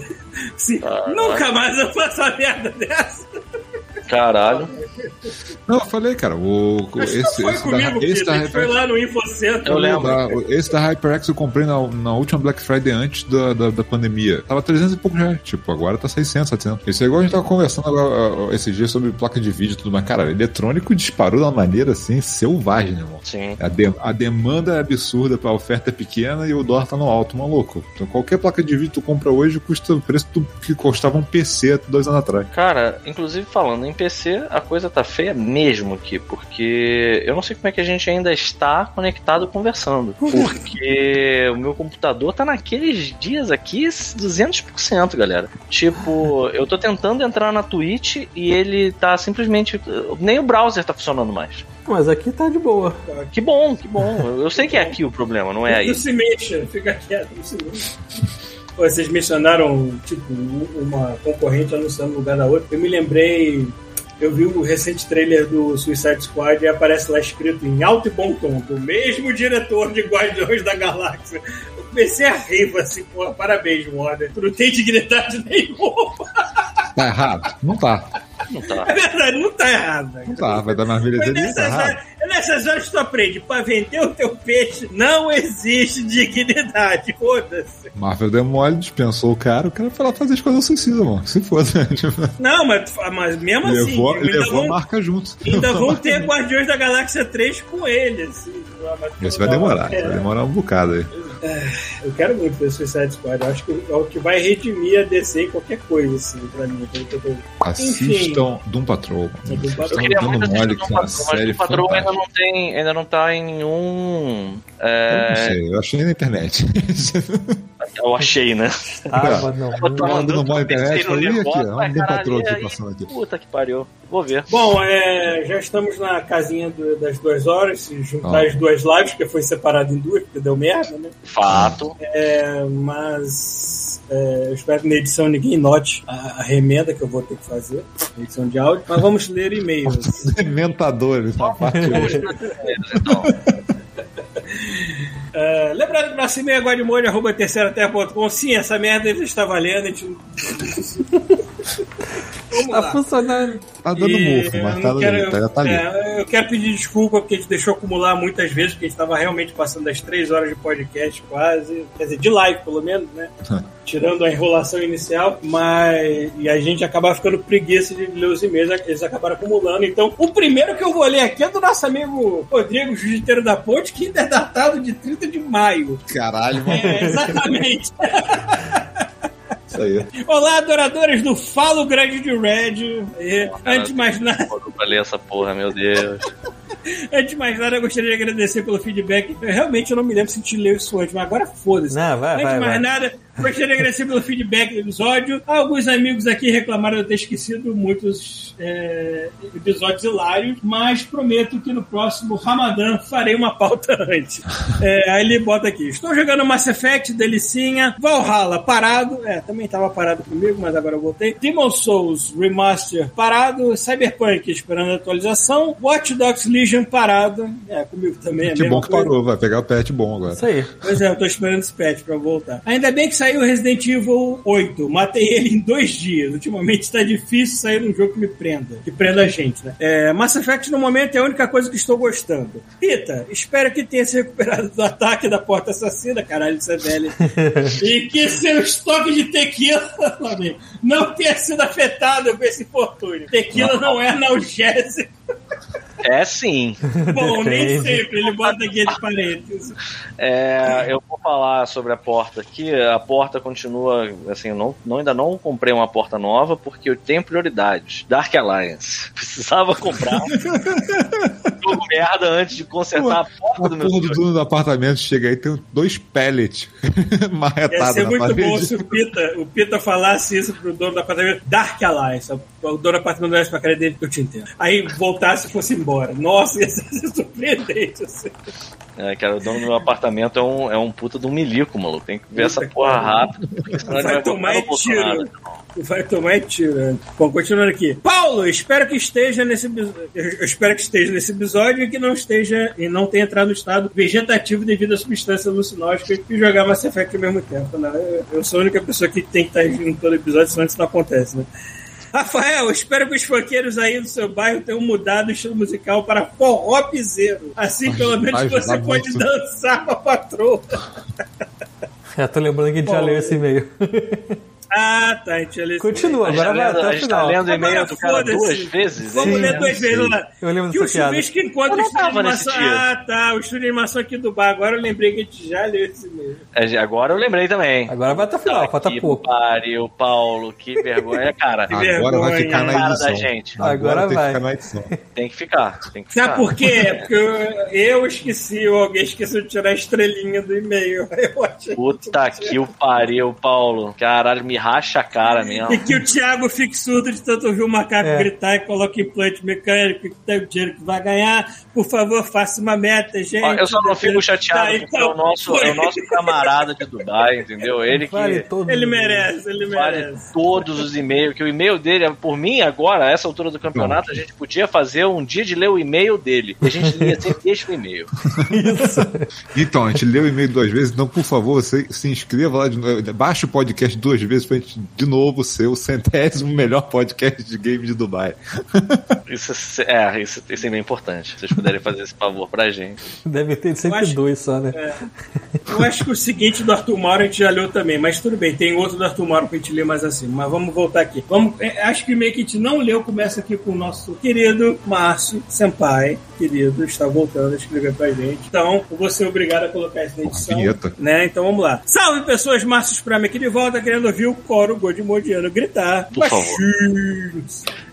Assim, Ah, nunca mais eu faço uma merda dessa. Caralho. Não, eu falei, cara, o, que esse, foi esse, comigo, da, esse, da gente foi HyperX, lá no Infocentro. Eu lembro. da- esse da HyperX eu comprei na, na última Black Friday antes da, da, da pandemia. Tava 300 e pouco reais. Tipo, agora tá 600, 700. Isso é igual a gente tava conversando agora, esses dias sobre placa de vídeo e tudo mais. Cara, eletrônico disparou de uma maneira assim selvagem, né, irmão. Sim. A, de- a demanda é absurda, a oferta é pequena e o dólar tá no alto, maluco. Então qualquer placa de vídeo que tu compra hoje custa o preço do que custava um PC há dois anos atrás. Cara, inclusive falando em PC, a coisa tá feia mesmo aqui, porque eu não sei como é que a gente ainda está conectado conversando. Porque o meu computador tá naqueles dias aqui 200%, galera. Tipo, eu tô tentando entrar na Twitch e ele tá simplesmente. Nem o browser tá funcionando mais. Mas aqui tá de boa. Que bom, que bom. Eu sei que é aqui o problema, não é aí. Não se mexa, fica quieto, não se mexa. Pô, Vocês mencionaram, tipo, uma concorrente anunciando no lugar da outra. Eu me lembrei, eu vi o recente trailer do Suicide Squad e aparece lá escrito em alto e bom tom, do mesmo diretor de Guardiões da Galáxia. Eu comecei a rir, assim, pô, parabéns, Warner. Tu não tem dignidade nenhuma. Tá errado? Não tá. Não tá. É verdade, não tá errado. Não tá. Vai dar Mas beleza ali, tá nessas, errado. horas, é nessas horas que tu aprende, pra vender o teu peixe não existe dignidade, foda-se. Marvel deu mole, dispensou o cara, o cara foi lá fazer as coisas suicida, mano. Se foda. Tipo, Não, mas, mas mesmo assim, levou ainda, levou a vão, marca junto. ainda vão ter Guardiões da Galáxia 3 com ele, assim. mas- Esse vai demorar, É, vai demorar um bocado aí. Eu quero muito ver Suicide Squad, eu acho que é o que vai redimir a DC em qualquer coisa, assim, pra mim. eu tô- Assistam Doom Patrol. Doom Patrol. Eu queria muito mole Doom é Patrol, mas o Patrol ainda não tem, ainda não tá em nenhum. Eu É, não sei, eu achei na internet. eu achei, né? Ah, mas não. Eu tô Mandando na internet, falei, "Ih, aqui, ó, um Doom Patrol aqui passando aqui." Puta que pariu. Vou ver. Bom, é, já estamos na casinha do- das duas horas, se juntar Ah. as duas lives, que foi separado em duas, porque deu merda, né? Fato. É, mas é, eu espero que na edição ninguém note a, a remenda que eu vou ter que fazer, na edição de áudio. Mas vamos ler e-mails. Dementadores na parte Então, É, lembrando que nosso e-mail é terceiraterra.com. Sim, essa merda ainda está valendo. A gente... Vamos Tá lá. funcionando. Tá dando E mofo, eu mas tá, quero- tá, tá ali. é, eu quero pedir desculpa porque a gente deixou acumular muitas vezes, porque a gente estava realmente passando das três horas de podcast quase, quer dizer, de live pelo menos, né? Tirando a enrolação inicial, mas e a gente acaba ficando preguiça de ler os e-mails, eles acabaram acumulando. Então, o primeiro que eu vou ler aqui é do nosso amigo Rodrigo Jiu-Jiteiro da Ponte, que ainda é datado de 30 de maio. Caralho, mano. É, exatamente. Isso aí. Olá, adoradores do Falo Grande de Red. E, antes de mais nada. Pra ler essa porra, meu Deus. Antes de mais nada, eu gostaria de agradecer pelo feedback. Eu, realmente eu não me lembro se te leu isso antes, mas agora foda-se. Não, vai, Antes de mais vai. nada, gostaria de agradecer pelo feedback do episódio. Alguns amigos aqui reclamaram de eu ter esquecido muitos é, episódios hilários, mas prometo que no próximo Ramadã farei uma pauta antes. É, aí ele bota aqui: Estou jogando Mass Effect, delicinha. Valhalla, parado. É, também estava parado comigo, mas agora eu voltei. Demon Souls Remaster, parado. Cyberpunk, esperando a atualização. Watch Dogs Legion, parado. É, comigo também. é Que bom que coisa. parou, vai pegar o pet bom agora. Isso aí. Pois é, eu tô esperando esse patch pra voltar. Ainda bem que saiu Resident Evil 8. Matei ele em dois dias. Ultimamente tá difícil sair um jogo que me prenda. Que prenda a gente, né? É, Mass Effect no momento é a única coisa que estou gostando. Rita, espero que tenha se recuperado do ataque da porta assassina. Caralho, isso é velho. e que seu estoque de tequila não tenha sido afetado com esse infortúnio. Tequila não é analgésico. É sim. Bom, nem sempre. Ele bota aqui de parênteses. É, eu vou falar sobre a porta aqui. A porta continua, assim, eu não, não- ainda não comprei uma porta nova porque eu tenho prioridades. Dark Alliance. Precisava comprar. jogo merda antes de consertar a porta A do meu porra do dono do apartamento chega aí tem dois pellets Ia marretados ser na muito parede. bom se o Pita, o Pita falasse isso pro dono do apartamento. Dark Alliance. O dono do apartamento olhasse pra cara dele, eu te entendo. Aí voltasse e fosse embora. Nossa, ia ser surpreendente. Assim. É, cara, o dono do meu apartamento é um, é um puta de um milico, maluco. Tem que ver Puta essa porra pariu. rápido, porque senão Vai vai tomar botar é tiro. Vai tomar é tiro. né? Bom, continuando aqui. Paulo, espero que esteja nesse eu espero que esteja nesse episódio e que não esteja e não tenha entrado no estado vegetativo devido à substância alucinótica e jogar Mass Effect ao mesmo tempo. Né? Eu, eu sou a única pessoa que tem que estar em todo episódio, senão isso não acontece, né? Rafael, eu espero que os funkeiros aí do seu bairro tenham mudado o estilo musical para forró piseiro. Assim, pelo menos você pode muito. dançar com a patroa. Já tô lembrando que a gente já leu esse e-mail. Ah, tá. A gente já leu Continua, agora tá vai até o gente tá final. lendo o e-mail do cara duas vezes? Vamos ler duas vezes lá. Eu lembro Que o dessa piada. chuvisco encontra Eu não o estúdio de animação. dia. Ah, tá. O estúdio de animação aqui do bar. Agora eu lembrei que a gente já leu esse e-mail. É, Agora eu lembrei também. Agora vai até o final, Tá falta que pouco. Pariu, Paulo, que vergonha, cara. Que Agora vai vergonha. ficar na Cara edição. da gente. Agora tem vai. que ficar na edição. Tem que ficar, tem que ficar. Sabe por quê? Porque eu, eu esqueci, ou alguém esqueceu de tirar a estrelinha do e-mail. Eu achei Puta que o pariu, Paulo. Caralho, me racha a cara mesmo. E que o Thiago fique surdo de tanto ouvir o macaco É. gritar e coloque implante mecânico que tem o dinheiro que vai ganhar. Por favor, faça uma meta, gente. Ó, Eu só não fico chateado Tá, porque é o nosso, é o nosso camarada de Dubai, entendeu? Ele que Vale todo Ele merece, ele vale merece. todos os e-mails, que o e-mail dele, é por mim agora, a essa altura do campeonato, a gente podia fazer um dia de ler o e-mail dele. E a gente lia sempre este e-mail. Isso. Então, a gente leu o e-mail duas vezes, então, por favor, você se inscreva lá, de novo, baixe o podcast duas vezes pra gente, de novo, ser o centésimo melhor podcast de game de Dubai. Isso é, isso, isso é bem importante. Se vocês puderem fazer esse favor pra gente. Deve ter 102 só, né? Eu acho que o seguinte do Arthur Mauro a gente já leu também, mas tudo bem, tem outro do Arthur Mauro pra gente ler mais assim. Mas vamos voltar aqui. Vamos, é, acho que o e-mail que a gente não leu começa aqui com o nosso querido Márcio Senpai, querido, está voltando a escrever pra gente. Então, eu vou ser obrigado a colocar isso na edição. vinheta. Né? Então vamos lá. Salve pessoas, Márcio Sprame aqui de volta, querendo ouvir o coro Godimodiano gritar. Por favor.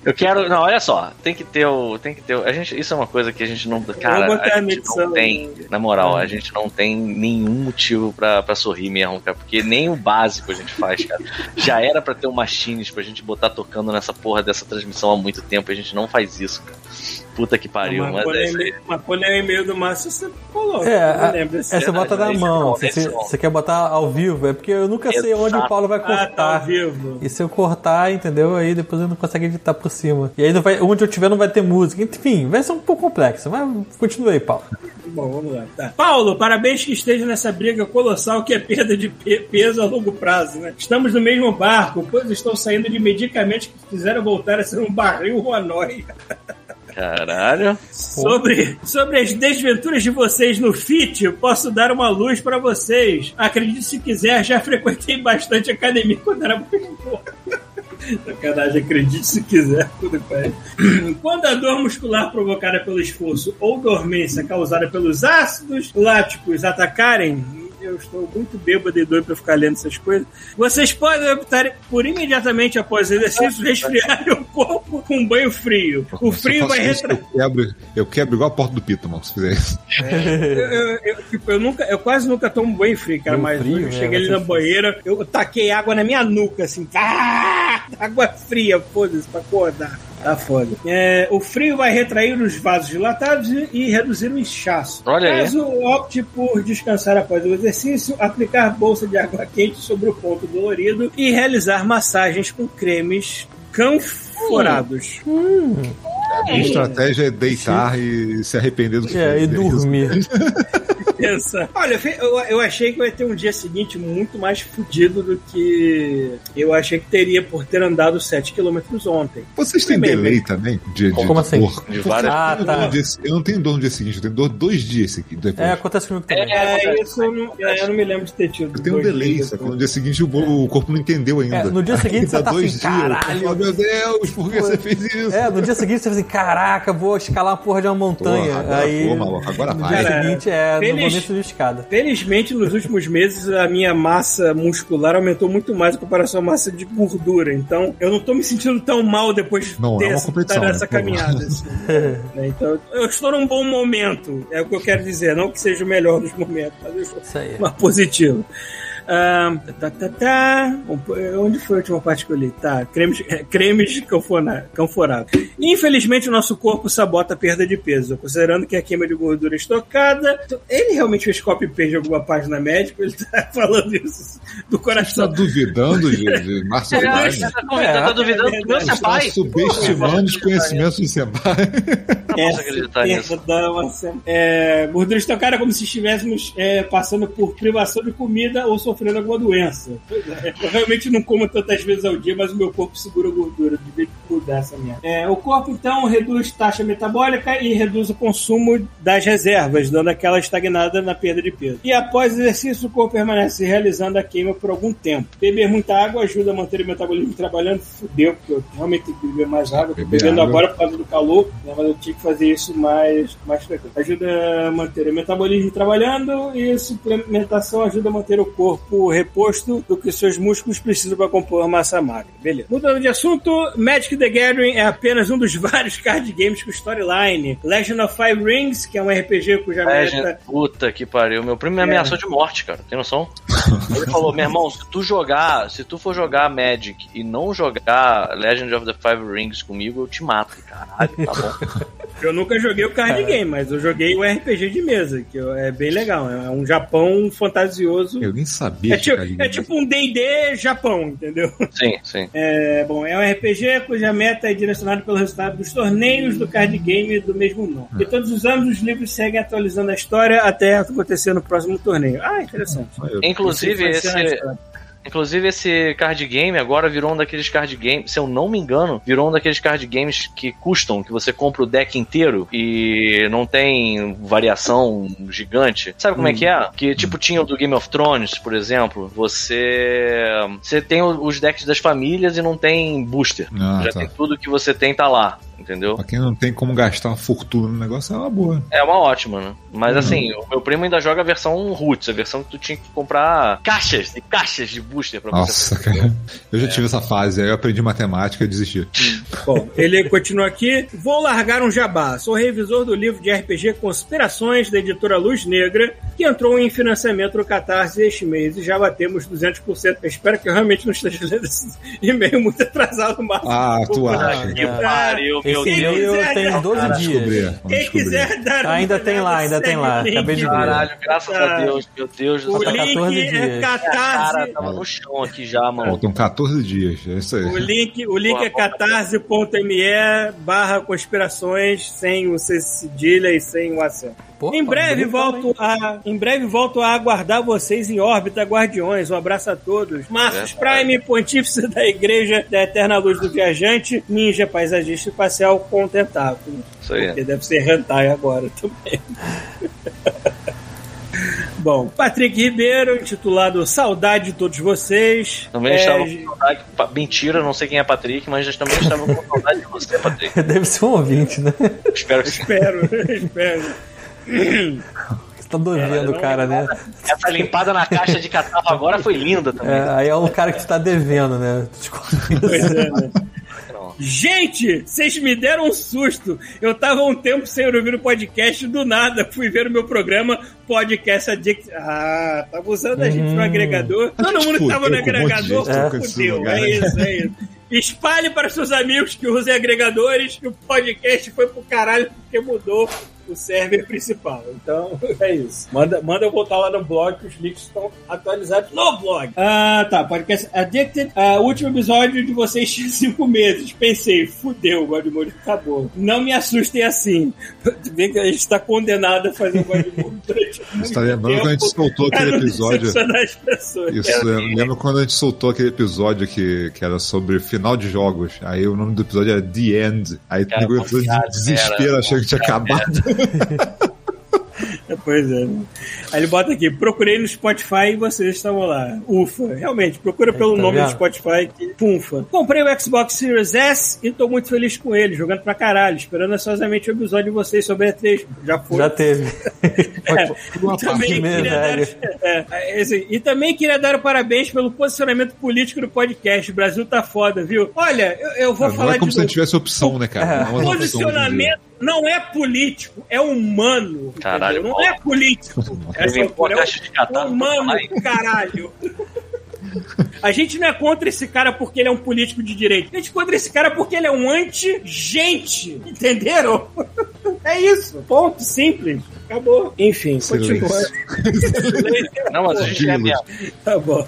Eu quero. Não, olha só, tem que ter o. Tem que ter o, a gente, Isso é uma coisa que a gente não. Cara, a na gente não tem. né? Na moral, a gente não tem nenhum motivo pra, pra sorrir mesmo, cara. Porque nem o básico a gente faz, cara. Já era pra ter um machines pra gente botar tocando nessa porra dessa transmissão há muito tempo. e A gente não faz isso, cara. Puta que pariu, Mas mas, é é isso aí. e-mail- mas quando é e-mail do Márcio, você coloca. É, lembro. é, assim. você bota na Esse mão. não, Você, quer botar ao vivo, é porque eu nunca sei onde o Exato. Paulo vai Ah, tá ao cortar. vivo. E se eu cortar, entendeu? Aí depois eu não consigo editar por cima. E aí não vai, onde eu tiver não vai ter música. Enfim, vai ser um pouco complexo. Mas continua aí, Paulo. Bom, vamos lá. Tá. Paulo, parabéns que esteja nessa briga colossal que é perda de pe- peso a longo prazo, né? Estamos no mesmo barco, pois estão saindo de medicamentos que fizeram voltar a ser um barril Hanoi. Caralho. Sobre, sobre as desventuras de vocês no FIT, eu posso dar uma luz pra vocês. Acredite se quiser, já frequentei bastante academia quando era novo. Sacanagem, acredite se quiser. Quando a dor muscular provocada pelo esforço ou dormência causada pelos ácidos láticos atacarem, eu estou muito bêbado e doido para ficar lendo essas coisas. Vocês podem optar por imediatamente após o exercício resfriarem o corpo com um banho frio. O frio vai isso, retra... eu quebro, eu quebro igual a porta do Pito, mano, se fizer isso. eu, eu- eu- tipo, eu nunca, eu quase nunca tomo banho frio, cara, Banho mas frio, eu é, cheguei vai ali na difícil. banheira, eu taquei água na minha nuca, assim, ah, água fria, foda-se, pra acordar. Tá foda. É, o frio vai retrair os vasos dilatados e, e reduzir o inchaço. Olha aí. Caso opte por descansar após o exercício, aplicar bolsa de água quente sobre o ponto dolorido e realizar massagens com cremes canforados. A minha estratégia é deitar e se arrepender do que É, fez. e dormir. Pensa. Olha, eu, eu achei que eu ia ter um dia seguinte muito mais fudido do que eu achei que teria por ter andado 7 km ontem. Vocês têm delay também? De, de Como assim? dor? De várias- eu, Ah, tá. eu não tenho dor no dia seguinte, eu tenho dor dois dias seguidos depois. É, acontece comigo também. É, isso eu não, é, eu não me lembro de ter tido. Eu tenho um delay, dias só que no dia seguinte o, o corpo não entendeu ainda. É, no dia seguinte você tá dois assim, dias, eu caralho. falo, meu Deus, por que você fez isso? É, no dia seguinte você assim, caraca, vou escalar a porra de uma montanha. Porra, agora aí maluco, agora no vai. dia Cara, seguinte é no feliz- momento de escada. Felizmente, nos últimos meses, a minha massa muscular aumentou muito mais em comparação à massa de gordura. Então, eu não tô me sentindo tão mal depois Não, é uma essa, competição, nessa né? Caminhada. assim. Então, eu estou num bom momento. É o que eu quero dizer. Não que seja o melhor dos momentos, mas eu estou Isso aí. Ah, tá, tá, tá. Onde foi a última parte que eu li? Tá, cremes, é, cremes canfona- canforados. Infelizmente, o nosso corpo sabota a perda de peso. Considerando que a queima de gordura é estocada. Ele realmente fez copy-paste de alguma página médica? Ele tá falando isso do Você coração. está duvidando de, de Márcio Vale? você tá, comentando, tá duvidando do meu senpai? subestimando os conhecimentos do Senpai. Não posso acreditar nisso. Perdão, assim, é, gordura estocada é como se estivéssemos é, passando por privação de comida ou sofrendo sofrendo alguma doença. Pois é. Eu realmente não como tantas vezes ao dia, mas o meu corpo segura gordura. Devia essa merda. É, o corpo, então, reduz taxa metabólica e reduz o consumo das reservas, dando aquela estagnada na perda de peso. E após o exercício, o corpo permanece realizando a queima por algum tempo. Beber muita água ajuda a manter o metabolismo trabalhando. Fudeu, porque eu realmente tenho que beber mais água. Beber bebendo água. agora por causa do calor, né, mas eu tinha que fazer isso mais, mais frequente. Ajuda a manter o metabolismo trabalhando e suplementação ajuda a manter o corpo reposto do que seus músculos precisam para compor a massa magra. Beleza. Mudando de assunto, Magic the Gathering é apenas um dos vários card games com storyline. Legend of Five Rings, que é um RPG cuja É, meta... gente, puta que pariu. Meu primo me ameaçou de morte, cara. Tem noção? Ele falou, meu irmão, se tu jogar, se tu for jogar Magic e não jogar Legend of the Five Rings comigo, eu te mato. Caralho, tá bom. Eu nunca joguei o card game, mas eu joguei o RPG de mesa, que é bem legal. É um Japão fantasioso. Eu nem sabia É tipo, é tipo um D&D Japão, entendeu? Sim, sim. É, bom, é um RPG cuja meta é direcionada pelo resultado dos torneios do card game do mesmo nome. E todos os anos os livros seguem atualizando a história até acontecer no próximo torneio. Ah, interessante. Inclusive, na esse. Inclusive, esse card game agora virou um daqueles card games, se eu não me engano, virou um daqueles card games que custam, que você compra o deck inteiro e não tem variação gigante. Sabe como é que é? Que tipo tinha o do Game of Thrones, por exemplo, você você tem os decks das famílias e não tem booster. Ah, Já tá. tem tudo que você tem tá lá, entendeu? Pra quem não tem como gastar uma fortuna no negócio, é uma boa. É uma ótima, né? Mas Uhum. assim, o meu primo ainda joga a versão roots, a versão que tu tinha que comprar caixas e caixas de booster pra você. Nossa, cara. Eu já tive essa fase, aí eu aprendi matemática e desisti. Bom, ele continua aqui. Vou largar um jabá. Sou revisor do livro de RPG Conspirações, da editora Luz Negra, que entrou em financiamento no Catarse este mês e já batemos 200%. Eu espero que eu realmente não esteja lendo esse e-mail muito atrasado, Marcos. Ah, tu acha? Que pariu, meu Esse Deus. e-mail quiser, tem 12 Vamos dias. descobrir. Quem descobrir. quiser dar uma Ainda tem lá, ainda tem lá. o link. Acabei de ver. Caralho, graças a Deus, meu Deus do O céu. Tá 14 link é dias. Cara, catarse. tava no chão aqui já, mano. Faltam 14 dias, é isso aí. O link, o link é catarse.me barra conspirações sem o C cedilha e sem o acento. Pô, Em breve volto a em breve volto a aguardar vocês em órbita, guardiões. Um abraço a todos. Marcos Prime, pontífice da Igreja da Eterna Luz do Viajante, ninja paisagista espacial contentável. Isso aí. Porque deve ser hentai agora também. Bom, Patrick Ribeiro, intitulado Saudade de Todos Vocês. Também É, estava com saudade. Mentira, não sei quem é Patrick, mas também estava com saudade de você, Patrick. Deve ser um ouvinte, né? Espero que. Espero, espero. Você tá devendo o cara, né? Essa limpada na caixa de catarro agora foi linda também. É, aí é um cara que tu tá devendo, né? Pois é, né? Gente, vocês me deram um susto. Eu tava um tempo sem ouvir o podcast do nada. Fui ver o meu programa Podcast Addict. Ah, tava usando a gente no agregador. Todo mundo que tava no um agregador, com esse fudeu. lugar. É isso, é isso. Espalhe para seus amigos que usem agregadores que o podcast foi pro caralho porque mudou o server principal. Então, é isso. Manda, manda eu voltar lá no blog, que os links estão atualizados no blog. Ah, tá. Podcast Addicted. Ah, último episódio de vocês tinha cinco meses. Pensei, fudeu, o Godmode acabou. Não me assustem assim. Vê que a gente está condenado a fazer o Godmode durante muito Você tá lembrando quando a gente soltou aquele episódio? Isso, eu lembro quando a gente soltou aquele episódio que, que era sobre final de jogos. Aí o nome do episódio era The End. Aí Cara, nego entrou de confiado, desespero era, que tinha acabado. Pois é. Aí ele bota aqui, procurei no Spotify e vocês estavam lá. Ufa, realmente, procura pelo tá nome vendo? do Spotify que punfa. Comprei o Xbox Series S e tô muito feliz com ele, jogando pra caralho, esperando ansiosamente o episódio de vocês sobre a E3. Já foi. Já teve. É, e também dar, é, é, assim, e também queria dar o parabéns pelo posicionamento político do podcast. O Brasil tá foda, viu? Olha, eu, eu vou Não falar é como de se novo. gente tivesse opção, né, cara? Não é dia. Posicionamento não é político, é humano. Caralho? Não é político. Essa Ele altura a caixa de é catarro, humano, caralho. A gente não é contra esse cara porque ele é um político de direita. A gente é contra esse cara porque ele é um anti-gente. Entenderam? É isso. Ponto simples. Acabou. Enfim, continua. Não, mas a gente é mesmo. Tá bom.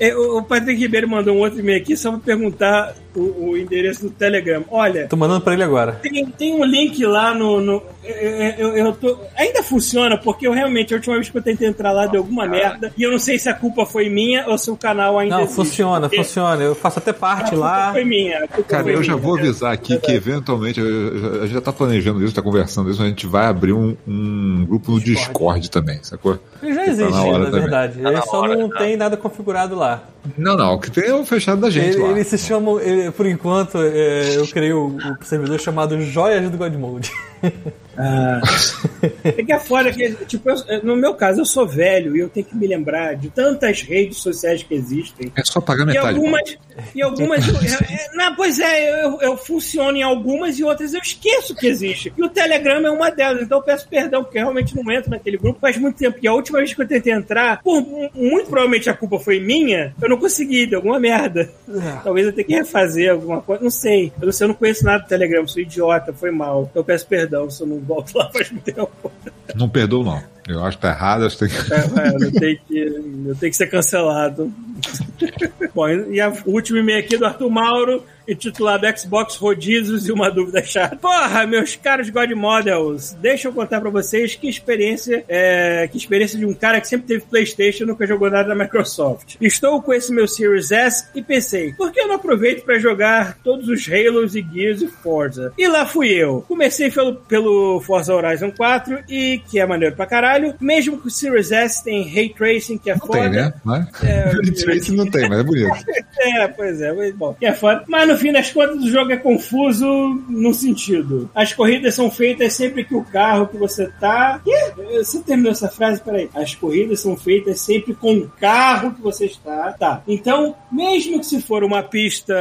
É, O o Patrick Ribeiro mandou um outro e-mail aqui só pra perguntar o, o, endereço do Telegram. Olha. Tô mandando pra ele agora. Tem, tem um link lá no. no eu, eu, tô, ainda funciona, porque eu realmente, a última vez que eu tentei entrar lá deu alguma merda. E eu não sei se a culpa foi minha ou se o canal ainda. Não, existe. funciona, porque funciona. Eu faço até parte lá. Foi minha. Cara, eu já vou avisar aqui é que eventualmente. A gente já tá planejando isso, tá conversando isso, a gente vai abrir um, um grupo no Discord, Discord também, sacou? Ele já existe, tá na, na verdade. Tá na ele só não tá. tem nada configurado lá. Não, não. O que tem é o fechado da gente. Ele, lá. ele se chama. Ele, por enquanto, é, eu criei o, servidor chamado Joias do Godmode. Ah. é que é fora que, tipo, eu, é, no meu caso, eu sou velho e eu tenho que me lembrar de tantas redes sociais que existem. É só pagar metade. E algumas, e algumas. É eu, eu, é, não, pois é, eu, eu funciono em algumas e outras eu esqueço que existe. E o Telegram é uma delas, então eu peço perdão, porque eu realmente não entro naquele grupo faz muito tempo. E a última vez que eu tentei entrar, por muito provavelmente a culpa foi minha, eu não consegui, deu alguma merda. É. Talvez eu tenha que refazer alguma coisa, não sei. Eu não sei, eu não conheço nada do Telegram, eu sou idiota, foi mal. Então eu peço perdão se eu não volto lá faz muito tempo. Não perdoo, não. Eu acho que tá errado, acho que tem que. É, eu, tenho que eu tenho que ser cancelado. Bom, e o último e-mail aqui é do Arthur Mauro intitulado Xbox Rodízios e uma dúvida chata. Porra, meus caros God Models, deixa eu contar para vocês que experiência é, que experiência de um cara que sempre teve PlayStation e nunca jogou nada da Microsoft. Estou com esse meu Series S e pensei, por que eu não aproveito para jogar todos os Halos e Gears e Forza? E lá fui eu. Comecei pelo, pelo Forza Horizon 4 e que é maneiro pra caralho. Mesmo que o Series S tem Ray Tracing, que é não foda. Tem, né? Mas... É, Ray Tracing não tem, mas é bonito. é, pois é, mas, bom, que é foda. Mas no no fim das contas, o jogo é confuso num sentido. As corridas são feitas sempre que o carro que você tá. Quê? É, você terminou essa frase? Peraí. As corridas são feitas sempre com o carro que você está. Tá. Então, mesmo que se for uma pista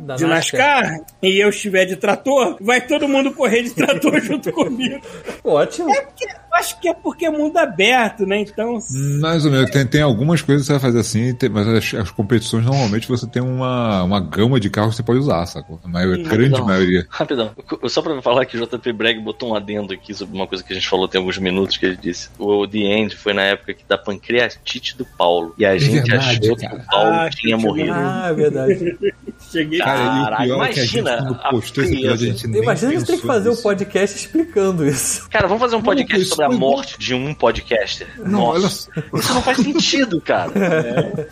da de NASCAR, NASCAR e eu estiver de trator, vai todo mundo correr de trator junto comigo. Ótimo. É porque acho que é porque é mundo aberto, né? Então. Mais ou menos. Tem, tem algumas coisas que você vai fazer assim, tem, mas as, as, competições normalmente você tem uma, uma gama de carros que você pode usar, sacou? A maior, hum, grande rapidão, maioria. Rapidão. Só pra falar que o JP Bragg botou um adendo aqui sobre uma coisa que a gente falou tem alguns minutos que ele disse. O The End foi na época que da pancreatite do Paulo. E a é gente verdade, achou cara. que o Paulo ah, tinha morrido. Ah, verdade. Cheguei Caralho, é imagina. É a, a, a, imagina você tem que fazer um podcast explicando isso. Cara, vamos fazer um podcast sobre a morte de um podcaster. Não, Nossa, olha... isso não faz sentido, cara. É.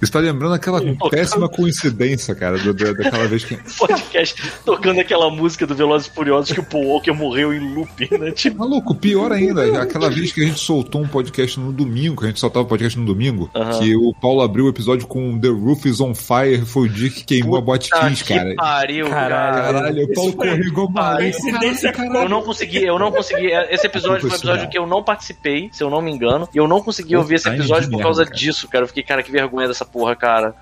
Isso tá lembrando aquela tocando... péssima coincidência, cara, do, do, daquela vez que. Podcast tocando aquela música do Velozes Furiosos que o Paul Walker morreu em loop, né? Tipo... Maluco, pior ainda, aquela vez que a gente soltou um podcast no domingo, que a gente soltava o podcast no domingo, que o Paulo abriu o episódio com The Roof is on Fire, foi o dia que queimou Puta a cara. que cara. Pariu, caralho. Caralho, o Paulo corrigou. Eu não consegui, eu não consegui. É, esse episódio foi um episódio que eu não participei, se eu não me engano, e eu não consegui ouvir esse tá episódio por causa disso, cara. Eu fiquei, cara, que vergonha dessa porra, cara.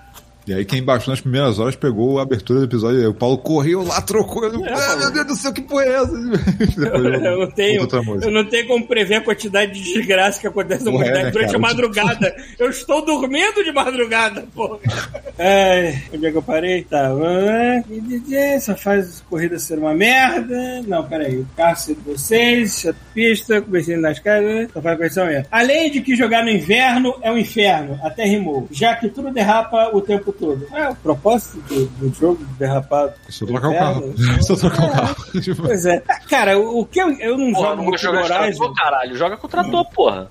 E aí quem baixou nas primeiras horas pegou a abertura do episódio. O Paulo correu lá, trocou. Eu, ah, meu Deus do céu, que porra é essa? Eu, eu, não tenho, eu não tenho como prever a quantidade de desgraça que acontece na humanidade é, né, durante cara? a madrugada. eu estou dormindo de madrugada, porra. É, onde é que eu parei? Tá, só faz corrida ser uma merda. Não, peraí. O carro de vocês, a pista, comecei nas casas, só faz correção mesmo. Além de que jogar no inverno é um inferno, até rimou. Já que tudo derrapa o tempo todo. É, o propósito do, do jogo derrapado. Se eu trocar o carro. Se eu trocar o carro. Pois é. Cara, o, que eu, eu não porra, jogo não muito jogar Horizon. Caralho. Joga com o trator, porra.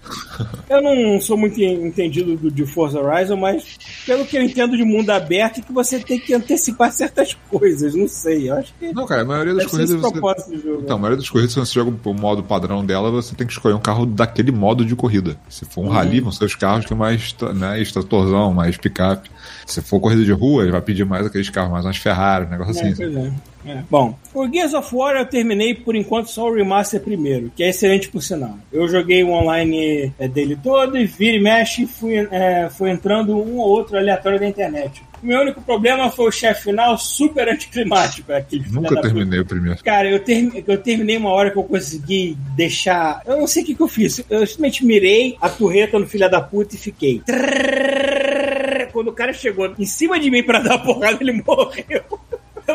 Eu não sou muito entendido do, de Forza Horizon, mas pelo que eu entendo de mundo aberto, é que você tem que antecipar certas coisas. Não sei. Eu acho que. Não, cara, a maioria das corridas. Você... Jogo, então, a né? maioria das corridas, se você joga o modo padrão dela, você tem que escolher um carro daquele modo de corrida. Se for um uhum. rally, vão ser os carros que mais. Né, extratorzão, mais picape. Se for corrida de rua, ele vai pedir mais aqueles carros, mais umas Ferrari, um negócio é, assim. Pois é. é. Bom, o Gears of War eu terminei por enquanto só o Remaster primeiro, que é excelente por sinal. Eu joguei o online é, dele todo e vira e mexe e fui, é, fui entrando um ou outro aleatório da internet. O meu único problema foi o chefe final super anticlimático. É aquele Nunca terminei o primeiro. Cara, eu, ter, eu terminei uma hora que eu consegui deixar. Eu não sei o que, que eu fiz. Eu simplesmente mirei a torreta no filho da puta e fiquei. Trrr, quando o cara chegou em cima de mim para dar porrada, ele morreu.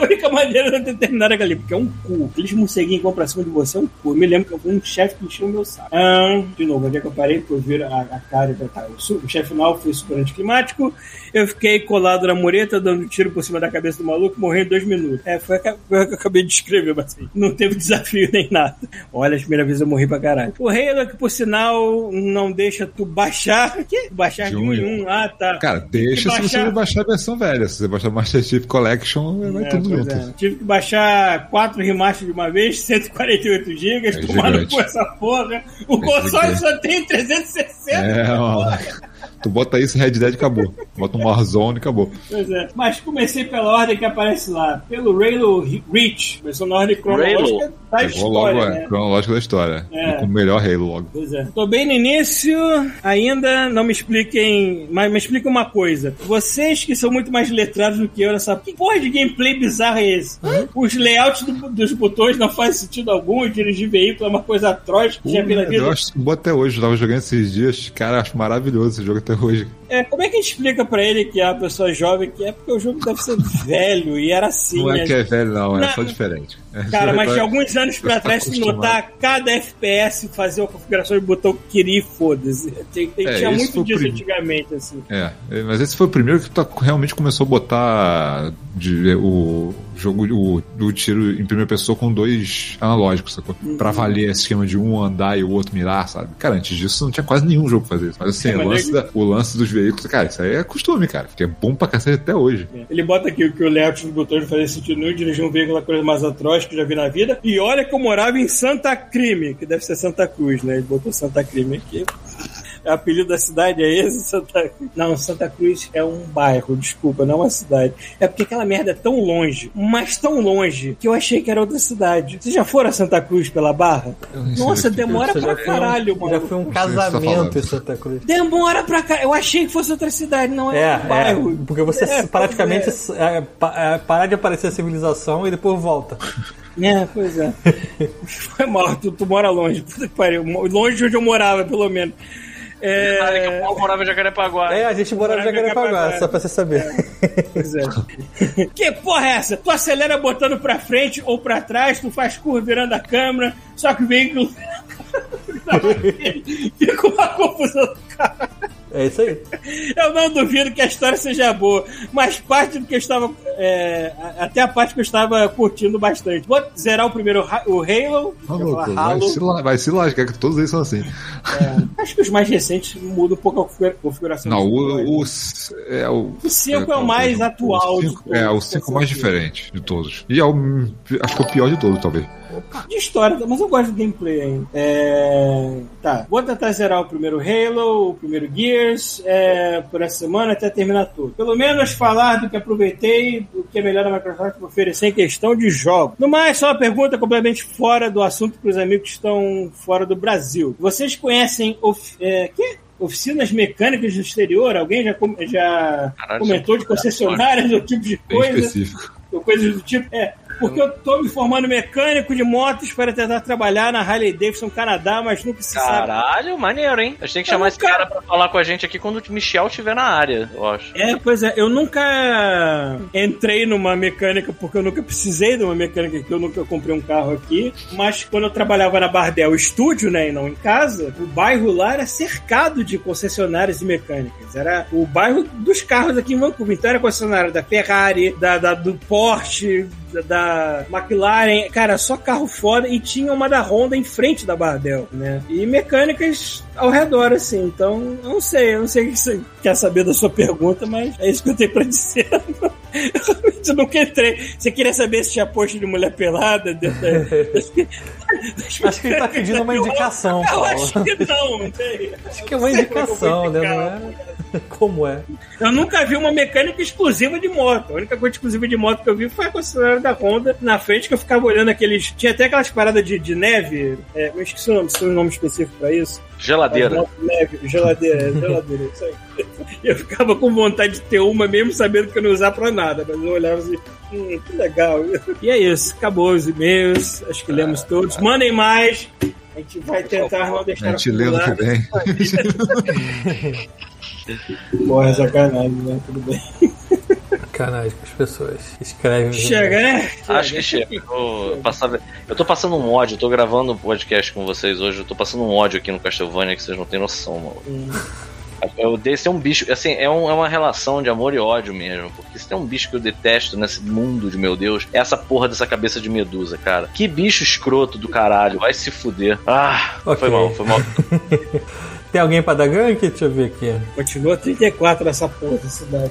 a única maneira de eu terminar aquele, porque é um cu. Aqueles morceguinhos que vão pra cima de você é um cu. Eu me lembro que eu fui um chefe que encheu o meu saco. Ah, de novo, onde é que eu parei? Por ver a, a cara e tá, o, o chefe final foi super anticlimático. Eu fiquei colado na mureta, dando tiro por cima da cabeça do maluco, morrendo em dois minutos. É, foi o que que eu acabei de escrever, mas assim, não teve desafio nem nada. Olha, a primeira vez eu morri pra caralho. O Halo, que por sinal não deixa tu baixar. Que? Baixar de De um em um. Ah, tá. Cara, deixa se você baixar. a versão velha. Se você baixar Master Chief Collection, vai É, tudo é. Tive que baixar quatro remasters de uma vez, 148 GB, É gigante. cu essa porra. O É console só tem 360. É, mano. Tu bota isso Red Dead acabou. Bota um Warzone e acabou. Pois é. Mas comecei pela ordem que aparece lá. Pelo Halo Reach. Começou na ordem cronológica da Pegou história, logo né? a cronológica da história. É. Com o melhor Halo logo. Pois é. Tô bem no início, ainda não me expliquem, mas me expliquem uma coisa. Vocês que são muito mais letrados do que eu nessa. Que porra de gameplay bizarro é esse? Os layouts do- dos botões não fazem sentido algum, dirigir veículo é uma coisa atroz que já vi na vida. Eu acho bom até hoje. Eu tava jogando esses dias. Cara, acho maravilhoso esse jogo até hoje. É, como é que a gente explica pra ele que é uma pessoa jovem que é porque o jogo deve ser velho e era assim, Não é né? que é velho, não. É só diferente. Cara, mas de alguns anos pra trás, se notar, cada FPS fazia uma configuração de botão que queria e foda-se. É, Tinha muito disso prim- antigamente, assim. É, mas esse foi o primeiro que tá- realmente começou a botar de, o jogo o, do tiro em primeira pessoa com dois analógicos, sacou? Uhum. Pra valer esse esquema de um andar e o outro mirar, sabe? Cara, antes disso não tinha quase nenhum jogo pra fazer isso. Mas assim, É, o, lance da- o lance dos veículos, cara, isso aí é costume, cara. Porque é bom pra cacete até hoje. Ele bota aqui que o layout dos botões não fazia sentido nenhum, dirigir um veículo é a coisa mais atroz que já vi na vida. E olha que eu morava em Santa Crime, que deve ser Santa Cruz, né? Ele botou Santa Crime aqui. O apelido da cidade é esse, Santa Cruz. Não, Santa Cruz é um bairro, desculpa, não uma cidade. É porque aquela merda é tão longe, mas tão longe, que eu achei que era outra cidade. Vocês já foram a Santa Cruz pela Barra? Nossa, é. demora Você pra já foi um- caralho, Já mano. foi um você casamento em Santa Cruz. Demora pra caralho. Eu achei que fosse outra cidade, não é, É, um bairro. é, porque você É, praticamente é, pa- é, parar de aparecer a civilização e depois volta. É, pois é. Foi mal, tu, tu mora longe. Puta que pariu. Longe de onde eu morava, pelo menos. Detalhe que o É, Paulo morava em Jacarepaguá. É, a gente Morava em Jacarepaguá, só pra você saber. pois é. que porra é essa? Tu acelera botando pra frente ou pra trás, tu faz curva virando a câmera, só que o veículo. Fica uma confusão do carro. É isso aí. Eu não duvido que a história seja boa, mas parte do que eu estava. é, até a parte que eu estava curtindo bastante. Vou zerar o primeiro o Halo. Ia louco, falar vai Halo. se, vai se lascar, que todos eles são assim. É, acho que os mais recentes mudam um pouco a configura- configuração. Não, o, o, é, o, O cinco é o mais atual O de cinco, todos, é, o com 5 mais certeza. diferente de todos. E é o, acho que é o pior de todos, talvez. De história, mas eu gosto do gameplay ainda. É... Tá, vou tentar zerar o primeiro Halo, o primeiro Gears, é, por essa semana até terminar tudo. Pelo menos falar do que aproveitei, do que é melhor da Microsoft oferecer em questão de jogo. No mais, só uma pergunta completamente fora do assunto para os amigos que estão fora do Brasil. Vocês conhecem of... é, quê? oficinas mecânicas do exterior? Alguém já, com- já Caralho, comentou de concessionárias ou tipo de coisa? específico. ou coisas do tipo. É, porque eu tô me formando mecânico de motos para tentar trabalhar na Harley Davidson Canadá, mas nunca se sabe. Caralho, maneiro, hein? A gente tem que chamar esse cara pra falar com a gente aqui quando o Michel estiver na área, eu acho. É, pois é, eu nunca entrei numa mecânica porque eu nunca precisei de uma mecânica aqui, eu nunca comprei um carro aqui, mas quando eu trabalhava na Bardel Estúdio, né, e não em casa, o bairro lá era cercado de concessionárias de mecânicas. Era o bairro dos carros aqui em Vancouver. Então era concessionária da Ferrari, da, da- do Porsche, da, McLaren, cara, só carro foda e tinha uma da Honda em frente da Bardel, né? E mecânicas ao redor, assim. Então, eu não sei, eu não sei o que você quer saber da sua pergunta, mas é isso que eu tenho pra dizer. Eu nunca entrei. Você queria saber se tinha post de mulher pelada? Acho que ele tá pedindo uma indicação, Eu Paulo. acho que não, não sei. Acho que é uma indicação, né? Não é? Como é? Eu nunca vi uma mecânica exclusiva de moto. A única coisa exclusiva de moto que eu vi foi a concessionária da Honda na frente, que eu ficava olhando aqueles. Tinha até aquelas paradas de, de neve. É, eu esqueci o nome, tem um nome específico pra isso. Geladeira. Neve, geladeira, é, geladeira, isso aí. Eu ficava com vontade de ter uma, mesmo sabendo que eu não ia usar pra nada. Mas eu olhava assim, hum, que legal. E é isso, acabou os e-mails, acho que lemos todos. Mandem mais. A gente vai tentar não deixar A gente que vem. Porra, sacanagem, né? Tudo bem. Sacanagem com as pessoas. Escrevem. Chega, né? Acho que chega. Eu, tô passando- eu tô passando um ódio, eu tô gravando um podcast com vocês hoje, eu tô passando um ódio aqui no Castlevania que vocês não têm noção, mano. Eu desse é um bicho, assim, é, um- é uma relação de amor e ódio mesmo. Porque se tem um bicho que eu detesto nesse mundo de meu Deus, é essa porra dessa cabeça de medusa, cara. Que bicho escroto do caralho, vai se fuder. Ah, Ok. foi mal, foi mal. Tem alguém pra dar gank? Deixa eu ver aqui. Continua 34 nessa porra da cidade.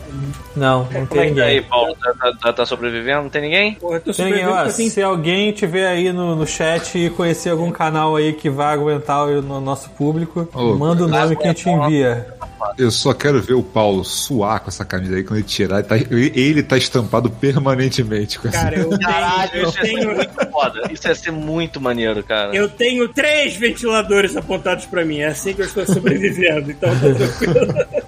Não, não Como tem é tá aí, ninguém. Paulo? Tá, tá- tá- tá sobrevivendo? Não tem ninguém? Porra, tô Tem ninguém, ó, assim. se alguém tiver aí no, no chat e conhecer algum canal aí que vai aguentar o no nosso público, Ô, manda o nome que a gente envia. Eu só quero ver o Paulo suar com essa camisa aí quando ele tirar. Ele tá, ele tá estampado permanentemente com essa. Cara, eu tenho, Caralho, eu isso ia ser tenho, muito foda. Isso ia ser muito maneiro, cara. eu tenho três ventiladores apontados pra mim. É assim que eu estou sobrevivendo. Então tá tranquilo.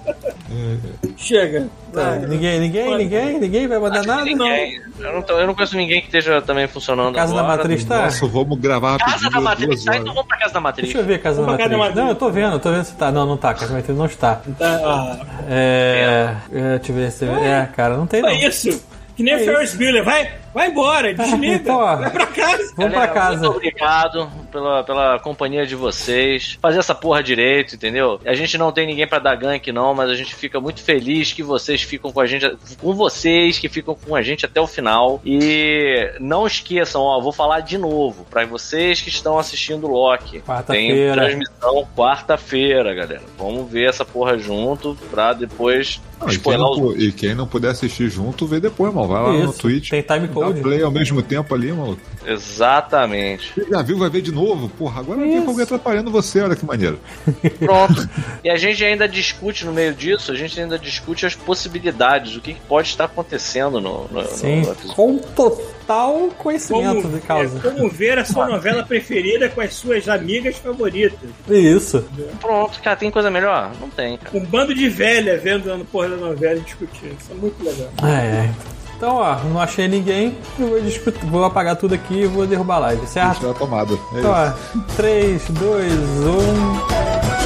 Chega. Tá, Vai. ninguém, ninguém, ninguém, ninguém vai mandar nada? Não. Ninguém. Eu não, tô- eu não conheço ninguém que esteja também funcionando Casa da agora. Matriz tá? Nossa, vamos gravar Casa da Matriz, tá? Então vamos pra Casa da Matriz. Deixa eu ver a Casa da pra Casa Matriz. da Não, eu Matriz. tô vendo, tô vendo se tá. Não, não tá. Casa da Matriz não está. Tá, ah, É. é deixa eu ver se. É, cara, não tem não. é isso. Que nem Ferris Bueller. Vai, vai embora, desliga. vai pra casa. Vamos pra casa. Muito obrigado pela, pela companhia de vocês. Fazer essa porra direito, entendeu? A gente não tem ninguém pra dar gank, não, mas a gente fica muito feliz que vocês ficam com a gente, com vocês que ficam com a gente até o final. E não esqueçam, ó, vou falar de novo pra vocês que estão assistindo o Loki. Tem Quarta-feira. transmissão quarta-feira, galera. Vamos ver essa porra junto pra depois Não, e, quem não, e quem não puder assistir junto, vê depois, mano. Vai lá no Isso, Twitch. tem time Dá code. play ao mesmo tempo ali, maluco. Exatamente. Você já viu, vai ver de novo? Porra, agora não tem alguém atrapalhando você, olha que maneiro. Pronto. E a gente ainda discute no meio disso, a gente ainda discute as possibilidades, o que pode estar acontecendo no, no, Sim, no com total conhecimento Como, de causa. é, como ver a sua novela preferida com as suas amigas favoritas. Isso. Pronto, cara, tem coisa melhor? Não tem, cara. Um bando de velha vendo a porra da novela e discutindo. Isso é muito legal. É. Então, ó, não achei ninguém, eu vou, vou apagar tudo aqui e vou derrubar a live, certo? Tirar a tomada. É Então, isso. ó, 3, 2, 1.